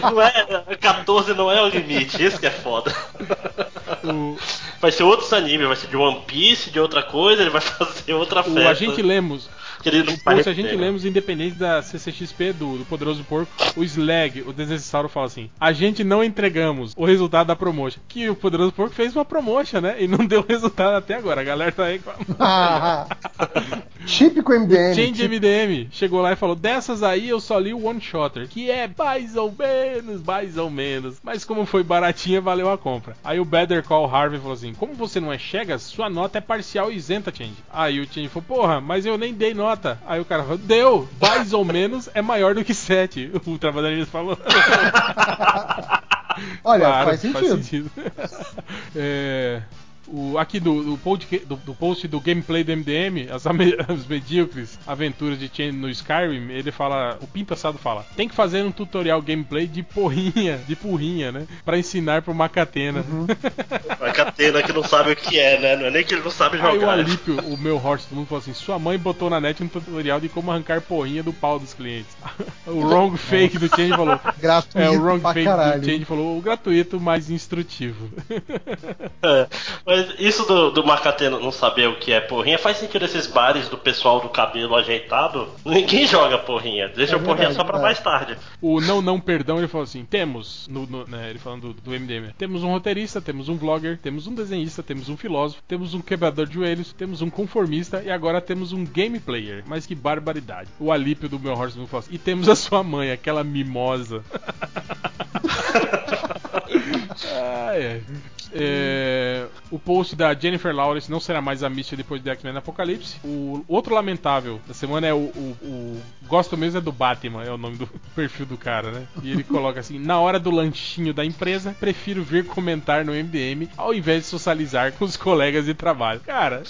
Não é, 14 não é o limite, isso que é foda. O, Vai ser outros anime, vai ser de One Piece, de outra coisa, ele vai fazer outra festa. o Agente Lemos, que ele não o faz post Agente ideia. Lemos, independente da CCXP do, do Poderoso Porco, o Slag, o Desnecessário, fala assim: A gente não entregamos o resultado da promotion. Que o Poderoso Porco fez uma promotion, né? E não deu resultado até agora. A galera tá aí com a... Ah, Típico MDM. Change típico- MDM chegou lá e falou: Dessas aí eu só li o One Shotter, que é mais ou menos, mais ou menos. Mas como foi baratinha, valeu a compra. Aí o Better Call Harvey falou assim: Como você não é Chegas, sua nota é parcial e isenta, Change. Aí o Change falou: Porra, mas eu nem dei nota. Aí o cara falou: Deu, mais ou menos é maior do que 7. O trabalhador falou. Olha, Claro, faz sentido. sentido. É, o, aqui do, do, do- do post do gameplay do MDM, as, as medíocres aventuras de Chen no Skyrim, ele fala, o Pim passado fala, tem que fazer um tutorial gameplay de porrinha, de porrinha, né? Pra ensinar pro Macatena. Uhum. A catena que não sabe o que é, né? Não é nem que ele não sabe Aí o jogar. Alípio, o meu horse do mundo, falou assim: Sua mãe botou na net um tutorial de como arrancar porrinha do pau dos clientes. o wrong fake do Change falou: Gratuito É, o wrong fake caralho. do Change falou: O gratuito, mas instrutivo. É, mas isso do, do não saber o que é porrinha faz sentido esses bares do pessoal do cabelo ajeitado. Ninguém joga porrinha, deixa É o porrinha verdade, só pra é. mais tarde. O Não Não Perdão, ele falou assim: temos, no, no- né, ele falando do, do MDM, temos um roteirista, temos um vlogger, temos um desenhista, temos um filósofo, temos um quebrador de joelhos, temos um conformista e agora temos um game player. Mas que barbaridade. O Alípio do meu Horse falou assim: e temos a sua mãe, aquela mimosa. Ai, ai. É, o post da Jennifer Lawrence não será mais a Misty depois de X-Men Apocalipse. O outro lamentável da semana é o, o, o- Gosto mesmo é do Batman, é o nome do perfil do cara, né? E ele coloca assim: Na hora do lanchinho da empresa, prefiro vir comentar no MDM ao invés de socializar com os colegas de trabalho. Cara,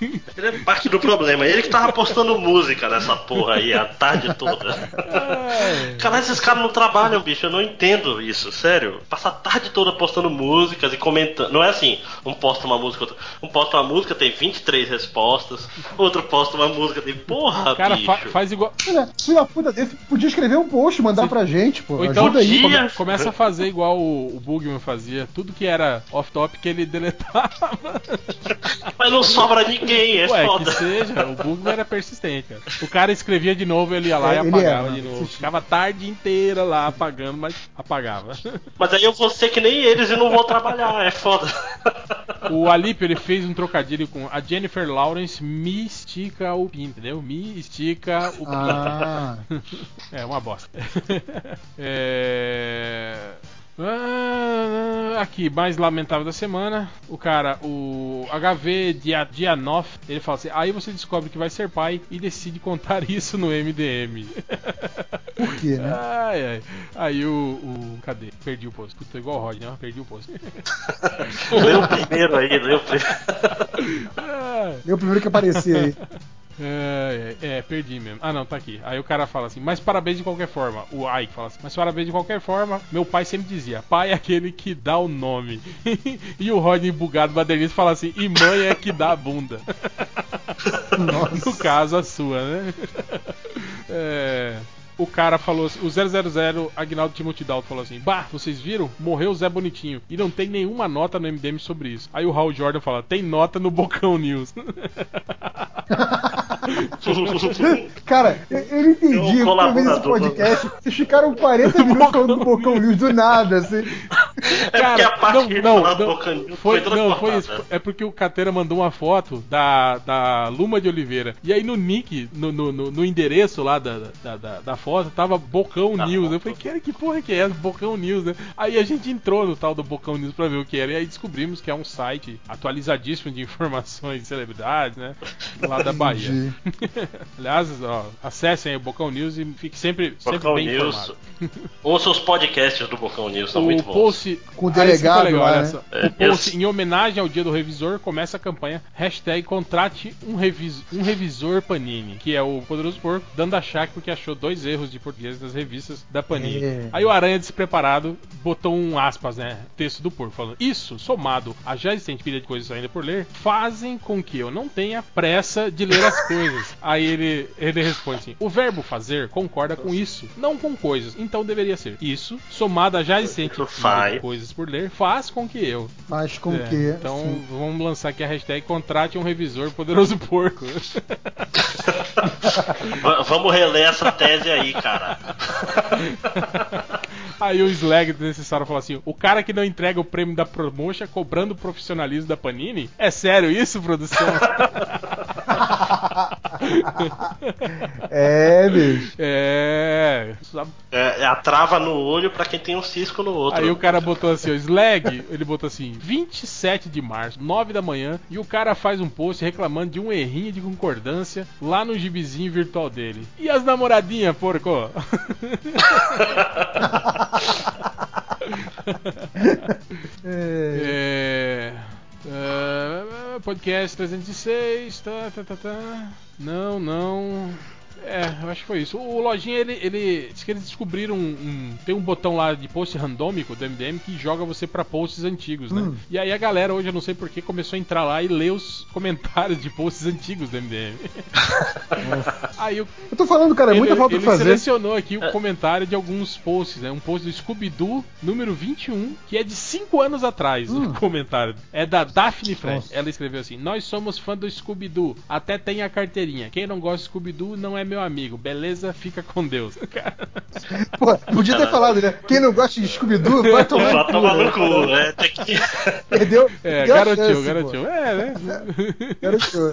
Ele é parte do problema. Ele que tava postando música nessa porra aí a tarde toda. ai, Caralho, esses caras não trabalham, bicho. Eu não entendo isso, sério. Passa a tarde toda postando músicas e comentando. Não é assim, um posta uma música, outro. Um posta uma música, tem 23 respostas. Outro posta uma música, tem. Porra, cara, bicho. fa- faz igual. Olha, filho da puta desse, podia escrever um post, mandar pra gente, pô. Ou então Ajuda aí. come- começa a fazer igual o, o Bugman fazia. Tudo que era off-topic ele deletava. Mas não sobra ninguém, é Ué, foda. que seja, o Bugman era persistente, cara. O cara escrevia de novo, ele ia lá É, e apagava era, de novo. Ficava a tarde inteira lá apagando, mas apagava. Mas aí eu vou ser que nem eles e não vou trabalhar, é foda. O Alípio, ele fez um trocadilho com a Jennifer Lawrence me estica o pinto, entendeu? Me estica o pinto. Ah, É, uma bosta. é... Ah, aqui, mais lamentável da semana. O cara, o HV Dia- Dianoff, ele fala assim: aí você descobre que vai ser pai e decide contar isso no MDM. por quê, né? Ai, ai. Aí o, o. Cadê? Perdi o post. Puta, igual o Rod, né? Perdi o post. Lê o primeiro aí, o primeiro. Eu o primeiro que aparecer aí. É, é, é, perdi mesmo. Ah, não, tá aqui. Aí o cara fala assim, mas parabéns de qualquer forma. O Ike fala assim, mas parabéns de qualquer forma. Meu pai sempre dizia, pai é aquele que dá o nome. e o Rodney bugado badernista fala assim, e mãe é que dá a bunda. Nossa. no caso, a sua, né? É, o cara falou assim, o 000 Agnaldo Timothy Dalton falou assim: Bah, vocês viram? Morreu o Zé Bonitinho. E não tem nenhuma nota no MDM sobre isso. Aí o Raul Jordan fala: Tem nota no Bocão News. Cara, eu eu não entendi É eu fiz esse colaborador. podcast. Vocês ficaram 40 minutos falando do Bocão News do nada, assim. É porque a parte que ele falava do não, Bocanil foi, foi toda não, foi isso. É porque o Catena mandou uma foto da, da Luma de Oliveira. E aí no nick, no, no, no- no endereço lá da, da, da, da foto, tava Bocão Tá News. bom. Eu falei, que, que porra que é essa? Bocão News, né? Aí a gente entrou no tal do Bocão News pra ver o que era. E aí descobrimos que é um site atualizadíssimo de informações de celebridades, né? Lá da Bahia. Aliás, ó, acessem aí o Bocão News e fique sempre, sempre Bocão bem News. informado. Ouça os podcasts do Bocão News, são o muito bons. post Com o Ah, esse ficou delegado lá, olha né? É, o post eu- em homenagem ao dia do revisor começa a campanha hashtag contrate um, revis- um revisor Panini, que é o Poderoso Porco dando a chaque porque achou dois erros de português nas revistas da Panini. É. Aí o Aranha despreparado botou um aspas, né, texto do porco falando isso somado a já existente pilha de coisas ainda por ler fazem com que eu não tenha pressa de ler as coisas. Aí ele ele responde assim: o verbo fazer concorda com isso, não com coisas. Então deveria ser isso somado a já existente pilha de Faz. coisas por ler faz com que eu Faz com é, que. Então sim. vamos lançar aqui a hashtag contrate um revisor poderoso porco. Va- Vamos reler essa tese aí, cara. Aí o Slag desnecessário falou assim: o cara que não entrega o prêmio da promotion cobrando o profissionalismo da Panini? É sério isso, produção? É, bicho. é. É, é a trava no olho pra quem tem um cisco no outro. Aí o cara botou assim, o Slag, ele botou assim, 27 de março, 9 da manhã, e o cara faz um post reclamando de um errinho de concordância lá no gibizinho virtual dele. E as namoradinhas, porco? É. É. é, podcast 306, tá, tá, tá, tá. Não, não. É, eu acho que foi isso. O Lojinha, ele, ele diz que eles descobriram um, um- Tem um botão lá de post randômico do MDM que joga você pra posts antigos, né? Hum. E aí a galera hoje, eu não sei porquê, começou a entrar lá e ler os comentários de posts antigos do MDM. aí o, Eu tô falando, cara, é muita ele, falta ele de fazer. selecionou aqui o comentário de alguns posts, né? Um post do Scooby-Doo, número 21, que é de 5 anos atrás, Hum. o comentário. É da Daphne Fred. Ela escreveu assim: Nós somos fã do Scooby-Doo, até tem a carteirinha. Quem não gosta de Scooby-Doo não é meu amigo. Beleza? Fica com Deus. Pô, podia ter falado, né? Quem não gosta de Scooby-Doo, vai tomar Só no cu, toma né? no cu, né? Tem que... Perdeu, É, garotinho, chance, garotinho. pô. É, né? Garotinho.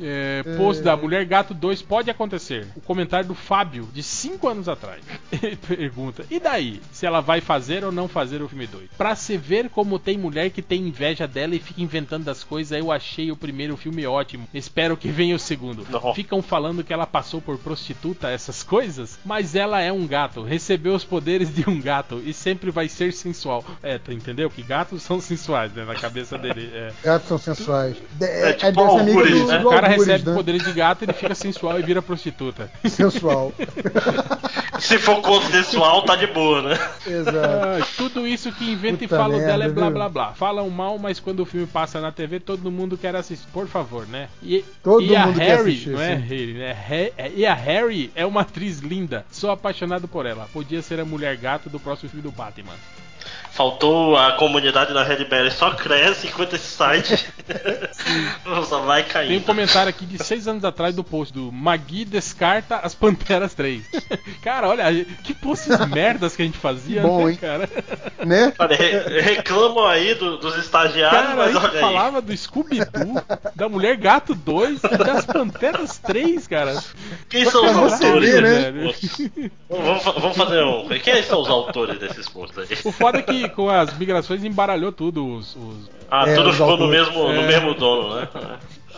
É, post da Mulher Gato 2 pode acontecer. O comentário do Fábio, de 5 anos atrás. Ele pergunta: E daí? Se ela vai fazer ou não fazer o filme 2? Pra se ver como tem mulher que tem inveja dela e fica inventando das coisas, eu achei o primeiro filme ótimo. Espero que venha o segundo. Não. Ficam falando que ela passou por prostituta, essas coisas, mas ela é um gato. Recebeu os poderes de um gato e sempre vai ser sensual. É, tu entendeu? Que gatos são sensuais, né? Na cabeça dele. É. Gatos são sensuais. De- É, tipo é dessa amiga algures, do, né? do O cara recebe né? poderes de gato, ele fica sensual e vira prostituta. Sensual. Se for consensual, tá de boa, né? Exato. Ah, tudo isso que inventa e Puta fala merda, dela é blá blá blá. Falam mal, mas quando o filme passa na TV, todo mundo quer assistir. Por favor, né? E, Todo e a mundo quer Harry, assistir, não é sim. Harry, né? Ha- E a Harry é uma atriz linda. Sou apaixonado por ela. Podia ser a mulher gato do próximo filme do Batman. Faltou a comunidade da Red Berry só cresce enquanto esse site só vai Tem um comentário aqui de seis anos atrás do post do Magui descarta as Panteras 3. cara, olha, que posts merdas que a gente fazia, Bom, né, hein? cara? Né? Olha, re- reclamam aí do- dos estagiários, Cara, a mas gente olha aí. falava do Scooby-Doo, da Mulher Gato 2 e das Panteras 3, cara. Quem são os autores ver, desses né? posts? Vamos, vamos fazer um. Quem são os autores desses posts aí? O foda é que com as migrações embaralhou tudo. Os, os- Ah, É, tudo ficou no mesmo, no É. mesmo dono, né?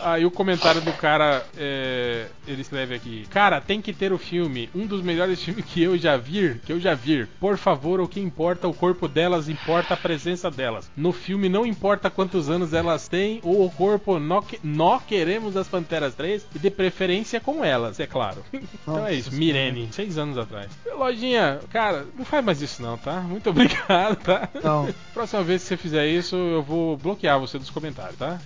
Aí o comentário do cara, é, ele escreve aqui: Cara, tem que ter o filme, um dos melhores filmes que eu já vi, que eu já vi. Por favor, o que importa o corpo delas, importa a presença delas. No filme não importa quantos anos elas têm ou o corpo, nó, que- nó queremos as Panteras 3 e de preferência com elas, é claro. então é isso, Mirene, seis anos atrás. Lojinha, cara, não faz mais isso não, tá? Muito obrigado, tá? Não. Próxima vez que você fizer isso, eu vou bloquear você dos comentários, tá?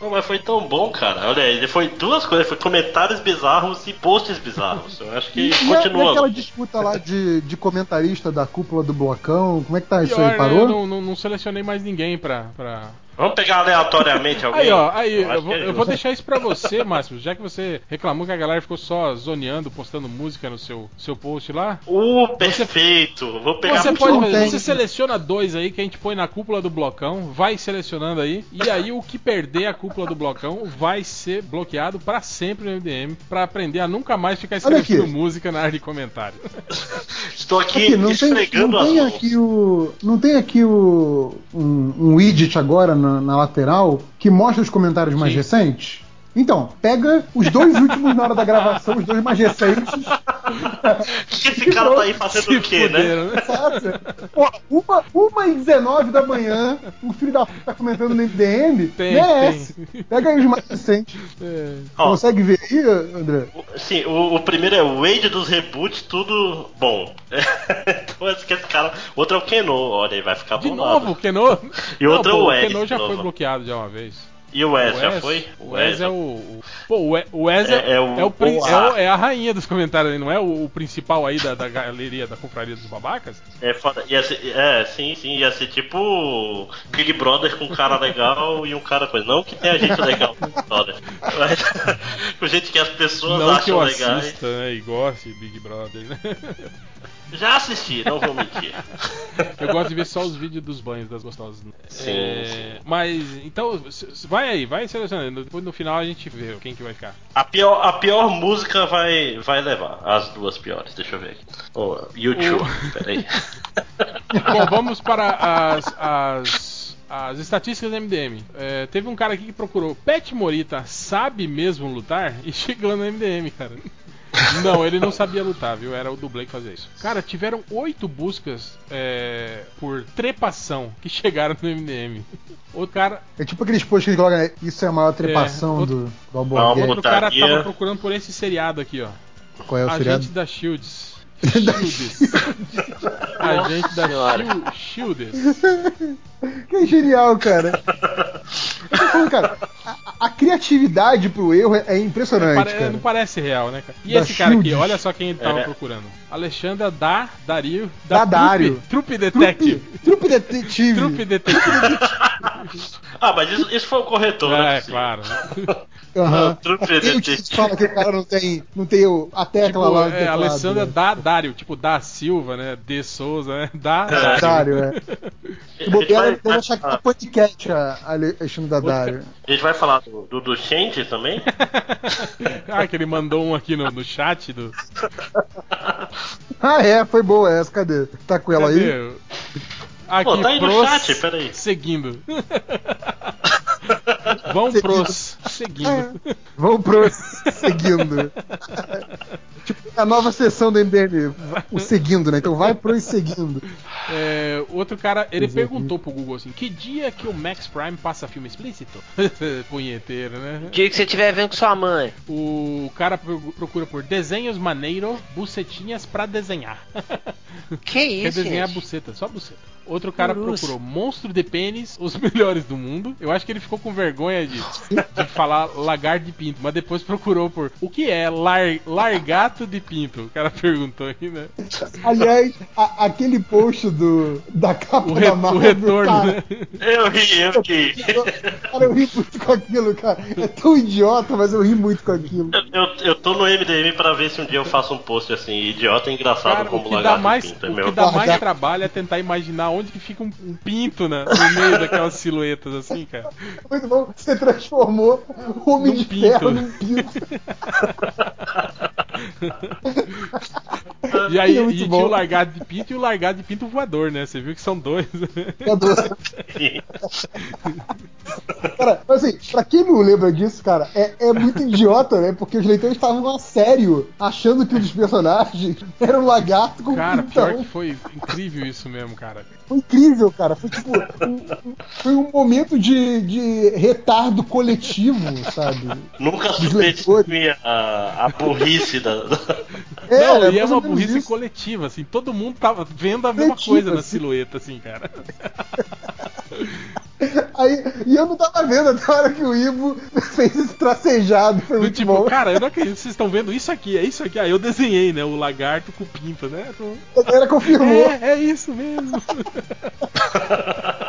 Não, mas foi tão bom, cara. Olha, ele foi duas coisas, foi comentários bizarros e posts bizarros. Eu acho que E, e a- e continua. aquela disputa lá de, de comentarista da cúpula do blocão, como é que tá isso aí? Pior, né, Parou? eu não, não- não selecionei mais ninguém pra. pra... Vamos pegar aleatoriamente alguém? Aí, ó, aí, Eu eu, vou, é eu vou deixar isso pra você, Márcio, já que você reclamou que a galera ficou só zoneando, postando música no seu, seu post lá. Uh, perfeito. Vou pegar Você muito pode não fazer, tem. você seleciona dois aí que a gente põe na cúpula do blocão, vai selecionando aí, e aí o que perder a cúpula do blocão vai ser bloqueado pra sempre no MDM, pra aprender a nunca mais ficar escrevendo música na área de comentário. Estou aqui, Aqui, não tem, esfregando não as tem mãos. aqui o. Não tem aqui o. um, um widget agora na, na lateral que mostra os comentários mais Sim. recentes? Então, pega os dois últimos na hora da gravação, os dois mais recentes. O que esse cara tá aí fazendo Se o quê, né? fuderam, né? Pô, uma, uma e 19 da manhã, o filho da puta tá comentando no MDM. Tem, merece. tem. Pega aí os mais recentes. É. Ó, Consegue ver aí, André? o- Sim, o, o primeiro é o Wade dos reboots, tudo bom. então esse, que esse cara. Outro é o Keno, olha aí, vai ficar De bolado. novo, o Keno. E outro Não, é o pô, Wes, Keno já de foi bloqueado já uma vez. E o Wes, já foi? O Wes é o. o- Pô, o We- o Wes É- é, é o- é o prin- é A. o- é a rainha dos comentários, aí, não é o, o principal aí da, da galeria da confraria dos babacas? É foda. Ia ser, é, sim, sim, ia ser tipo Big Brother com um cara legal e um cara coisa. Não que tenha gente legal no Big Brother. Mas com gente que as pessoas não que eu acham legais. assista, né? E goste Big Brother, né? Já assisti, não vou mentir. Eu gosto de ver só os vídeos dos banhos das gostosas. né? Sim, É, sim. Mas, então, vai aí, vai selecionando. Depois no final a gente vê quem que vai ficar. A pior, a pior música vai, vai levar. As duas piores, deixa eu ver aqui. Oh, YouTube, O- peraí. Bom, vamos para as, as, as estatísticas do MDM. É, teve um cara aqui que procurou Pet Morita sabe mesmo lutar? E chegou no MDM, cara. Não, ele não sabia lutar, viu? Era o dublê que fazia isso. Cara, tiveram oito buscas é, por trepação que chegaram no MDM. Outro cara, É tipo aqueles posts que ele coloca, né? Isso é a maior trepação outro- do, do. Vamos outro cara tava procurando por esse seriado aqui, ó. Qual é o seriado? Agente da Shields. Shields. Agente da Senhora. Shield- Shields. Que genial, cara. Falando, cara, a, a criatividade pro erro é, é impressionante, Pare- cara. Não parece real, né, cara? E Da esse cara aqui, Shields. olha só quem ele tava É. procurando. Alexandra da Dario Da Trupe- Dario. Trupe Detective. Trupe detetive. Trupe Detective. Ah, mas isso, isso foi o corretor, né? é, claro. O detetive. que fala que o cara não tem, não tem o, a tecla tipo, lá é, Alessandra né? da Dario, tipo da Silva, né? De Souza, né? Da É. Dario. Dário, é. A Se gente bobear, vai, deve achar que é podcast a Alexandre Daddario. a gente vai falar do, do, do Change também? Ah, que ele mandou um aqui no, no chat do. Ah, é, foi boa essa, cadê? Tá com ela aí? Aqui, Pô, tá aí no pros... chat, peraí. Seguindo. Vão pros. Seguindo. Vamos pro seguindo. tipo, a nova sessão do MDM, o seguindo, né? Então vai pro seguindo. É, outro cara, ele é, perguntou pro Google assim: que dia que o Max Prime passa filme explícito? Punheteiro, né? dia que você estiver vendo com sua mãe. O cara pro- procura por desenhos maneiro, bucetinhas pra desenhar. Que Quer isso, desenhar gente? buceta, só buceta. Outro cara procurou monstro de pênis, os melhores do mundo. Eu acho que ele ficou com vergonha de, de falar lagarto de pinto, mas depois procurou por o que é lar, largato de pinto. O cara perguntou aí, né? Aliás, a- aquele post do, da capa O, re- da o Marvel, retorno, cara, né? Eu ri, eu ri. Cara, eu ri muito com aquilo, cara. É tão idiota, mas eu ri muito com aquilo. Eu, eu, eu tô no MDM pra ver se um dia eu faço um post assim, idiota e engraçado Cara, o como que dá lagarto mais, pinto, é o que dá mais trabalho é tentar imaginar onde que fica um, um pinto né, no meio daquelas silhuetas assim, cara. Muito bom, você transformou o Homem Num de pinto. Ferro num pinto. E aí É e tinha o largado de pinto e o largado de pinto voador, né? Você viu que são dois. Cara, mas assim, pra quem não lembra disso, cara, é, é muito idiota, né? Porque os leitores estavam a sério, achando que um dos personagens era um lagarto com Cara, um pior que foi incrível isso mesmo, cara. Foi incrível, cara. Foi tipo. um- foi um momento de, de retardo coletivo, sabe? Nunca subestime a, a burrice da. É, Não, e é uma burrice isso. coletiva, assim, todo mundo tava vendo a mesma coisa na silhueta, assim, cara. Aí, e eu não tava vendo até a hora que o Ivo fez esse tracejado. Foi muito tipo, bom. cara, eu não acredito, vocês estão vendo isso aqui, é isso aqui. Aí eu desenhei, né? O lagarto com o pinto, né? A galera confirmou. É, é isso mesmo.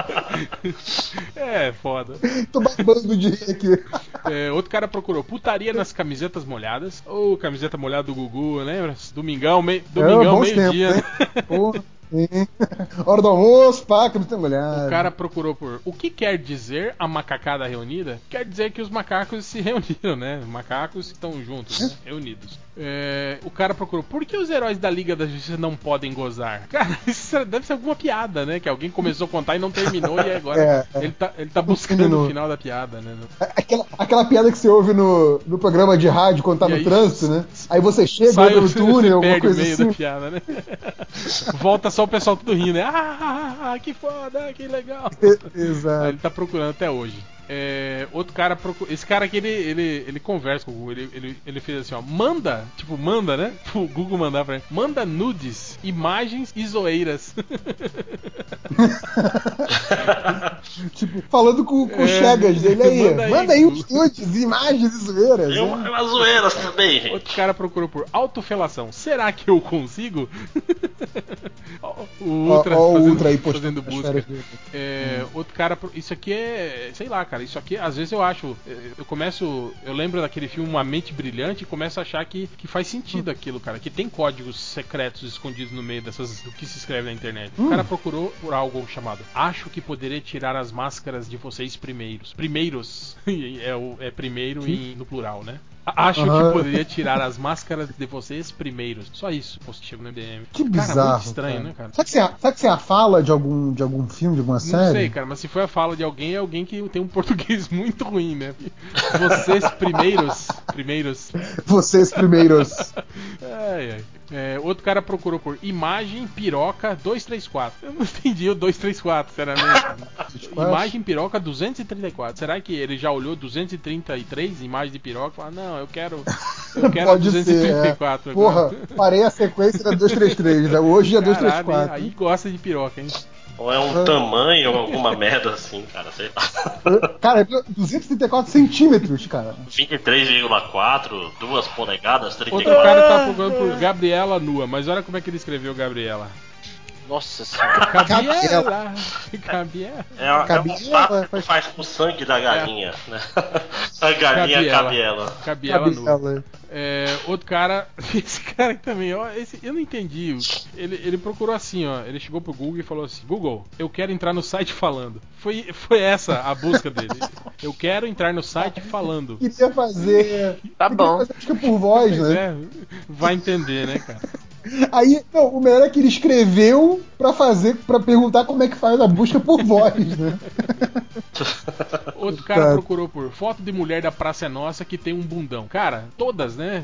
é, foda. Tô babando de rir aqui. É, outro cara procurou putaria nas camisetas molhadas. Ou camiseta molhada do Gugu, lembra? Domingão, mei... Domingão É, meio-dia. né? Porra. Sim. Hora do almoço, pá, que não tem mulher. O cara procurou por o que quer dizer a macacada reunida? Quer dizer que os macacos se reuniram, né? Macacos estão juntos, né? reunidos. É, o cara procurou por que os heróis da Liga da Justiça não podem gozar? Cara, isso deve ser alguma piada, né? Que alguém começou a contar e não terminou e agora É, é. ele tá, ele tá buscando o final da piada, né? Aquela, aquela piada que você ouve no, no programa de rádio quando tá E no aí, trânsito, né? Aí você chega Sai no túnel, alguma coisa assim. da piada, né? Volta só o pessoal tudo rindo, né? Ah, ah, ah, que foda, que legal. Aí Exato. ele tá procurando até hoje. É, outro cara procura. Esse cara aqui, ele, ele, ele conversa com o Google. Ele, ele, ele fez assim, ó. Manda, tipo, manda, né? O Google mandar pra ele. Manda nudes, imagens e zoeiras. Tipo, falando com, com o É, Chegas dele aí. manda Manda aí, uns nudes, imagens e zoeiras. Tem né? uma, umas zoeiras também, gente. Outro cara procurou por autofelação. Será que eu consigo? Ó, o Ó, Ultra ó o fazendo, Ultra aí fazendo busca. É, Outro cara, isso aqui é, sei lá, cara, isso aqui, às vezes eu acho, é, eu começo, eu lembro daquele filme Uma Mente Brilhante e começo a achar que, que faz sentido aquilo, cara, que tem códigos secretos escondidos no meio dessas, do que se escreve na internet. O cara procurou por algo chamado, acho que poderia tirar as máscaras de vocês primeiros. Primeiros, é, o, é primeiro em- no plural, né? Acho Aham. que poderia tirar as máscaras de vocês primeiros. Só isso, chegou no MDM. Que Cara, bizarro. muito estranho, né, cara? Será que, você, será que você é a fala de algum, de algum filme, de alguma Não série? sei, cara, mas se foi a fala de alguém, é alguém que tem um português muito ruim, né? Vocês primeiros. Primeiros. Vocês primeiros. Ai, ai. É, outro cara procurou por imagem piroca 234. Eu não entendi o 234, sinceramente. imagem piroca 234. Será que ele já olhou 233 imagens de piroca e falou: Não, eu quero. Eu quero Pode ser. 234 É. agora. Porra, parei a sequência da 233, né? Hoje é Caralho, 234. aí gosta de piroca, hein? Ou é um tamanho ou alguma merda assim, cara, sei lá. Cara, é 234 centímetros, cara. 23,4, 2 polegadas, Outro 34. cara tá procurando por Gabriela nua, mas olha como é que ele escreveu Gabriela. Nossa senhora. Gabriela! Gabriela! É, é um que faz- faz com o sangue da galinha, né? A galinha cabiela. Gabriela nua. Cabela. É, outro cara, esse cara aqui também, ó, esse, eu não entendi. Ele, ele procurou assim, ó. Ele chegou pro Google e falou assim: Google, eu quero entrar no site falando. Foi, foi essa a busca dele. Eu quero entrar no site falando. Queria fazer. Tá bom. fazer, acho que é por voz, né? é, vai entender, né, cara? Aí, não, o melhor é que ele escreveu pra fazer, pra perguntar como é que faz a busca por voz, né? Outro cara Tá. procurou por foto de mulher da Praça é Nossa que tem um bundão. Cara, todas, né?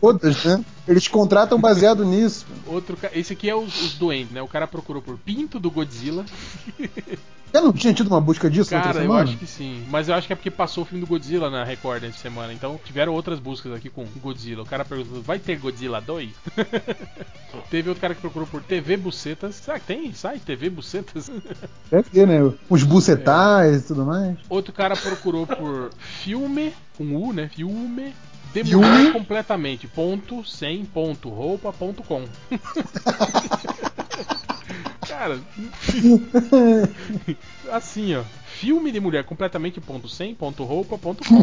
Todas, né? Eles contratam baseado nisso. Outro, esse aqui é os, os doentes, né? O cara procurou por pinto do Godzilla. Já não tinha tido uma busca disso Cara, eu semana? acho que sim. Mas eu acho que é porque passou o filme do Godzilla na Record essa semana. Então tiveram outras buscas aqui com Godzilla. O cara perguntou: vai ter Godzilla 2? Teve outro cara que procurou por TV Bucetas. Será que tem site TV Bucetas? Deve ter, né? Os bucetais e tudo mais. outro cara procurou por filme, com U, né? Filme. De Filme? mulher completamente. Ponto, sem ponto, roupa, ponto com. Cara, assim, ó. Filme de mulher completamente ponto sem ponto roupa ponto com.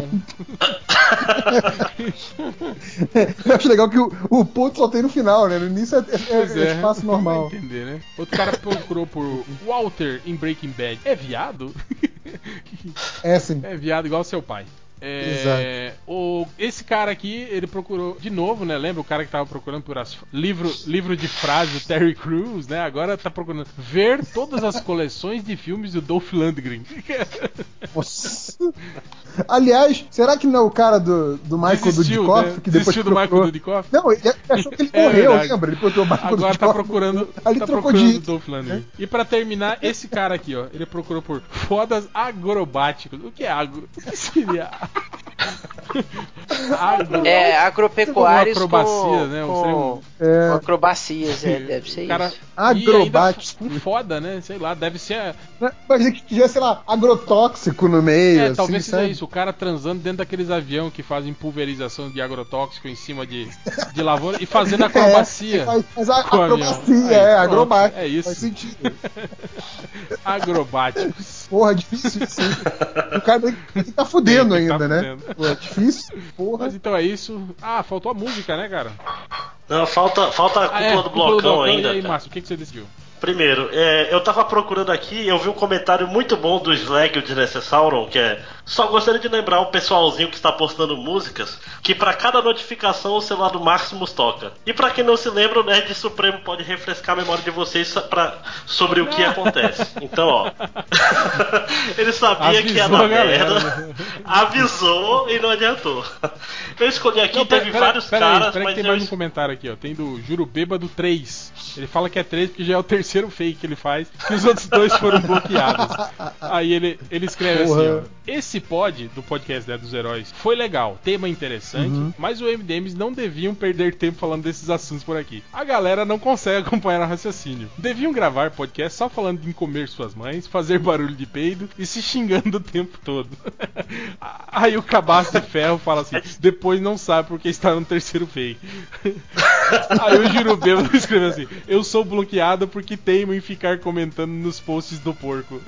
Eu acho legal que o, o ponto só tem no final, né? No início é, é- Pois é espaço normal. Entender, né? Outro cara procurou por Walter em Breaking Bad. É viado? É assim. É viado igual seu pai. É, o, esse cara aqui, ele procurou de novo, né? Lembra o cara que tava procurando por as, livro, livro de frases do Terry Crews, né? Agora tá procurando ver todas as coleções de filmes do Dolph Lundgren. Nossa. Aliás, será que não é o cara do, do Michael Desistiu, Dudikoff né? que depois Desistiu do Michael procurou... Dudikoff? Não, ele achou que ele É morreu, verdade. lembra? Ele procurou o Michael Agora tá Dudikoff. procurando, Ali tá trocou procurando de o Dolph Lundgren. E pra terminar, esse cara aqui, ó, ele procurou por fodas agrobáticos. O que é agro? O que seria? Agro... É, agropecuários com, né? Um com, É. acrobacias, é, deve ser cara... isso. Ainda Agrobático. com foda, né? Sei lá, deve ser. Imagina que tivesse, sei lá, agrotóxico no meio. É, assim, talvez seja isso, o cara transando dentro daqueles aviões que fazem pulverização de agrotóxico em cima de, de lavoura e fazendo acrobacia. É, faz, faz a acrobacia, Aí, é, agrobático. é isso. Faz sentido. Agrobáticos. Porra, difícil isso. O cara tem tem que tá fudendo Tem que tá ainda, né? Pô, é difícil. Porra. Mas então é isso. Ah, faltou a música, né, cara? Não, falta, falta a cúpula Ah, é, do cúpula blocão ainda. E aí. Márcio, o que, que você decidiu? Primeiro, é, eu tava procurando aqui e eu vi um comentário muito bom do Slag o Desnecessauron, que é só gostaria de lembrar o pessoalzinho que está postando músicas que para cada notificação o celular do Maximus toca. E para quem não se lembra, o Nerd Supremo pode refrescar a memória de vocês pra, sobre o que acontece. Então, ó. Ele sabia que ia Avisou dar merda, avisou e não adiantou. Eu escolhi aqui, Não, pera- teve pera- vários pera aí, caras, pera aí mas que tem eu mais um comentário aqui, ó. Tem do Juro Bêbado 3. Ele fala que é 3 porque já é o terceiro fake que ele faz, que os outros dois foram bloqueados. Aí ele, ele escreve assim, Porra. ó. Esse pod do podcast né, dos heróis foi legal, tema interessante, Uhum. mas o MDMs não deviam perder tempo falando desses assuntos por aqui. A galera não consegue acompanhar o raciocínio. Deviam gravar podcast só falando de comer suas mães, fazer barulho de peido e se xingando o tempo todo. Aí o cabaço de ferro fala assim: depois não sabe porque está no terceiro fake. Aí o Jurubeu escreveu assim: Eu sou bloqueado porque teimo em ficar comentando nos posts do porco.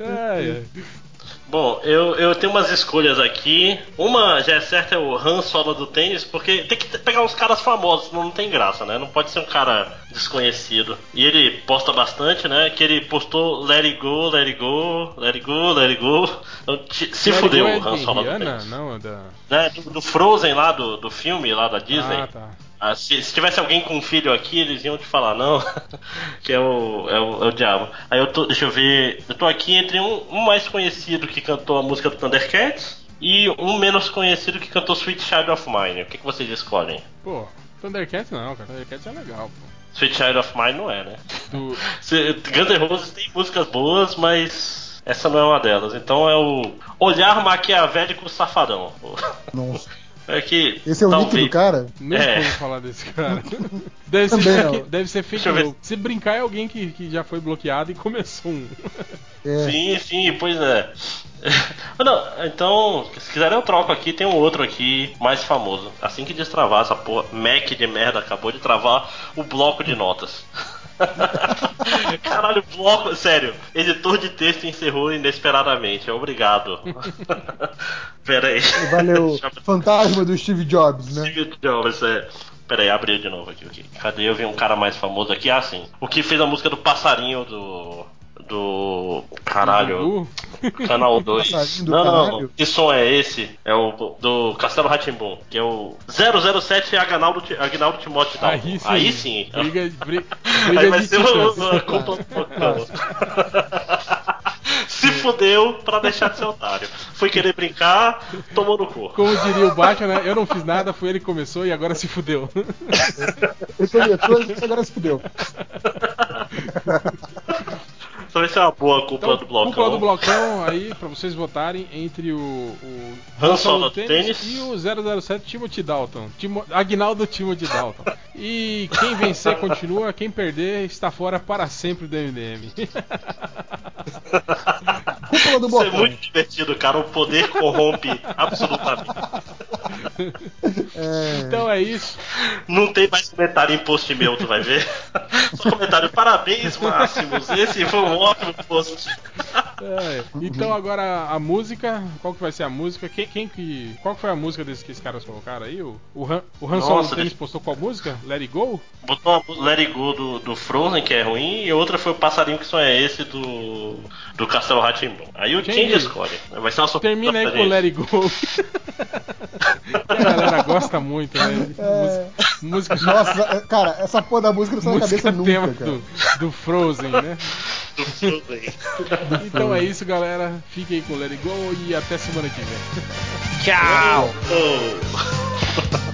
Ai, ai. Bom, eu, eu tenho umas escolhas aqui. Uma já é certa, é o Han Solo do tênis, porque tem que pegar uns caras famosos, senão não tem graça, né? Não pode ser um cara desconhecido. E ele posta bastante, né? Que ele postou Let It Go, Let It Go, Let It Go, Let It Go. Então, se Let fudeu Go é o Han Solo do tênis. Não, é da. Né? Do, do Frozen lá, do, do filme lá da Disney. Ah, tá. Ah, se, se tivesse alguém com um filho aqui, eles iam te falar, não, que é o, é o, é o diabo. Aí eu tô, deixa eu ver, eu tô aqui entre um, um mais conhecido que cantou a música do Thundercats e um menos conhecido que cantou Sweet Child of Mine. O que, que vocês escolhem? Pô, Thundercats não, cara. Thundercats é legal, pô. Sweet Child of Mine não é, né? Do... Guns N' Roses tem músicas boas, mas essa não é uma delas. Então é o Olhar Maquiavélico Safadão. Nossa. É que Esse é o nick talvez- do cara? Nunca É. ouvi falar desse cara. Deve ser, Também fake, deve ser fake news. Se brincar é alguém que, que já foi bloqueado e começou um. É. Sim, sim, pois é. Não, então, se quiserem eu troco aqui, tem um outro aqui mais famoso. Assim que destravar essa porra, Mac de merda acabou de travar o bloco de notas. Caralho, bloco, sério, editor de texto encerrou inesperadamente, obrigado. Pera aí. Valeu. Fantasma do Steve Jobs, né? Steve Jobs, é. Pera aí, abriu de novo aqui, ok. Cadê? Eu vi um cara mais famoso aqui, ah sim. O que fez a música do passarinho do. Do. Caralho. Canal 2. Passarinho do Não, não, caralho. que som é esse? É o do Castelo Ratimbum, que é o 007 Agnaldo, Agnaldo Timóteo Dalton. Aí sim. Aí sim. Briga, bri- Aí briga vai de ser uma, blocão. Se fudeu pra deixar de ser otário. Foi querer brincar, tomou no cu. Como diria o Batman, né? Eu não fiz nada, foi ele que começou e agora se fudeu. Ele começou e agora se fudeu. Só vai ser uma boa cúpula Então, do blocão. cúpula do blocão aí, pra vocês votarem entre o, o Han Solo do tênis. e o 007 Timothy Dalton. Timo, Agnaldo Timothy Dalton. E quem vencer continua, quem perder está fora para sempre do MDM. Cúpula do Isso é muito divertido, cara. O poder corrompe absolutamente. É, então é isso. Não tem mais comentário em post meu, tu vai ver. Só comentário, parabéns, Máximos. Esse foi um ótimo post. É, então agora a música, qual que vai ser a música? Quem, quem que. Qual que foi a música desses que esses caras colocaram aí? O, o Han, o Han Solo Nossa, Tênis postou qual música? Let It Go? Botou uma Let It Go do, do Frozen, que é ruim, e outra foi o passarinho que só é esse do, do Castelo Ratimbun. Aí o que- escolhe. Vai ser uma surpresa. Termina aí com. Let It Go. A galera gosta muito, né? É. Música, Nossa, cara, essa porra da música não sai na música cabeça tema nunca, cara. do, do Frozen, né? Do Frozen. Então é isso, galera. Fiquem com Let It Go e até semana que vem. Tchau!